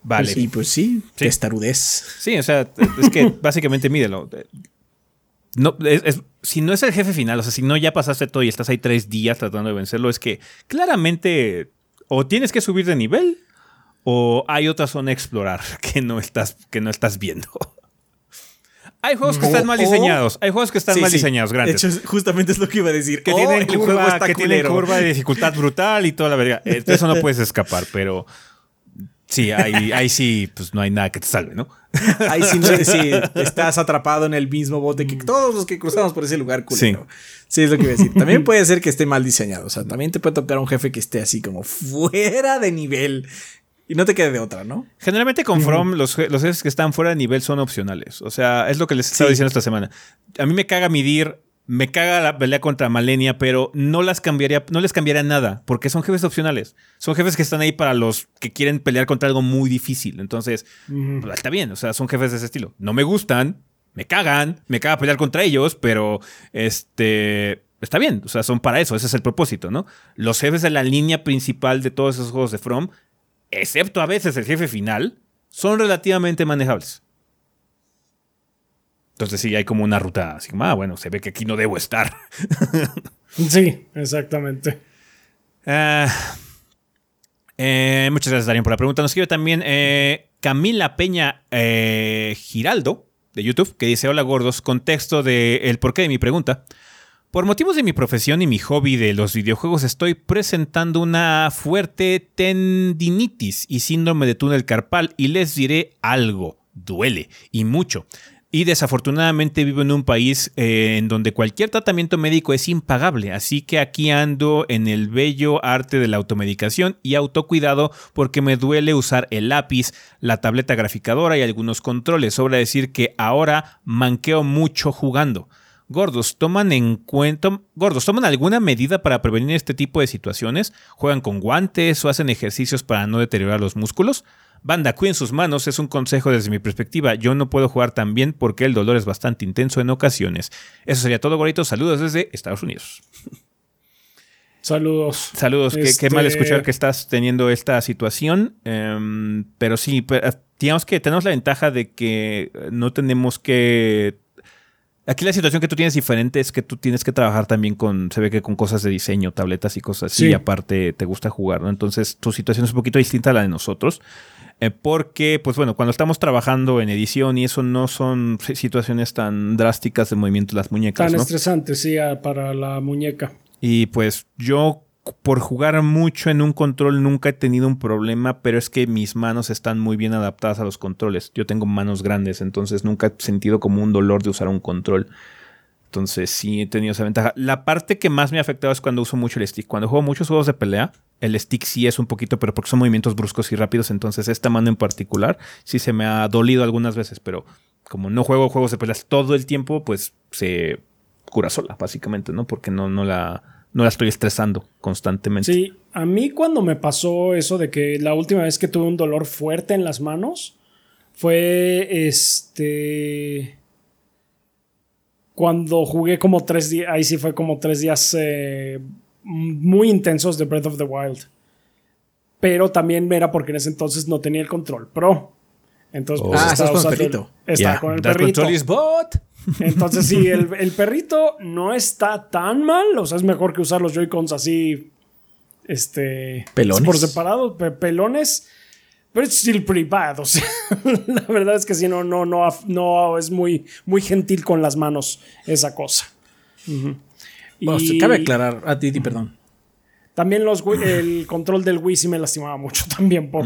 Vale. Y pues sí, Sí. testarudez. Sí, o sea, es que básicamente mídelo. No, es- es- si no es el jefe final, o sea, si no ya pasaste todo y estás ahí tres días tratando de vencerlo, es que claramente o tienes que subir de nivel o hay otra zona a explorar que no estás, que no estás viendo. Hay juegos que están mal diseñados. Hay juegos que están Sí, mal sí. diseñados, grandes. De hecho, justamente es lo que iba a decir. que Oh, tienen, el juego curva, está que tienen curva de dificultad brutal y toda la verga. De eso no puedes escapar, pero sí, ahí, ahí sí, pues no hay nada que te salve, ¿no? Ahí sí, no- sí, estás atrapado en el mismo bote que todos los que cruzamos por ese lugar culero. Sí. es lo que iba a decir. También puede ser que esté mal diseñado. O sea, también te puede tocar un jefe que esté así como fuera de nivel. Y no te quede de otra, ¿no? Generalmente con From, los, los jefes que están fuera de nivel son opcionales. O sea, es lo que les estaba diciendo esta semana. A mí me caga medir, me caga la pelea contra Malenia, pero no las cambiaría, no les cambiaría nada, porque son jefes opcionales. Son jefes que están ahí para los que quieren pelear contra algo muy difícil. Entonces, pues, está bien, o sea, son jefes de ese estilo. No me gustan, me cagan, me caga pelear contra ellos, pero este. Está bien, o sea, son para eso, ese es el propósito, ¿no? Los jefes de la línea principal de todos esos juegos de From excepto a veces el jefe final, son relativamente manejables. Entonces sí, hay como una ruta así como, ah, bueno, se ve que aquí no debo estar. Sí, exactamente. Ah, eh, muchas gracias, Darío, por la pregunta. Nos escribe también eh, Camila Peña eh, Giraldo, de YouTube, que dice, hola gordos, contexto del el porqué de mi pregunta. Por motivos de mi profesión y mi hobby de los videojuegos estoy presentando una fuerte tendinitis y síndrome de túnel carpal y les diré algo, duele y mucho. Y desafortunadamente vivo en un país eh, en donde cualquier tratamiento médico es impagable, así que aquí ando en el bello arte de la automedicación y autocuidado porque me duele usar el lápiz, la tableta graficadora y algunos controles. Sobra decir que ahora manqueo mucho jugando. Gordos, ¿toman en cuenta, gordos, ¿toman alguna medida para prevenir este tipo de situaciones? ¿Juegan con guantes o hacen ejercicios para no deteriorar los músculos? Banda, cuiden sus manos, es un consejo desde mi perspectiva. Yo no puedo jugar tan bien porque el dolor es bastante intenso en ocasiones. Eso sería todo, goritos. Saludos desde Estados Unidos. Saludos. Saludos, qué- qué, Este- mal escuchar que estás teniendo esta situación. em, pero sí, pe- digamos que tenemos la ventaja de que eh, no tenemos que. Aquí la situación que tú tienes diferente es que tú tienes que trabajar también con, se ve que con cosas de diseño, tabletas y cosas así, Sí. y aparte te gusta jugar, ¿no? Entonces tu situación es un poquito distinta a la de nosotros. Eh, porque, pues bueno, cuando estamos trabajando en edición y eso no son situaciones tan drásticas de movimiento de las muñecas, Tan ¿no? estresante, sí, para la muñeca. Y pues yo por jugar mucho en un control nunca he tenido un problema, pero es que mis manos están muy bien adaptadas a los controles. Yo tengo manos grandes, entonces nunca he sentido como un dolor de usar un control. Entonces sí he tenido esa ventaja. La parte que más me ha afectado es cuando uso mucho el stick. Cuando juego muchos juegos de pelea, el stick sí es un poquito, pero porque son movimientos bruscos y rápidos. Entonces esta mano en particular sí se me ha dolido algunas veces, pero como no juego juegos de peleas todo el tiempo, pues se cura sola, básicamente, ¿no? Porque no, no, la, no la estoy estresando constantemente. Sí, a mí cuando me pasó eso de que la última vez que tuve un dolor fuerte en las manos fue este cuando jugué como tres días, ahí sí fue como tres días eh, muy intensos de Breath of the Wild. Pero también era porque en ese entonces no tenía el control Pro. Entonces, pues, Ah, estaba estás con el perrito. Yeah, con el that perrito. control is bot. Entonces, sí, el, el perrito no está tan mal. O sea, es mejor que usar los Joy-Cons así. Este. Pelones. Por separado, pe- pelones. Pero it's still pretty bad. O sea, la verdad es que sí, no, no, no, no es muy, muy gentil con las manos esa cosa. Ujú. Bueno, Y cabe aclarar a ti, perdón. También los, el control del Wii sí me lastimaba mucho también por.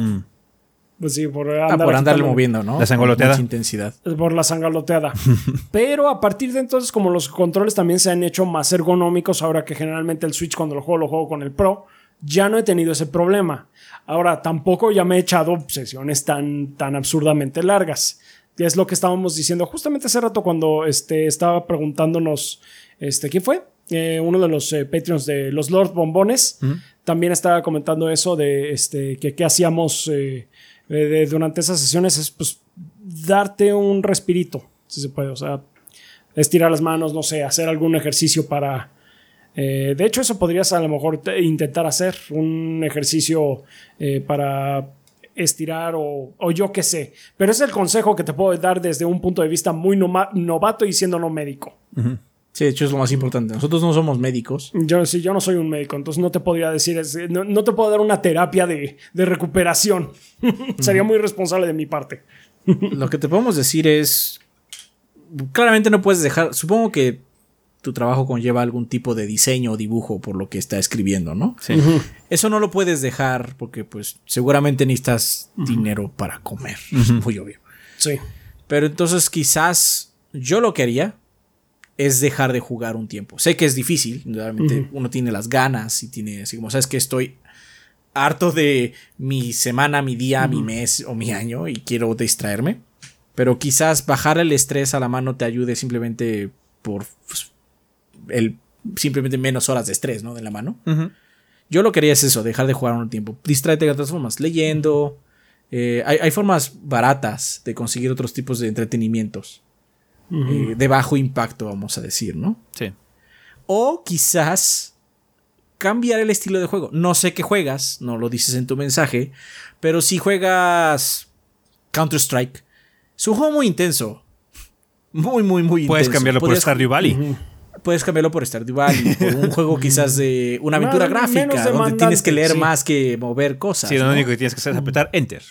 Pues sí, por andar, Ah, por andarle moviendo, ¿no? La sangoloteada. Mucha intensidad. por la sangaloteada. Pero a partir de entonces, como los controles también se han hecho más ergonómicos, ahora que generalmente el Switch cuando lo juego lo juego con el Pro, ya no he tenido ese problema. Ahora, tampoco ya me he echado sesiones tan, tan absurdamente largas. Y es lo que estábamos diciendo justamente hace rato cuando este, estaba preguntándonos, este, ¿quién fue? Eh, uno de los eh, Patreons de los Lord Bombones también estaba comentando eso de este, que qué hacíamos eh, de- durante esas sesiones es pues darte un respirito, si se puede, o sea, estirar las manos, no sé, hacer algún ejercicio para... eh, de hecho, eso podrías a lo mejor te- intentar hacer, un ejercicio para estirar o, o yo qué sé. Pero es el consejo que te puedo dar desde un punto de vista muy novato y siendo no médico. Sí, de hecho es lo más importante. Nosotros no somos médicos. Yo, sí, yo no soy un médico, entonces no te podría decir, es- no, no te puedo dar una terapia de, de recuperación. Sería muy responsable de mi parte. Lo que te podemos decir es. Claramente no puedes dejar. Supongo que tu trabajo conlleva algún tipo de diseño o dibujo por lo que está escribiendo, ¿no? Sí. Eso no lo puedes dejar porque, pues, seguramente necesitas dinero para comer. Es muy obvio. Sí. Pero entonces, quizás yo lo que haría es dejar de jugar un tiempo. Sé que es difícil, realmente uno tiene las ganas y tiene así como, sabes que estoy harto de mi semana, mi día, mi mes o mi año y quiero distraerme. Pero quizás bajar el estrés a la mano te ayude simplemente por pues, el simplemente menos horas de estrés, ¿no? De la mano. Yo lo que haría es eso, dejar de jugar un tiempo. Distráete de otras formas, leyendo. eh, hay, hay formas baratas de conseguir otros tipos de entretenimientos. Eh, de bajo impacto, vamos a decir, ¿no? Sí. O quizás cambiar el estilo de juego. No sé qué juegas, no lo dices en tu mensaje, pero si juegas Counter-Strike, es un juego muy intenso. Muy, muy, muy Puedes intenso. cambiarlo por Podrías- Stardew Valley. Puedes cambiarlo por Stardew Valley, por un juego quizás de una aventura gráfica, donde tienes que leer sí. más que mover cosas. Sí, lo ¿no? único que tienes que hacer es apretar Enter.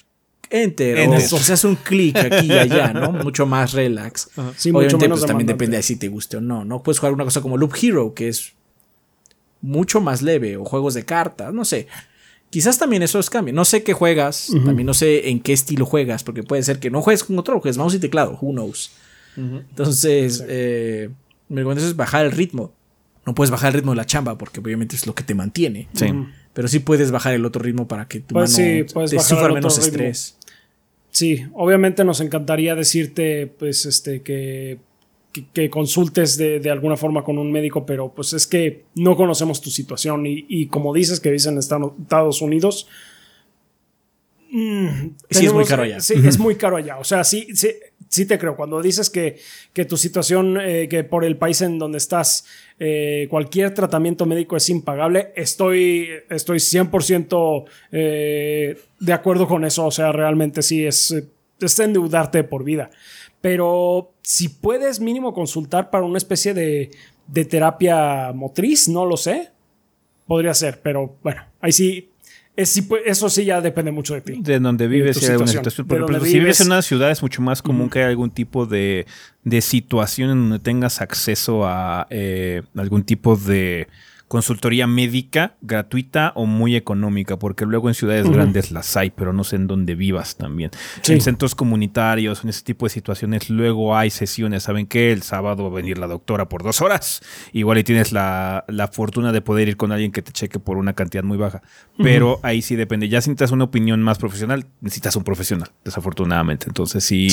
Enter, o quizás un clic aquí y allá, ¿no? Mucho más relax. Sí, mucho Obviamente, menos pues también depende de si te guste o no, ¿no? Puedes jugar una cosa como Loop Hero, que es mucho más leve, o juegos de cartas, no sé. Quizás también eso es cambio. No sé qué juegas, también no sé en qué estilo juegas, porque puede ser que no juegues con control, juegues mouse y teclado, who knows. Entonces, eh, me recomiendo es bajar el ritmo. No puedes bajar el ritmo de la chamba, porque obviamente es lo que te mantiene. Sí. Pero sí puedes bajar el otro ritmo para que tu Pues mano sí, puedes te bajar sufra el menos otro ritmo. estrés. Sí, obviamente nos encantaría decirte, pues, este, que, que, que consultes de, de alguna forma con un médico, pero pues es que no conocemos tu situación y, y como dices que vives en Estados Unidos, mm, Sí, es muy caro allá. Sí, es muy caro allá. O sea, sí, sí, sí te creo. Cuando dices que, que tu situación, eh, que por el país en donde estás, eh, cualquier tratamiento médico es impagable, estoy, estoy 100% eh, de acuerdo con eso. O sea, realmente sí es, es endeudarte por vida. Pero si puedes mínimo consultar para una especie de, de terapia motriz, no lo sé. Podría ser, pero bueno, ahí sí, es, sí, pu- eso sí ya depende mucho de ti. De donde vives, tu si hay alguna situación. De si vives vives. en una ciudad, es mucho más común que haya algún tipo de, de situación en donde tengas acceso a eh, algún tipo de consultoría médica gratuita o muy económica, porque luego en ciudades grandes las hay, pero no sé en dónde vivas también. En centros comunitarios, en ese tipo de situaciones, luego hay sesiones. ¿Saben qué? El sábado va a venir la doctora por dos horas. Igual y tienes la, fortuna de poder ir con alguien que te cheque por una cantidad muy baja. Pero ahí sí depende. Ya si necesitas una opinión más profesional, necesitas un profesional, desafortunadamente. Entonces sí.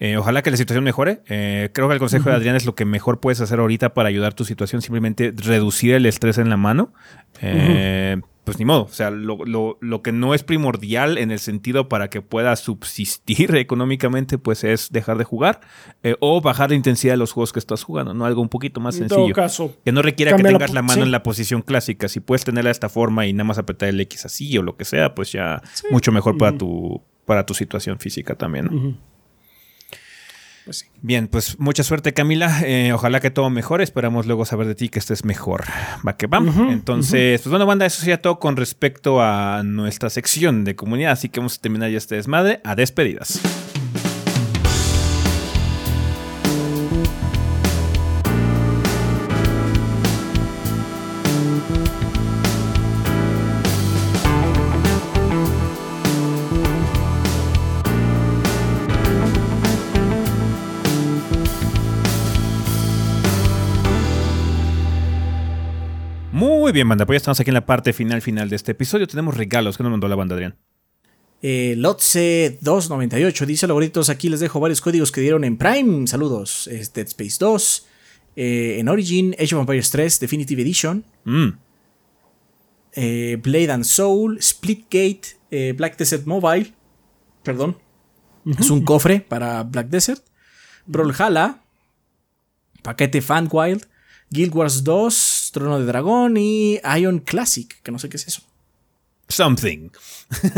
Eh, ojalá que la situación mejore. Eh, creo que el consejo de Adrián es lo que mejor puedes hacer ahorita para ayudar tu situación. Simplemente reducir el estrés en la mano. Eh, pues ni modo. O sea, lo, que no es primordial en el sentido para que puedas subsistir económicamente, pues es dejar de jugar o bajar la intensidad de los juegos que estás jugando, ¿no? Algo un poquito más sencillo. En todo caso, que no requiera que tengas la, mano en la posición clásica. Si puedes tenerla de esta forma y nada más apretar el X así o lo que sea, pues ya mucho mejor para tu para tu situación física también. Pues Bien, pues mucha suerte Camila. Eh, ojalá que todo mejore. Esperamos luego saber de ti que estés mejor. Va que va. Entonces, pues bueno, banda, eso sería todo con respecto a nuestra sección de comunidad. Así que vamos a terminar ya este desmadre a despedidas. Muy bien, banda. Pues ya estamos aquí en la parte final final de este episodio. Tenemos regalos. ¿Qué nos mandó la banda, Adrián? Eh, Lotse298 dice: Logritos, aquí les dejo varios códigos que dieron en Prime. Saludos. Dead Space 2. Eh, en Origin, Age of Empires 3 Definitive Edition. Mm. Eh, Blade and Soul. Splitgate. Eh, Black Desert Mobile. Perdón. Es un cofre para Black Desert. Brawlhalla. Paquete Fanwild. Guild Wars 2, Trono de Dragón y Ion Classic, que no sé qué es eso. Something.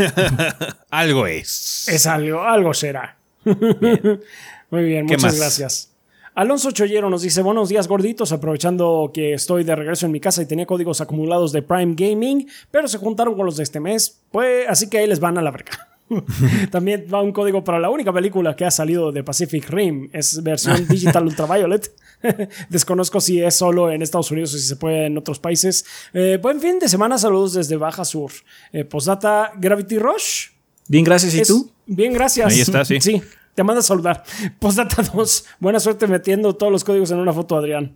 algo es. Es algo, algo será. Muy bien, muchas gracias. Alonso Chollero nos dice, buenos días gorditos, aprovechando que estoy de regreso en mi casa y tenía códigos acumulados de Prime Gaming, pero se juntaron con los de este mes, pues así que ahí les van a la verga. También va un código para la única película que ha salido de Pacific Rim, es versión Digital Ultraviolet. Desconozco si es solo en Estados Unidos o si se puede en otros países. Eh, buen fin de semana, saludos desde Baja Sur. Eh, postdata Gravity Rush. Bien, gracias. ¿Y tú? Bien, gracias. Ahí está, sí. Sí, te manda a saludar. Postdata 2. Buena suerte metiendo todos los códigos en una foto, Adrián.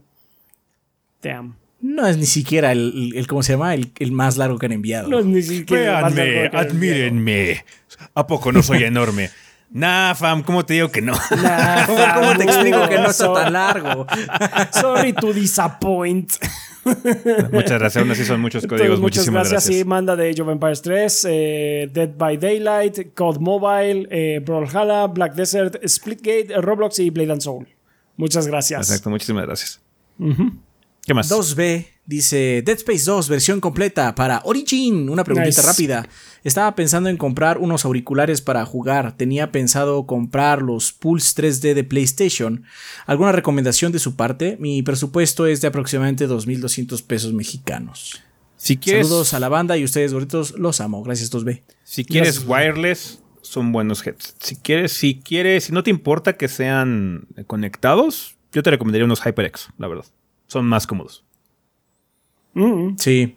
Te amo. No es ni siquiera el, ¿cómo se llama? El, más largo que han enviado. No es ni siquiera. Véanme, admírenme. ¿A poco no soy enorme? Nah, fam, ¿cómo te digo que no? Nah, ¿Cómo te explico que no está tan largo? Sorry to disappoint. Muchas gracias, aún así son muchos códigos. muchas gracias. Sí, manda de Age of Empires 3, eh, Dead by Daylight, Code Mobile, eh, Brawlhalla, Black Desert, Splitgate, Roblox y Blade and Soul. Muchas gracias. Exacto, muchísimas gracias. ¿Qué más? 2B dice Dead Space 2 versión completa para Origin. Una preguntita rápida. Estaba pensando en comprar unos auriculares para jugar. Tenía pensado comprar los Pulse 3D de PlayStation. ¿Alguna recomendación de su parte? Mi presupuesto es de aproximadamente 2.200 pesos mexicanos. Si quieres, Saludos a la banda y ustedes, gorditos, los amo. Gracias, 2B. Si quieres wireless, son buenos headsets. Si quieres, si quieres, si no te importa que sean conectados, yo te recomendaría unos HyperX, la verdad son más cómodos. Mm. Sí.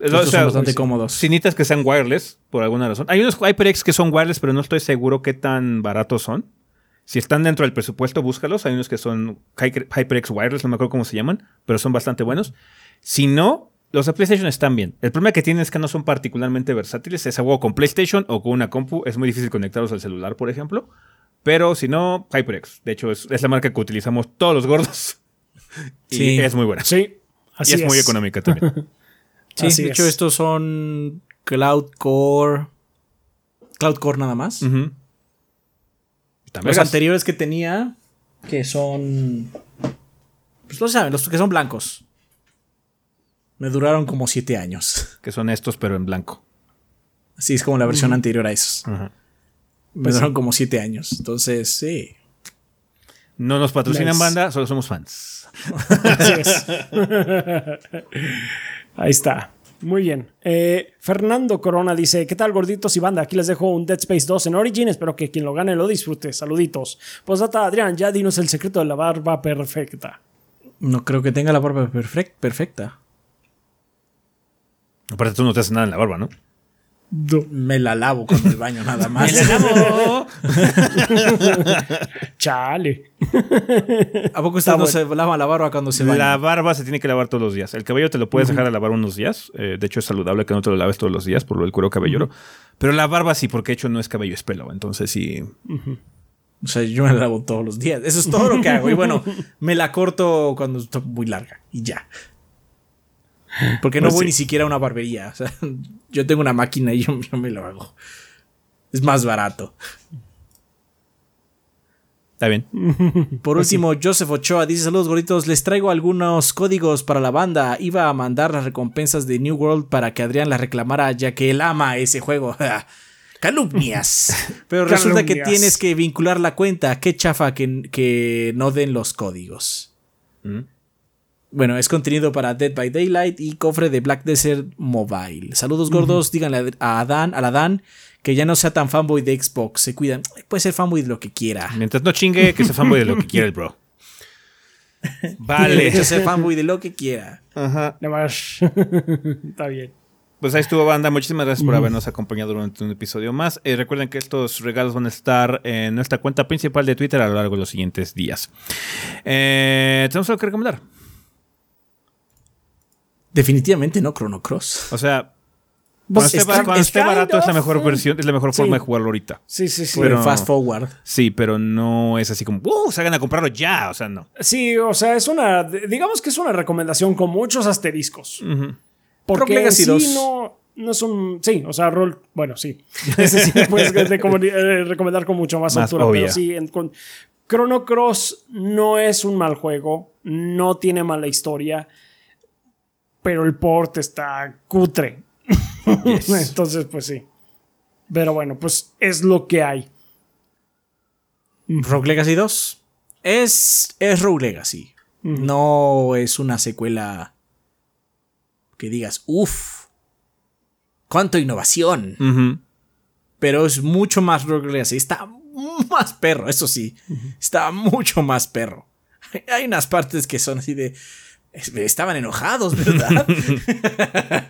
Son bastante cómodos. Cinitas que sean wireless, por alguna razón. Hay unos HyperX que son wireless, pero no estoy seguro qué tan baratos son. Si están dentro del presupuesto, búscalos. Hay unos que son HyperX wireless, no me acuerdo cómo se llaman, pero son bastante buenos. Si no, los de PlayStation están bien. El problema que tienen es que no son particularmente versátiles. Es algo con PlayStation o con una compu. Es muy difícil conectarlos al celular, por ejemplo. Pero si no, HyperX. De hecho, es la marca que utilizamos todos los gordos. Sí. es muy buena. Sí. Así y es, muy económica también. sí, de hecho, estos son Cloud Core. Cloud Core nada más. Los anteriores que tenía, que son. Pues no saben, los que son blancos. Me duraron como siete años. Que son estos, pero en blanco. Así es como la versión anterior a esos. Me duraron como siete años. Entonces, sí. No nos patrocinan banda, solo somos fans. Ahí está. Muy bien. Eh, Fernando Corona dice: ¿Qué tal, gorditos y banda? Aquí les dejo un Dead Space 2 en Origin. Espero que quien lo gane lo disfrute. Saluditos. Pues data, Adrián, ya dinos el secreto de la barba perfecta. No creo que tenga la barba perfecta. Aparte, tú no te haces nada en la barba, ¿no? Me la lavo con el baño nada más. ¡Me la lavo! Chale. ¿A poco usted Está no se lava la barba cuando se La baña? barba se tiene que lavar todos los días. El cabello te lo puedes dejar de lavar unos días. eh, de hecho, es saludable que no te lo laves todos los días por lo del cuero cabelludo. Pero la barba sí, porque de hecho no es cabello, es pelo. Entonces sí. O sea, yo me la lavo todos los días. Eso es todo lo que hago. Y bueno, me la corto cuando está muy larga. Y ya. Porque no Pues voy sí. ni siquiera a una barbería. O sea, yo tengo una máquina y yo, yo me lo hago. Es más barato. Está bien. Por último, Joseph Ochoa dice: Saludos gorditos, les traigo algunos códigos para la banda. Iba a mandar las recompensas de New World para que Adrián las reclamara, ya que él ama ese juego. Calumnias. Pero resulta que tienes que vincular la cuenta. Qué chafa que, que no den los códigos. Mm. Bueno, es contenido para Dead by Daylight y cofre de Black Desert Mobile. Saludos gordos, díganle a Adán, a la Dan que ya no sea tan fanboy de Xbox. Se cuidan. Puede ser fanboy de lo que quiera. Mientras no chingue, que se fanboy de lo que quiera el bro. Vale. derecho a ser fanboy de lo que quiera. Ajá. Nada más. Está bien. Pues ahí estuvo, banda. Muchísimas gracias por habernos acompañado durante un episodio más. Eh, recuerden que estos regalos van a estar en nuestra cuenta principal de Twitter a lo largo de los siguientes días. Eh, ¿Tenemos algo que recomendar? Definitivamente no Chrono Cross. O sea, Pues cuando esté, está- cuando esté barato es la mejor sí. versión, es la mejor Sí. forma de jugarlo ahorita. Sí, sí, sí. Pero Pero- fast forward. Sí, pero no es así como, ¡uh! Salgan a comprarlo ya. O sea, no. Sí, o sea, es una. Digamos que es una recomendación con muchos asteriscos. Porque Legacy sí 2. no, no es un. Sí, o sea, rol. Bueno, sí. Ese sí puedes recomendar, eh, recomendar con mucho más, Más altura. obvia. Pero sí, en- con Chrono Cross no es un mal juego. No tiene mala historia. Pero el port está cutre. Yes. Entonces, pues sí. Pero bueno, pues es lo que hay. Rogue Legacy 2 es, es Rogue Legacy. No es una secuela que digas, uff, cuánto innovación. Pero es mucho más Rogue Legacy. Está más perro, eso sí. Está mucho más perro. Hay unas partes que son así de... es- Estaban enojados, ¿verdad?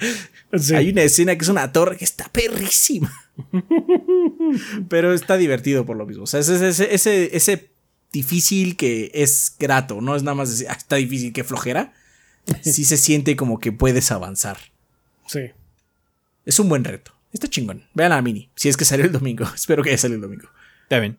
Sí. Hay una escena que es una torre que está perrísima. Pero está divertido por lo mismo. O sea, ese, ese, ese, ese difícil que es grato. No es nada más decir, "Ah, está difícil, que flojera. Sí se siente como que puedes avanzar. Sí. Es un buen reto. Está chingón. Vean a Mini. Si es que salió el domingo. Espero que haya salido el domingo. Está bien.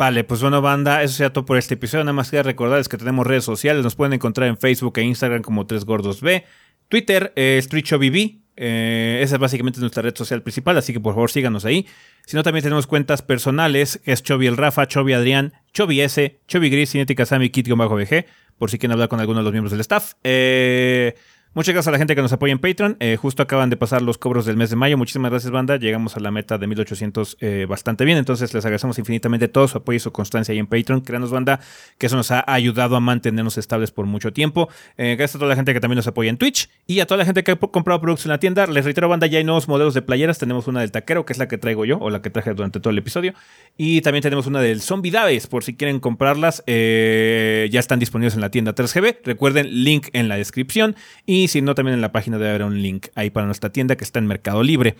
Vale, pues bueno, banda, eso sería todo por este episodio. Nada más queda recordarles que tenemos redes sociales. Nos pueden encontrar en Facebook e Instagram como Tres Gordos B. Twitter, eh, StreetShowBB. Eh, esa es básicamente nuestra red social principal, así que por favor síganos ahí. Si no, también tenemos cuentas personales, que es Chovy el Rafa, Chovy Adrián, Chovy S, Chovy Gris, Cinética Sammy, Kit-BG, por si quieren hablar con alguno de los miembros del staff. Eh, muchas gracias a la gente que nos apoya en Patreon. Eh, justo acaban de pasar los cobros del mes de mayo. Muchísimas gracias, banda. Llegamos a la meta de 1800 eh, bastante bien. Entonces, les agradecemos infinitamente todo su apoyo y su constancia ahí en Patreon. Créanos, banda, que eso nos ha ayudado a mantenernos estables por mucho tiempo. Eh, gracias a toda la gente que también nos apoya en Twitch y a toda la gente que ha comprado productos en la tienda. Les reitero, banda, ya hay nuevos modelos de playeras. Tenemos una del taquero, que es la que traigo yo, o la que traje durante todo el episodio. Y también tenemos una del Zombie Daves, por si quieren comprarlas. eh, ya están disponibles en la tienda 3GB. Recuerden, link en la descripción. Y si no, también en la página debe haber un link ahí para nuestra tienda que está en Mercado Libre.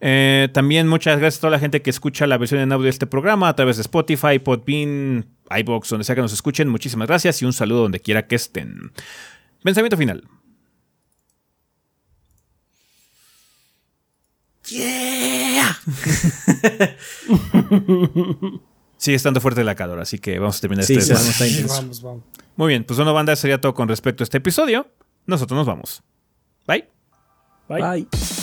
Eh, también muchas gracias a toda la gente que escucha la versión en audio de este programa a través de Spotify, Podbean, iBox, donde sea que nos escuchen. Muchísimas gracias y un saludo donde quiera que estén. Pensamiento final. ¡Yeah! Sigue estando fuerte la calor, así que vamos a terminar Sí, este sí. Vamos, vamos. Muy bien, pues bueno, banda, sería todo con respecto a este episodio. Nosotros nos vamos. Bye. Bye. Bye.